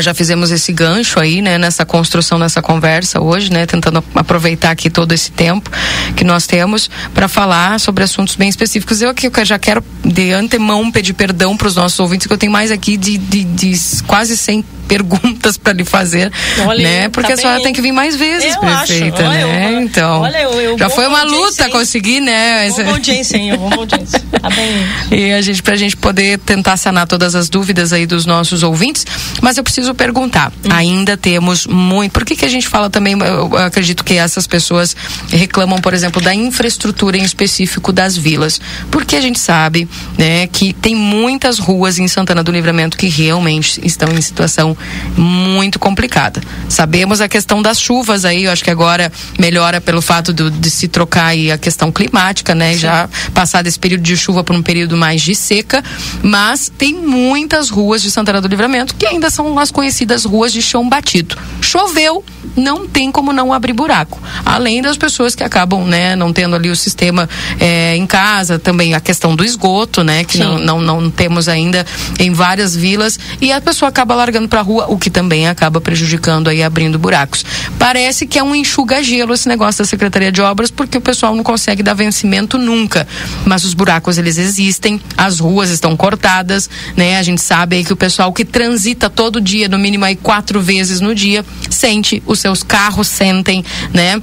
já fizemos esse gancho aí, né, nessa construção, nessa conversa hoje, né, tentando aproveitar aqui todo esse tempo que nós temos para falar sobre assuntos bem específicos. Eu aqui eu já quero de antemão pedir perdão para os nossos ouvintes que eu tenho mais aqui de, de, de quase 100 perguntas para lhe fazer, olha, né? Porque tá a senhora bem. tem que vir mais vezes, eu prefeita, acho. né? Eu, então, olha, eu, já foi uma luta conseguir, né? Bom audiência, hein? Bom audiência. Tá bem. E a gente pra gente poder tentar sanar todas as dúvidas aí dos nossos ouvintes, mas eu preciso perguntar. Hum. Ainda temos muito. Por que que a gente fala também, eu acredito que essas pessoas reclamam, por exemplo, da infraestrutura em específico das vilas? Porque a gente sabe, né, que tem muitas ruas em Santana do Livramento que realmente estão em situação muito complicada. Sabemos a questão das chuvas aí, eu acho que agora melhora pelo fato do, de se trocar aí a questão climática, né? Sim. Já passar desse período de chuva por um período mais de seca, mas tem muitas ruas de Santana do Livramento que ainda são as conhecidas ruas de chão batido. Choveu, não tem como não abrir buraco. Além das pessoas que acabam, né, não tendo ali o sistema é, em casa, também a questão do esgoto, né, que não, não, não, temos ainda em várias vilas, e a pessoa acaba largando para rua o que também acaba prejudicando aí, abrindo buracos. Parece que é um enxuga-gelo esse negócio da Secretaria de Obras, porque o pessoal não consegue dar vencimento nunca. Mas os buracos, eles existem, as ruas estão cortadas, né? A gente sabe aí que o pessoal que transita todo dia, no mínimo aí quatro vezes no dia, sente, os seus carros sentem, né?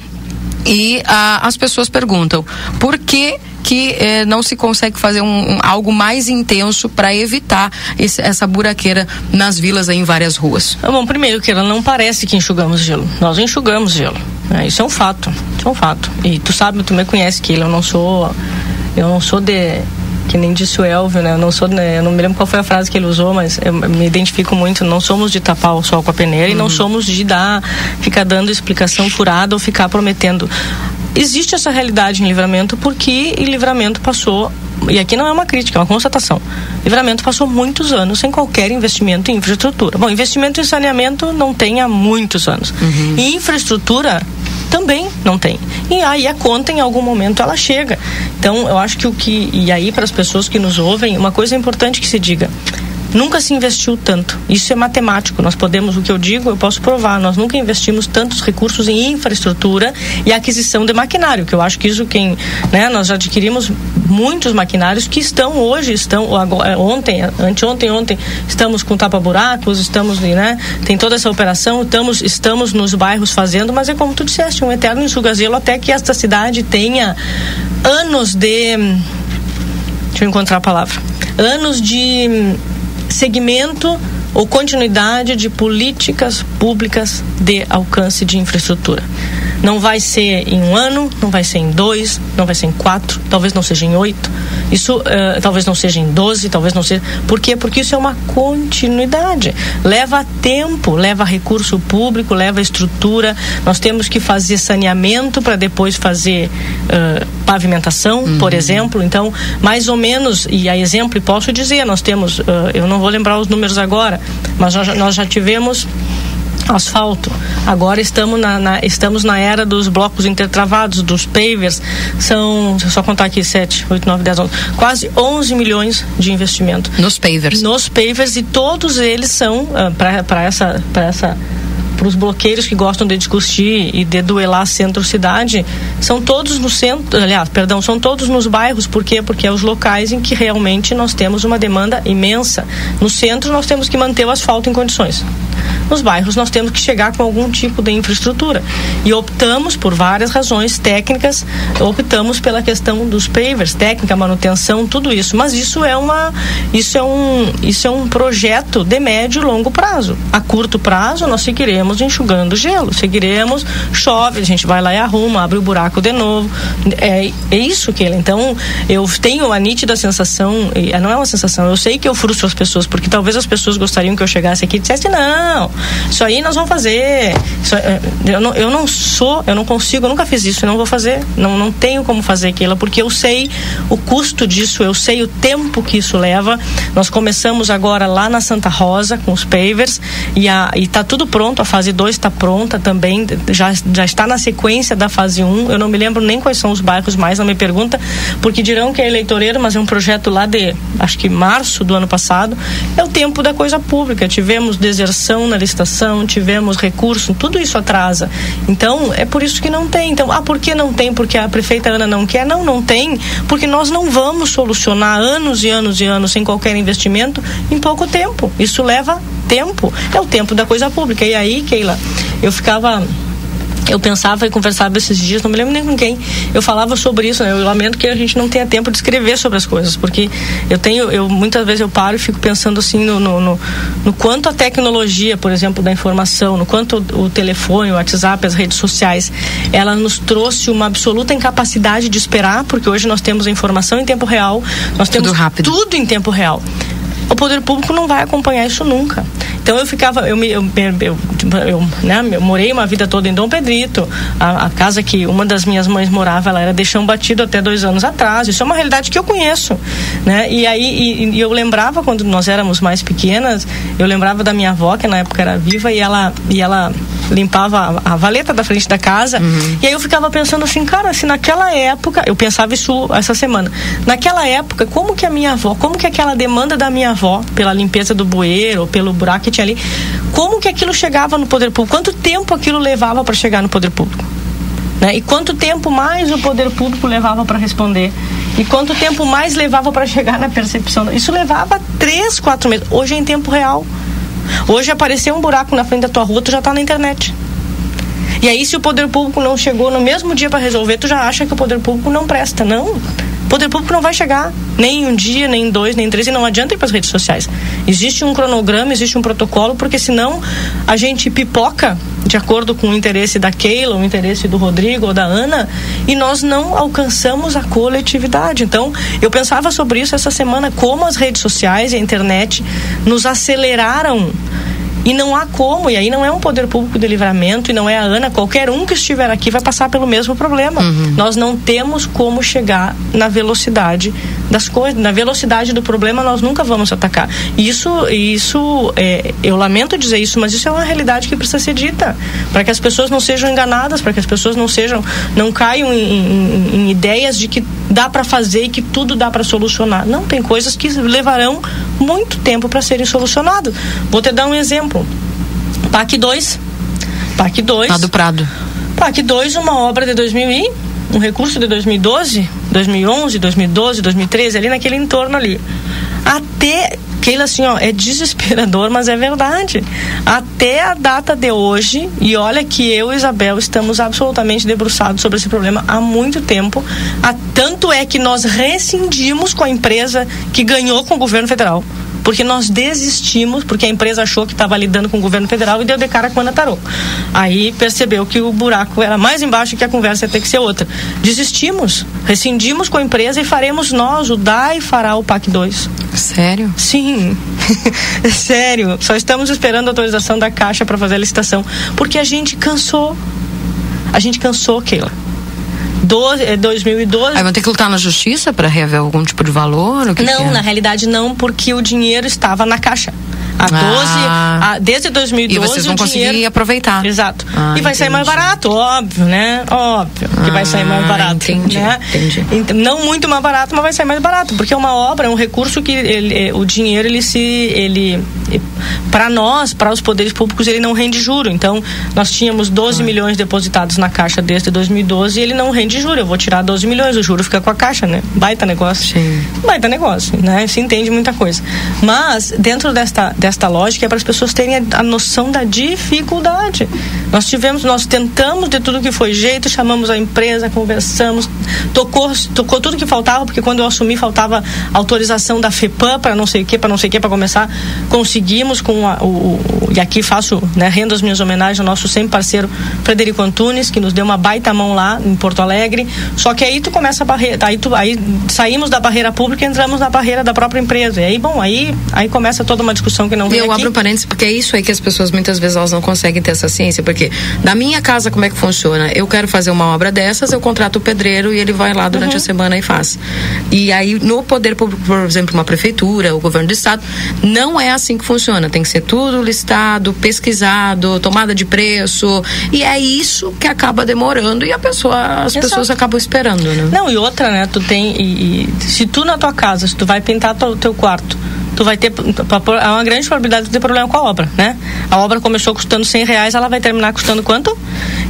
E ah, as pessoas perguntam por que que eh, não se consegue fazer um, um algo mais intenso para evitar esse, essa buraqueira nas vilas em várias ruas? Ah, Bom, primeiro que ela não parece que enxugamos gelo. Nós enxugamos gelo. né? Isso é um fato. Isso é um fato. E tu sabe, tu me conhece que eu não sou, eu não sou de que nem disse o Elvio, né? Eu não sou, né? eu não me lembro qual foi a frase que ele usou, mas eu me identifico muito. Não somos de tapar o sol com a peneira e não somos de dar, ficar dando explicação furada ou ficar prometendo. Existe essa realidade em livramento porque em livramento passou e aqui não é uma crítica, é uma constatação. Livramento passou muitos anos sem qualquer investimento em infraestrutura. Bom, investimento em saneamento não tem há muitos anos. E infraestrutura também não tem. E aí a conta em algum momento ela chega. Então, eu acho que o que e aí para as pessoas que nos ouvem, uma coisa importante que se diga. Nunca se investiu tanto. Isso é matemático. Nós podemos, o que eu digo, eu posso provar. Nós nunca investimos tantos recursos em infraestrutura e aquisição de maquinário, que eu acho que isso quem, né, nós adquirimos muitos maquinários que estão hoje, estão agora, ontem, anteontem, ontem, estamos com tapa-buracos, estamos, né, tem toda essa operação, estamos, estamos nos bairros fazendo, mas é como tu disseste, um eterno enxuga-gelo até que esta cidade tenha anos de deixa eu encontrar a palavra anos de segmento ou continuidade de políticas públicas de alcance de infraestrutura. Não vai ser em um ano, não vai ser em dois, não vai ser em quatro, talvez não seja em oito. Isso eh, talvez não seja em doze, talvez não seja. Por quê? Porque isso é uma continuidade. Leva tempo, leva recurso público, leva estrutura. Nós temos que fazer saneamento para depois fazer eh, pavimentação, por exemplo. Então, mais ou menos, e a exemplo, e posso dizer, nós temos, eh, eu não vou lembrar os números agora, mas nós nós já tivemos asfalto. Agora estamos na, na- estamos na era dos blocos intertravados, dos pavers. São, deixa eu só contar aqui, 7, 8, 9, 10, 11. Quase 11 milhões de investimento. Nos pavers. Nos pavers e todos eles são para essa. Pra essa para os bloqueiros que gostam de discutir e de duelar centro-cidade, são todos no centro, aliás, perdão, são todos nos bairros, por quê? Porque é os locais em que realmente nós temos uma demanda imensa. No centro nós temos que manter o asfalto em condições. Nos bairros nós temos que chegar com algum tipo de infraestrutura. E optamos por várias razões técnicas, optamos pela questão dos pavers, técnica, manutenção, tudo isso. Mas isso é uma isso é um isso é um projeto de médio e longo prazo. A curto prazo nós seguiremos enxugando gelo, seguiremos, chove, a gente vai lá e arruma, abre o buraco de novo. É, é isso que ele. Então, eu tenho a nítida sensação, e não é uma sensação, eu sei que eu frustro as pessoas, porque talvez as pessoas gostariam que eu chegasse aqui e dissesse, não, isso aí nós vamos fazer. Isso, é, eu, não, eu não sou, eu não consigo, eu nunca fiz isso, eu não vou fazer. Não, não tenho como fazer aquilo, porque eu sei o custo disso, eu sei o tempo que isso leva. Nós começamos agora lá na Santa Rosa com os pavers e a, e tá tudo pronto, a fase 2 está pronta também, já, já está na sequência da fase 1. Um. Eu não me lembro nem quais são os bairros mais, não me pergunta, porque dirão que é eleitoreiro, mas é um projeto lá de acho que março do ano passado. É o tempo da coisa pública. Tivemos deserção na licitação, tivemos recurso, tudo isso atrasa. Então, é por isso que não tem. Então, ah, por que não tem? Porque a prefeita Ana não quer? Não, não tem, porque nós não vamos solucionar anos e anos e anos sem qualquer investimento em pouco tempo. Isso leva tempo. É o tempo da coisa pública. E aí, Keila, eu ficava eu pensava e conversava esses dias, não me lembro nem com quem, eu falava sobre isso, né? Eu lamento que a gente não tenha tempo de escrever sobre as coisas, porque eu tenho, eu muitas vezes eu paro e fico pensando assim no, no, no, no quanto a tecnologia, por exemplo, da informação, no quanto o, o telefone, o WhatsApp, as redes sociais, ela nos trouxe uma absoluta incapacidade de esperar, porque hoje nós temos a informação em tempo real, nós temos tudo em tempo real o poder público não vai acompanhar isso nunca. Então eu ficava, eu me, eu, eu, eu, né, eu morei uma vida toda em Dom Pedrito, a, a, casa que uma das minhas mães morava, ela era de chão batido até dois anos atrás. Isso é uma realidade que eu conheço, né? E aí e, e eu lembrava quando nós éramos mais pequenas, eu lembrava da minha avó que na época era viva e ela e ela limpava a, a valeta da frente da casa. Uhum. E aí eu ficava pensando assim, cara, se naquela época, eu pensava isso essa semana. Naquela época, como que a minha avó, como que aquela demanda da minha avó pela limpeza do bueiro, pelo buraco que ali, como que aquilo chegava no poder público? Quanto tempo aquilo levava para chegar no poder público? Né? E quanto tempo mais o poder público levava para responder? E quanto tempo mais levava para chegar na percepção? Isso levava três, quatro meses. Hoje é em tempo real. Hoje apareceu um buraco na frente da tua rua, tu já está na internet. E aí, se o poder público não chegou no mesmo dia para resolver, tu já acha que o poder público não presta. Não. Poder público não vai chegar nem em um dia, nem em dois, nem em três, e não adianta ir para as redes sociais. Existe um cronograma, existe um protocolo, porque senão a gente pipoca de acordo com o interesse da Keila, o interesse do Rodrigo ou da Ana, e nós não alcançamos a coletividade. Então, eu pensava sobre isso essa semana, como as redes sociais e a internet nos aceleraram e não há como, e aí não é um poder público de livramento e não é a Ana, qualquer um que estiver aqui vai passar pelo mesmo problema. Nós não temos como chegar na velocidade das coisas, na velocidade do problema nós nunca vamos atacar. Isso, isso é, eu lamento dizer isso, mas isso é uma realidade que precisa ser dita para que as pessoas não sejam enganadas, para que as pessoas não sejam, não caiam em, em- em ideias de que dá para fazer e que tudo dá para solucionar. Não, tem coisas que levarão muito tempo para serem solucionadas. Vou te dar um exemplo. PAC 2. PAC 2. Lá do Prado. PAC 2, uma obra de 2000 e um recurso de 2012, 2011, 2012, 2013, ali naquele entorno ali. Até Keila, assim, ó, é desesperador, mas é verdade. Até a data de hoje, e olha que eu e Isabel estamos absolutamente debruçados sobre esse problema há muito tempo. A, tanto é que nós rescindimos com a empresa que ganhou com o governo federal. Porque nós desistimos, porque a empresa achou que estava lidando com o governo federal e deu de cara com a Ana Tarô. Aí percebeu que o buraco era mais embaixo e que a conversa ia ter que ser outra. Desistimos, rescindimos com a empresa e faremos nós, o DAI fará o PAC 2. Sério? Sim. Sério. Só estamos esperando a autorização da Caixa para fazer a licitação. Porque a gente cansou. A gente cansou, Keila. Doze- é 2012. Aí vão ter que lutar na justiça para reaver algum tipo de valor? Não, é? na realidade não, porque o dinheiro estava na caixa. A 12, Ah. a- desde 2012 E vocês vão o conseguir dinheiro... aproveitar. Exato. Ah, e vai sair mais barato, óbvio, né? Óbvio que vai sair mais Ah, barato. entendi, né? Então, não muito mais barato, mas vai sair mais barato, porque é uma obra, é um recurso que ele, é, o dinheiro ele se ele para nós, para os poderes públicos, ele não rende juro. Então, nós tínhamos 12 milhões depositados na caixa desde 2012 e ele não rende juro. Eu vou tirar 12 milhões, o juro fica com a caixa, né? Baita negócio. Sim. Baita negócio, né? Se entende muita coisa. Mas, dentro desta, desta lógica, é para as pessoas terem a, noção da dificuldade. Nós tivemos, nós tentamos de tudo que foi jeito, chamamos a empresa, conversamos, tocou, tocou tudo que faltava, porque quando eu assumi faltava autorização da FEPAM para não sei o que, para não sei o que, para começar. Conseguimos com a, o, e aqui faço, né, rendo as minhas homenagens ao nosso sempre parceiro Frederico Antunes, que nos deu uma baita mão lá em Porto Alegre. Só que aí tu começa a barreira, aí, aí saímos da barreira pública e entramos na barreira da própria empresa. E aí, bom, aí, aí começa toda uma discussão que não Eu aqui. abro um parênteses porque é isso aí que as pessoas muitas vezes elas não conseguem ter essa ciência, porque na minha casa como é que funciona? Eu quero fazer uma obra dessas, eu contrato o pedreiro e ele vai lá durante Uhum. a semana e faz. E aí no poder público, por exemplo, uma prefeitura, o governo do estado, não é assim que funciona. Tem que ser tudo listado, pesquisado, tomada de preço, e é isso que acaba demorando e a pessoa, as Exato. pessoas acabam esperando, né? Não, e outra, né? Tu tem. E, e se tu na tua casa, se tu vai pintar o teu quarto, tu vai ter. Há uma grande probabilidade de ter problema com a obra, né? A obra começou custando 100 reais, ela vai terminar custando quanto?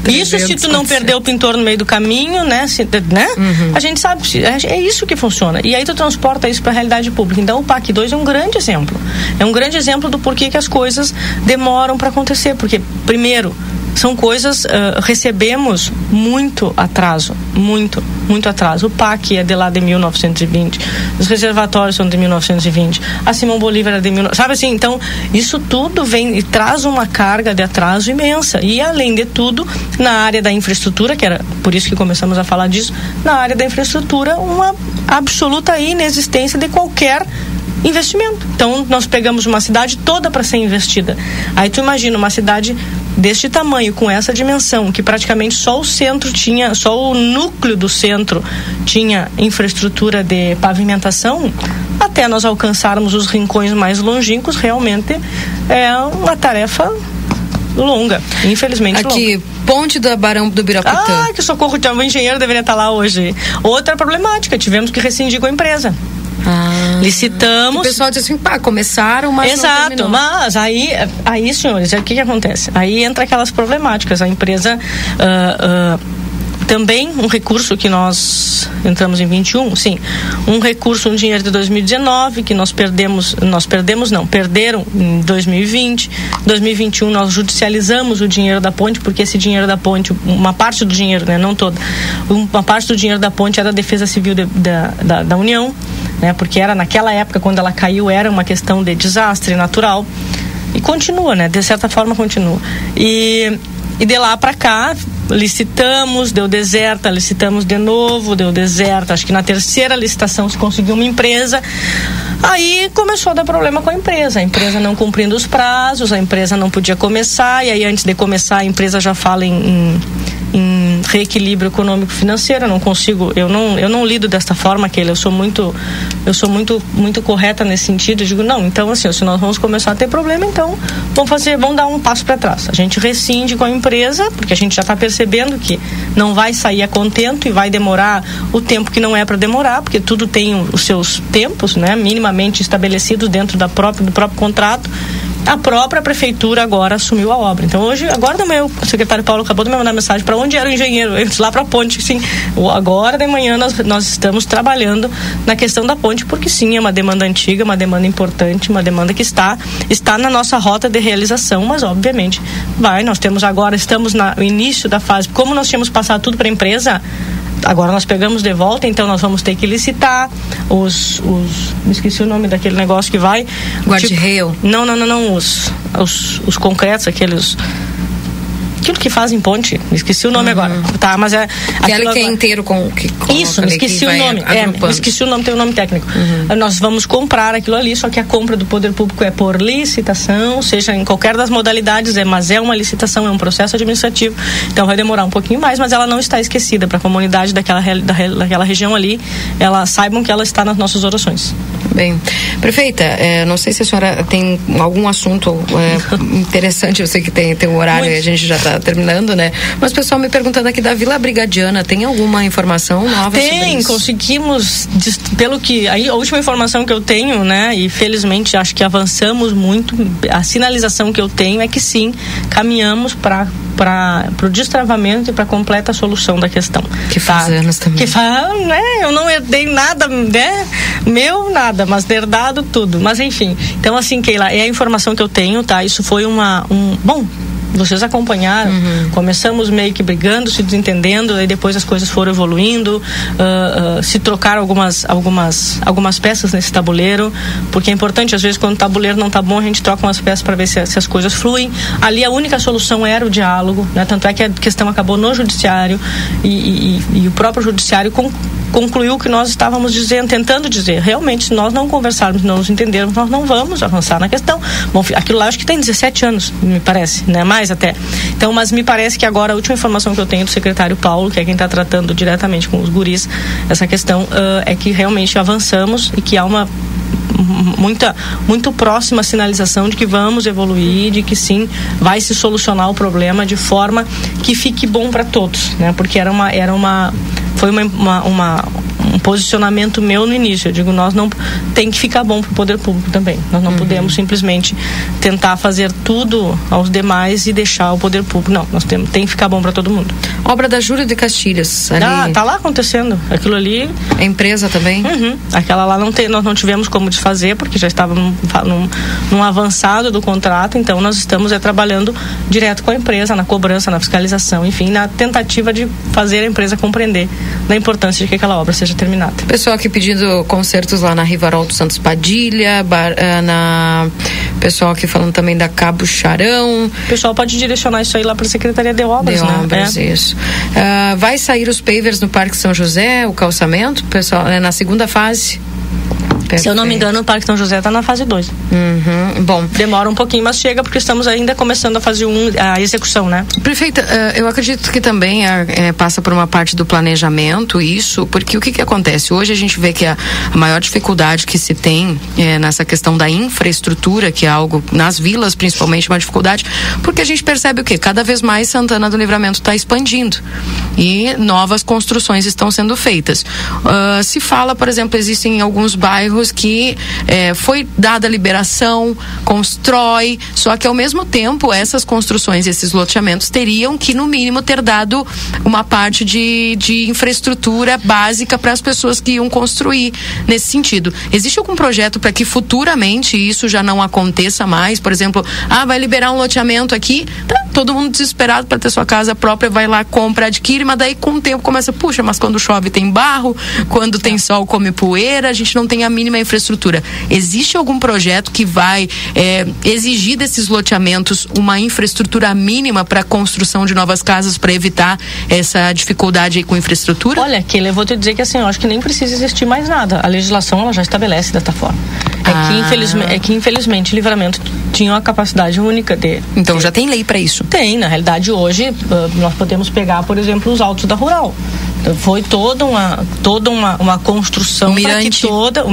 Isso se tu não 300, perder o pintor no meio do caminho, né? Se- né? Uhum. A gente sabe, é é isso que funciona. E aí tu transporta isso para a realidade pública. Então o PAC 2 é um grande exemplo. É um grande exemplo do porquê que as coisas demoram para acontecer. Porque, primeiro, são coisas ah, recebemos muito atraso, muito, muito atraso. O PAC é de lá de 1920, os reservatórios são de 1920, a Simão Bolívar é de 19... sabe assim, então isso tudo vem e traz uma carga de atraso imensa. E além de tudo, na área da infraestrutura, que era por isso que começamos a falar disso, na área da infraestrutura, uma absoluta inexistência de qualquer investimento. Então, nós pegamos uma cidade toda para ser investida. Aí tu imagina uma cidade deste tamanho, com essa dimensão, que praticamente só o centro tinha, só o núcleo do centro tinha infraestrutura de pavimentação, até nós alcançarmos os rincões mais longínquos, realmente é uma tarefa longa, infelizmente Aqui, longa. ponte do Barão do Birapitã. Ah, que socorro, o engenheiro deveria estar lá hoje. Outra problemática, tivemos que rescindir com a empresa. Ah, Licitamos. O pessoal diz assim, pá, começaram, mas Exato, mas aí, aí, senhores, o que, que acontece? Aí entra aquelas problemáticas. A empresa. Uh, uh, também um recurso que nós entramos em 21, sim, um recurso, um dinheiro de 2019 que nós perdemos, nós perdemos não, perderam em 2020, 2021 nós judicializamos o dinheiro da ponte porque esse dinheiro da ponte, uma parte do dinheiro, né, não toda, uma parte do dinheiro da ponte era da Defesa Civil de, da, da, da União, né, porque era naquela época quando ela caiu era uma questão de desastre natural. E continua, né, de certa forma continua. E e de lá para cá licitamos, deu deserta, licitamos de novo, deu deserta. Acho que na terceira licitação se conseguiu uma empresa. Aí começou a dar problema com a empresa, a empresa não cumprindo os prazos, a empresa não podia começar, e aí antes de começar a empresa já fala em, em em reequilíbrio econômico financeiro eu não consigo eu não eu não lido desta forma que eu sou muito eu sou muito muito correta nesse sentido eu digo não então assim se nós vamos começar a ter problema então vamos fazer vamos dar um passo para trás. A gente rescinde com a empresa porque a gente já está percebendo que não vai sair a contento e vai demorar o tempo que não é para demorar porque tudo tem os seus tempos né minimamente estabelecidos dentro da própria do próprio contrato a própria prefeitura agora assumiu a obra. Então hoje, agora da manhã, o secretário Paulo acabou de me mandar mensagem para onde era o engenheiro, eu disse lá para a ponte, sim. Agora de manhã nós, nós estamos trabalhando na questão da ponte, porque sim, é uma demanda antiga, uma demanda importante, uma demanda que está está na nossa rota de realização, mas obviamente vai, nós temos agora, estamos no início da fase, como nós tínhamos passado tudo para a empresa, agora nós pegamos de volta, então nós vamos ter que licitar os, os me esqueci o nome daquele negócio que vai. Guarda-rail tipo, não, não, não, não os, os, os concretos, aqueles aquilo que fazem ponte, me esqueci o nome uhum. agora. Tá, mas é. Aquele que é inteiro com. Que Isso, me esqueci o nome. É, me esqueci o nome, tem o um nome técnico. Uhum. Nós vamos comprar aquilo ali, só que a compra do poder público é por licitação, seja em qualquer das modalidades, é, mas é uma licitação, é um processo administrativo. Então vai demorar um pouquinho mais, mas ela não está esquecida para a comunidade daquela, da, daquela região ali. Ela saibam que ela está nas nossas orações. Bem, prefeita, é, não sei se a senhora tem algum assunto é, interessante, eu sei que tem, tem um horário Muito. e a gente já está terminando, né? Mas o pessoal me perguntando aqui da Vila Brigadiana, tem alguma informação nova tem, conseguimos, pelo que, aí a última informação que eu tenho, né, e felizmente acho que avançamos muito, a sinalização que eu tenho é que sim, caminhamos para para o destravamento e para completa solução da questão. Que faz tá? anos também. Que faz, né? Eu não herdei nada, né? Meu nada, mas herdado tudo. Mas enfim, então assim, Keila, é a informação que eu tenho, tá? Isso foi uma, um, bom, vocês acompanharam. Uhum. Começamos meio que brigando, se desentendendo, aí depois as coisas foram evoluindo, uh, uh, se trocaram algumas, algumas, algumas peças nesse tabuleiro, porque é importante, às vezes, quando o tabuleiro não está bom, a gente troca umas peças para ver se, se, as coisas fluem. Ali a única solução era o diálogo, né? tanto é que a questão acabou no judiciário e, e, e o próprio judiciário concluiu o que nós estávamos dizendo, tentando dizer. Realmente, se nós não conversarmos, não nos entendermos, nós não vamos avançar na questão. Bom, aquilo lá acho que tem 17 anos, me parece, né? Mais até. Então, mas me parece que agora a última informação que eu tenho do secretário Paulo, que é quem está tratando diretamente com os guris essa questão, uh, é que realmente avançamos e que há uma muita muito próxima sinalização de que vamos evoluir, de que sim vai se solucionar o problema de forma que fique bom para todos, né? Porque era uma era uma foi uma, uma, uma um posicionamento meu no início. Eu digo, nós não tem que ficar bom para o poder público também. Nós não uhum. podemos simplesmente tentar fazer tudo aos demais e deixar o poder público. Não, nós temos tem que ficar bom para todo mundo. Obra da Júlia de Castilhas. Ali... Ah, tá lá acontecendo. Aquilo ali. É empresa também? Uhum. Aquela lá não tem, nós não tivemos como desfazer porque já estava num, num, num avançado do contrato. Então nós estamos é, trabalhando direto com a empresa na cobrança, na fiscalização, enfim, na tentativa de fazer a empresa compreender da importância de que aquela obra seja Pessoal aqui pedindo concertos lá na Rivarol Santos Padilha, bar, uh, na pessoal aqui falando também da Cabo Charão. O pessoal pode direcionar isso aí lá para a Secretaria de Obras, de né? Obras, é. isso. Uh, vai sair os pavers no Parque São José, o calçamento, pessoal, né, na segunda fase? Se eu não me engano, o Parque São José está na fase 2. Uhum, bom. Demora um pouquinho, mas chega porque estamos ainda começando a fase 1, um, a execução, né? Prefeita, uh, eu acredito que também é, passa por uma parte do planejamento isso, porque o que, que acontece? Hoje a gente vê que a, a maior dificuldade que se tem é, nessa questão da infraestrutura, que é algo, nas vilas principalmente, uma dificuldade, porque a gente percebe o quê? Cada vez mais Santana do Livramento está expandindo e novas construções estão sendo feitas. Uh, se fala, por exemplo, existem alguns bairros que eh, foi dada a liberação, constrói, só que ao mesmo tempo essas construções, esses loteamentos teriam que no mínimo ter dado uma parte de, de infraestrutura básica para as pessoas que iam construir nesse sentido. Existe algum projeto para que futuramente isso já não aconteça mais? Por exemplo, ah, vai liberar um loteamento aqui, tá, todo mundo desesperado para ter sua casa própria, vai lá, compra, adquire, mas daí com o tempo começa, puxa, mas quando chove tem barro, quando tem sol come poeira, a gente não tem a mínima infraestrutura. Existe algum projeto que vai é, exigir desses loteamentos uma infraestrutura mínima para a construção de novas casas para evitar essa dificuldade com infraestrutura? Olha, Keila, eu vou te dizer que assim, eu acho que nem precisa existir mais nada. A legislação ela já estabelece dessa forma. É, ah. que, infelizmente, é que infelizmente o livramento tinha uma capacidade única de. Então de, já tem lei para isso? Tem, na realidade hoje uh, nós podemos pegar, por exemplo, os autos da rural. Foi toda uma, toda uma, uma construção para que toda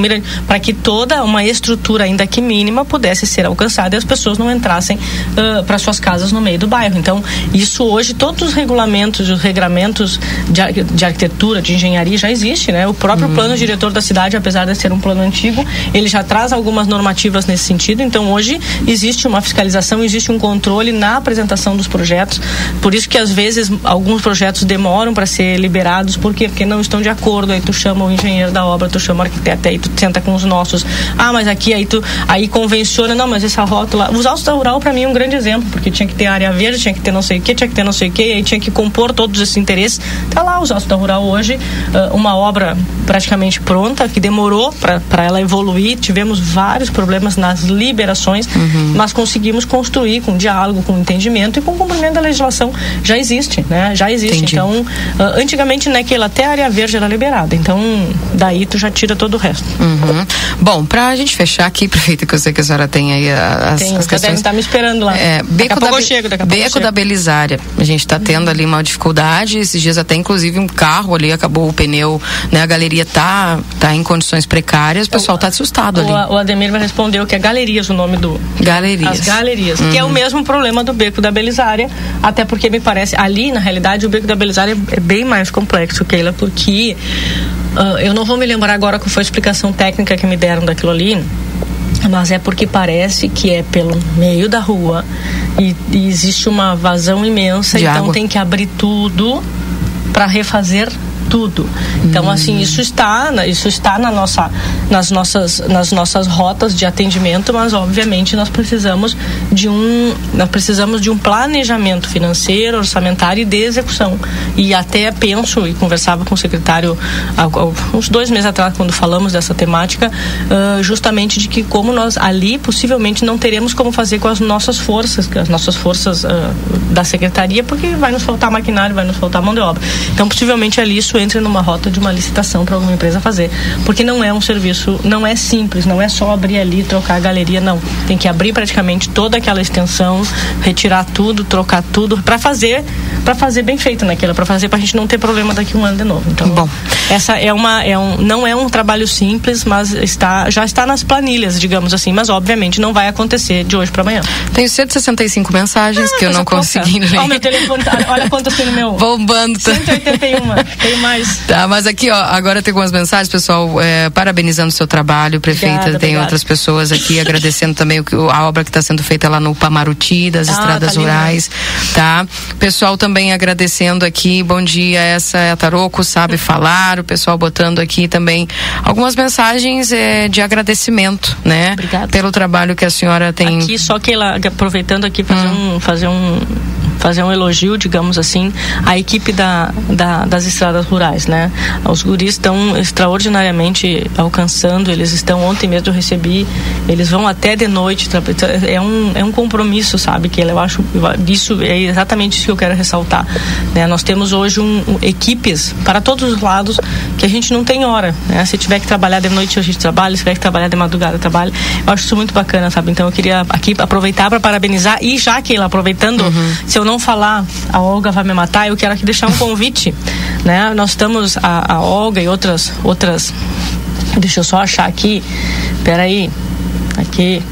para que toda uma estrutura ainda que mínima pudesse ser alcançada e as pessoas não entrassem uh, para suas casas no meio do bairro. Então isso hoje todos os regulamentos, os regramentos de, de arquitetura, de engenharia já existe, né? O próprio uhum. plano diretor da cidade, apesar de ser um plano antigo, ele já traz algumas normativas nesse sentido. Então hoje existe uma fiscalização, existe um controle na apresentação dos projetos. Por isso que às vezes alguns projetos demoram para ser liberados, por quê? Porque não estão de acordo. Aí tu chama o engenheiro da obra, tu chama o arquiteto, aí tu senta com os nossos. Ah, mas aqui aí tu aí convenciona, não, mas essa rótula, os autos da rural para mim é um grande exemplo, porque tinha que ter área verde, tinha que ter não sei o que, tinha que ter não sei o que, aí tinha que compor todos esses interesses. Tá lá os autos da rural hoje, uma obra praticamente pronta que demorou para ela evoluir. Tivemos vários problemas nas liberações, uhum. mas conseguimos construir com diálogo, com entendimento e com cumprimento da legislação. Já existe, né? Já existe. Entendi. Então, uh, antigamente, né, que até a área verde era liberada. Então, daí tu já tira todo o resto. Uhum. Bom, pra gente fechar aqui, prefeita, que eu sei que a senhora tem aí as, tem, as questões. Estar me esperando lá. É, beco daqui a da, eu chego, daqui a Beco pouco da Belisária. A gente está tendo ali uma dificuldade. Esses dias até, inclusive, um carro ali acabou o pneu, né? A galeria tá, tá em condições precárias. O pessoal tá assustado ali. O, o Ademir me respondeu que é Galerias o nome do... Galerias. As Galerias. Uhum. Que é o mesmo problema do Beco da Belisária. Até porque me parece... Ali, na realidade, o Beco da Belisária é bem mais complexo, Keila, porque... Uh, eu não vou me lembrar agora qual foi a explicação técnica que me deram daquilo ali, mas é porque parece que é pelo meio da rua e, e existe uma vazão imensa, De então água. tem que abrir tudo para refazer tudo. Então, hum. assim, isso está, isso está na nossa, nas, nossas, nas nossas rotas de atendimento, mas obviamente nós precisamos de um, nós precisamos de um planejamento financeiro, orçamentário e de execução. E até penso e conversava com o secretário há, uns dois meses atrás, quando falamos dessa temática, uh, justamente de que como nós ali possivelmente não teremos como fazer com as nossas forças, as nossas forças uh, da secretaria, porque vai nos faltar maquinário, vai nos faltar mão de obra. Então, possivelmente ali isso entre numa rota de uma licitação para alguma empresa fazer. Porque não é um serviço, não é simples, não é só abrir ali, trocar a galeria, não. Tem que abrir praticamente toda aquela extensão, retirar tudo, trocar tudo, para fazer, para fazer bem feito naquela, para fazer para a gente não ter problema daqui um ano de novo. Então, bom, essa é uma, é um, não é um trabalho simples, mas está, já está nas planilhas, digamos assim, mas obviamente não vai acontecer de hoje para amanhã. Tenho 165 mensagens ah, que eu não consegui ler. Olha meu telefone, tá, olha quantas tem no meu. Bombando. 181, tem mais. Tá, mas aqui, ó, agora tem algumas mensagens, pessoal, é, parabenizando o seu trabalho, prefeita, obrigada, tem obrigada. outras pessoas aqui agradecendo também o, a obra que está sendo feita lá no Pamaruti, das ah, estradas tá rurais, tá? Pessoal também agradecendo aqui, bom dia, essa é a Taroco, sabe falar, o pessoal botando aqui também algumas mensagens é, de agradecimento, né? Obrigada. Pelo trabalho que a senhora tem. Aqui, só que ela, aproveitando aqui, fazer hum. um, fazer um fazer um elogio, digamos assim, à equipe da, da das estradas rurais, né? Os guris estão extraordinariamente alcançando, eles estão, ontem mesmo eu recebi, eles vão até de noite, é um, é um compromisso, sabe? Que eu acho, isso é exatamente isso que eu quero ressaltar, né? Nós temos hoje um, um, equipes para todos os lados que a gente não tem hora, né? Se tiver que trabalhar de noite, a gente trabalha, se tiver que trabalhar de madrugada, trabalha. Eu acho isso muito bacana, sabe? Então eu queria aqui aproveitar para parabenizar e já que ela aproveitando, uhum. se eu não falar, a Olga vai me matar, eu quero aqui deixar um convite, né? Nós estamos a, a Olga e outras outras Deixa eu só achar aqui. Peraí. Aqui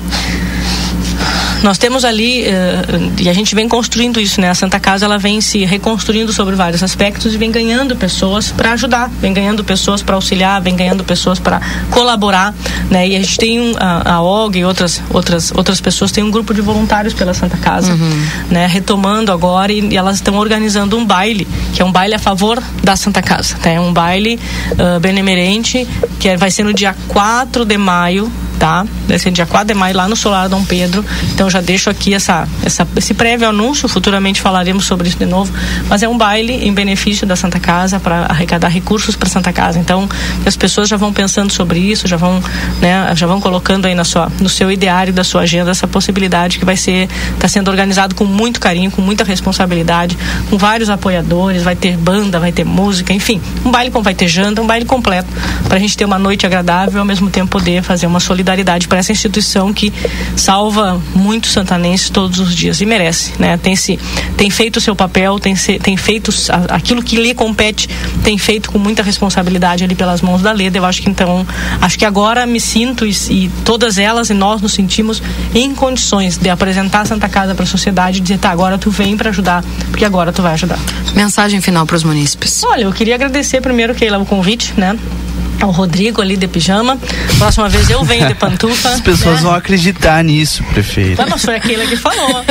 nós temos ali uh, e a gente vem construindo isso, né? A Santa Casa ela vem se reconstruindo sobre vários aspectos e vem ganhando pessoas para ajudar, vem ganhando pessoas para auxiliar, vem ganhando pessoas para colaborar, né? E a gente tem um, a, a OG e outras outras outras pessoas têm um grupo de voluntários pela Santa Casa, uhum. né? Retomando agora e, e, elas estão organizando um baile, que é um baile a favor da Santa Casa, tá? É um baile uh, benemerente que é, vai ser no dia 4 de maio tá? Vai dia 4 de maio lá no Solar Dom Pedro. Então já deixo aqui essa, essa, esse prévio anúncio, futuramente falaremos sobre isso de novo. Mas é um baile em benefício da Santa Casa para arrecadar recursos para Santa Casa. Então as pessoas já vão pensando sobre isso, já vão, né, já vão colocando aí na sua, no seu ideário da sua agenda essa possibilidade que vai ser, está sendo organizado com muito carinho, com muita responsabilidade, com vários apoiadores, vai ter banda, vai ter música, enfim, um baile como vai ter janta, um baile completo para a gente ter uma noite agradável e ao mesmo tempo poder fazer uma solidariedade solidariedade para essa instituição que salva muitos santanenses todos os dias e merece, né? Tem se tem feito o seu papel, tem se, tem feito aquilo que lhe compete, tem feito com muita responsabilidade ali pelas mãos da Leda. Eu acho que então, acho que agora me sinto e, e todas elas e nós nos sentimos em condições de apresentar a Santa Casa para a sociedade e dizer, tá, agora tu vem para ajudar, porque agora tu vai ajudar. Mensagem final para os munícipes. Olha, eu queria agradecer primeiro, Keila, o convite, né? O Rodrigo ali de pijama. Próxima vez eu venho de pantufa. As pessoas né? vão acreditar nisso, prefeito. Mas foi aquele que falou.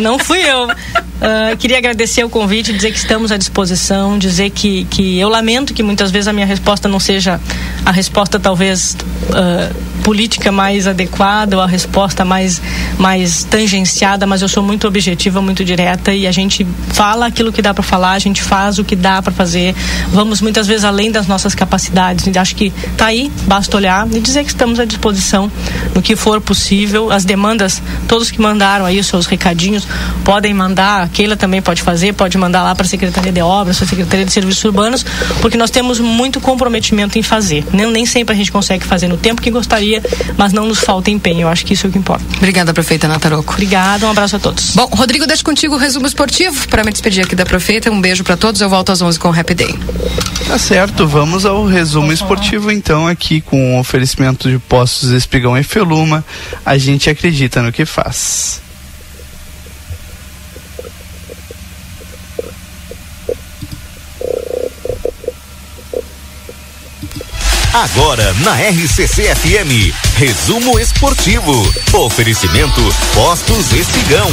Não fui eu. Uh, queria agradecer o convite, dizer que estamos à disposição, dizer que, que eu lamento que muitas vezes a minha resposta não seja a resposta talvez uh, política mais adequada ou a resposta mais, mais tangenciada, mas eu sou muito objetiva, muito direta e a gente fala aquilo que dá para falar, a gente faz o que dá para fazer. Vamos muitas vezes além das nossas capacidades. E acho que tá aí, basta olhar e dizer que estamos à disposição no que for possível. As demandas, todos que mandaram aí os seus recadinhos, podem mandar, a Keila também pode fazer, pode mandar lá para a Secretaria de Obras, para a Secretaria de Serviços Urbanos, porque nós temos muito comprometimento em fazer. Nem, nem sempre a gente consegue fazer no tempo que gostaria mas não nos falta empenho. Eu acho que isso é o que importa. Obrigada, prefeita Nataroco. Obrigada, um abraço a todos. Bom, Rodrigo, deixo contigo o resumo esportivo para me despedir aqui da prefeita. Um beijo para todos. Eu volto às 11 com o Happy Day. Tá certo, vamos ao resumo esportivo então aqui com o oferecimento de postos Espigão e Feluma. A gente acredita no que faz. Agora na RCC FM, resumo esportivo. Oferecimento Postos Espigão.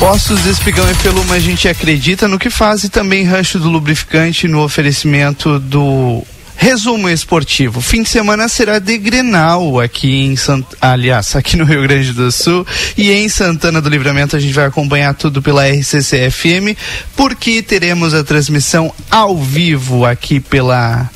Postos Espigão e Peluma, a gente acredita no que faz e também rancho do lubrificante no oferecimento do Resumo esportivo. Fim de semana será de Grenal aqui em Sant... aliás, aqui no Rio Grande do Sul e em Santana do Livramento a gente vai acompanhar tudo pela RCC FM, porque teremos a transmissão ao vivo aqui pela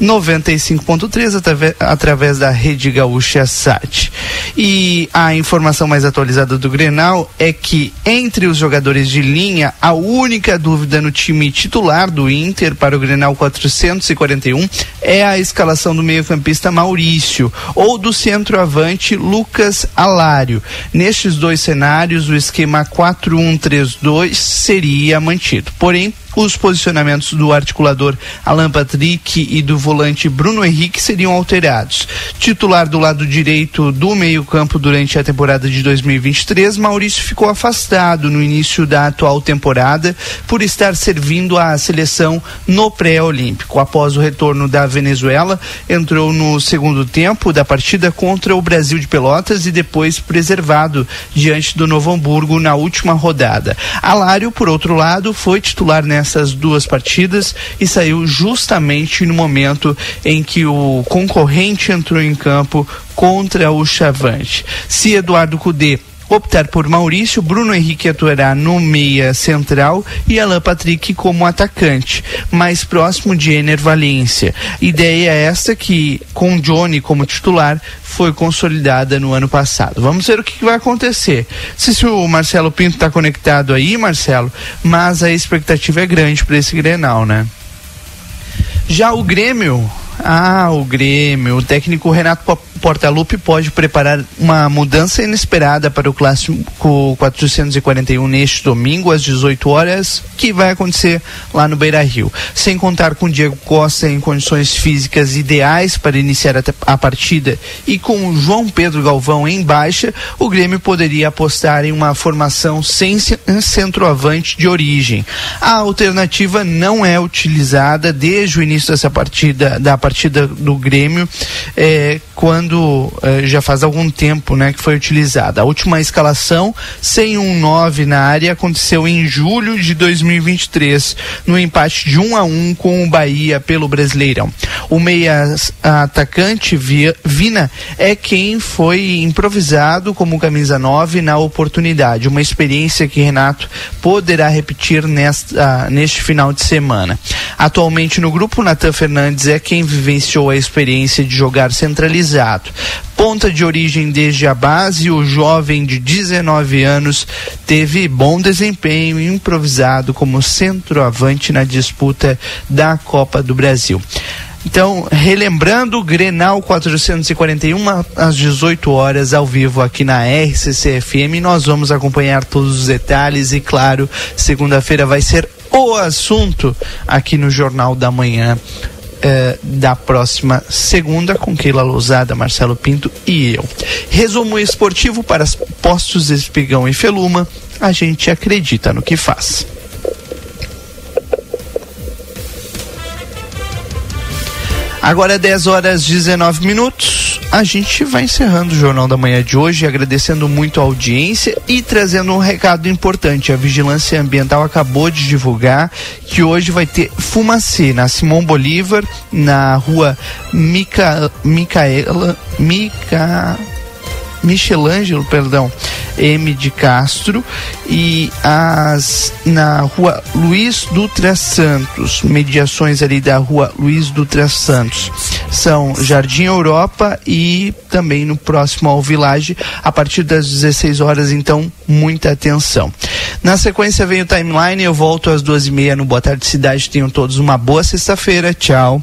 95.3 através da Rede Gaúcha Sat. E a informação mais atualizada do Grenal é que entre os jogadores de linha, a única dúvida no time titular do Inter para o Grenal 441 é a escalação do meio-campista Maurício ou do centroavante Lucas Alário. Nestes dois cenários, o esquema 4-1-3-2 seria mantido. Porém, os posicionamentos do articulador Alan Patrick e do volante Bruno Henrique seriam alterados. Titular do lado direito do meio-campo durante a temporada de 2023, Maurício ficou afastado no início da atual temporada por estar servindo à seleção no pré-olímpico. Após o retorno da Venezuela, entrou no segundo tempo da partida contra o Brasil de Pelotas e depois preservado diante do Novo Hamburgo na última rodada. Alário, por outro lado, foi titular nessa nessas duas partidas e saiu justamente no momento em que o concorrente entrou em campo contra o Chavante. Se Eduardo Cudê optar por Maurício, Bruno Henrique atuará no meia central e Alan Patrick como atacante, mais próximo de Ener Valência. Ideia esta que, com Johnny como titular, foi consolidada no ano passado. Vamos ver o que vai acontecer. Se, se o Marcelo Pinto está conectado aí, Marcelo, mas a expectativa é grande para esse Grenal, né? Já o Grêmio ah, o Grêmio. O técnico Renato Portaluppi pode preparar uma mudança inesperada para o clássico 441 neste domingo às 18 horas, que vai acontecer lá no Beira Rio. Sem contar com Diego Costa em condições físicas ideais para iniciar a, a partida e com João Pedro Galvão em baixa, o Grêmio poderia apostar em uma formação sem centroavante de origem. A alternativa não é utilizada desde o início dessa partida da partida do Grêmio é, quando é, já faz algum tempo né, que foi utilizada. A última escalação sem um 9 na área aconteceu em julho de 2023, no empate de 1 um a 1 um com o Bahia pelo Brasileirão. O meia atacante Vina é quem foi improvisado como camisa 9 na oportunidade, uma experiência que Renato poderá repetir nesta, neste final de semana. Atualmente no grupo, Natan Fernandes é quem vivenciou a experiência de jogar centralizado. Ponta de origem desde a base, o jovem de 19 anos teve bom desempenho improvisado como centroavante na disputa da Copa do Brasil. Então, relembrando, Grenal 441 às 18 horas ao vivo aqui na RCC-FM. Nós vamos acompanhar todos os detalhes e, claro, segunda-feira vai ser o assunto aqui no Jornal da Manhã eh, da próxima segunda com Keila Lousada, Marcelo Pinto e eu. Resumo esportivo para postos Espigão e Feluma. A gente acredita no que faz. Agora é 10 horas 19 minutos. A gente vai encerrando o Jornal da Manhã de hoje, agradecendo muito a audiência e trazendo um recado importante. A Vigilância Ambiental acabou de divulgar que hoje vai ter fumacê na Simão Bolívar, na rua Mica, Micaela. Mica. Michelangelo, perdão, M de Castro e as na rua Luiz Dutra Santos, mediações ali da rua Luiz Dutra Santos. São Jardim Europa e também no próximo ao Village, a partir das 16 horas, então muita atenção. Na sequência vem o timeline, eu volto às duas e meia no Boa Tarde Cidade. Tenham todos uma boa sexta-feira. Tchau.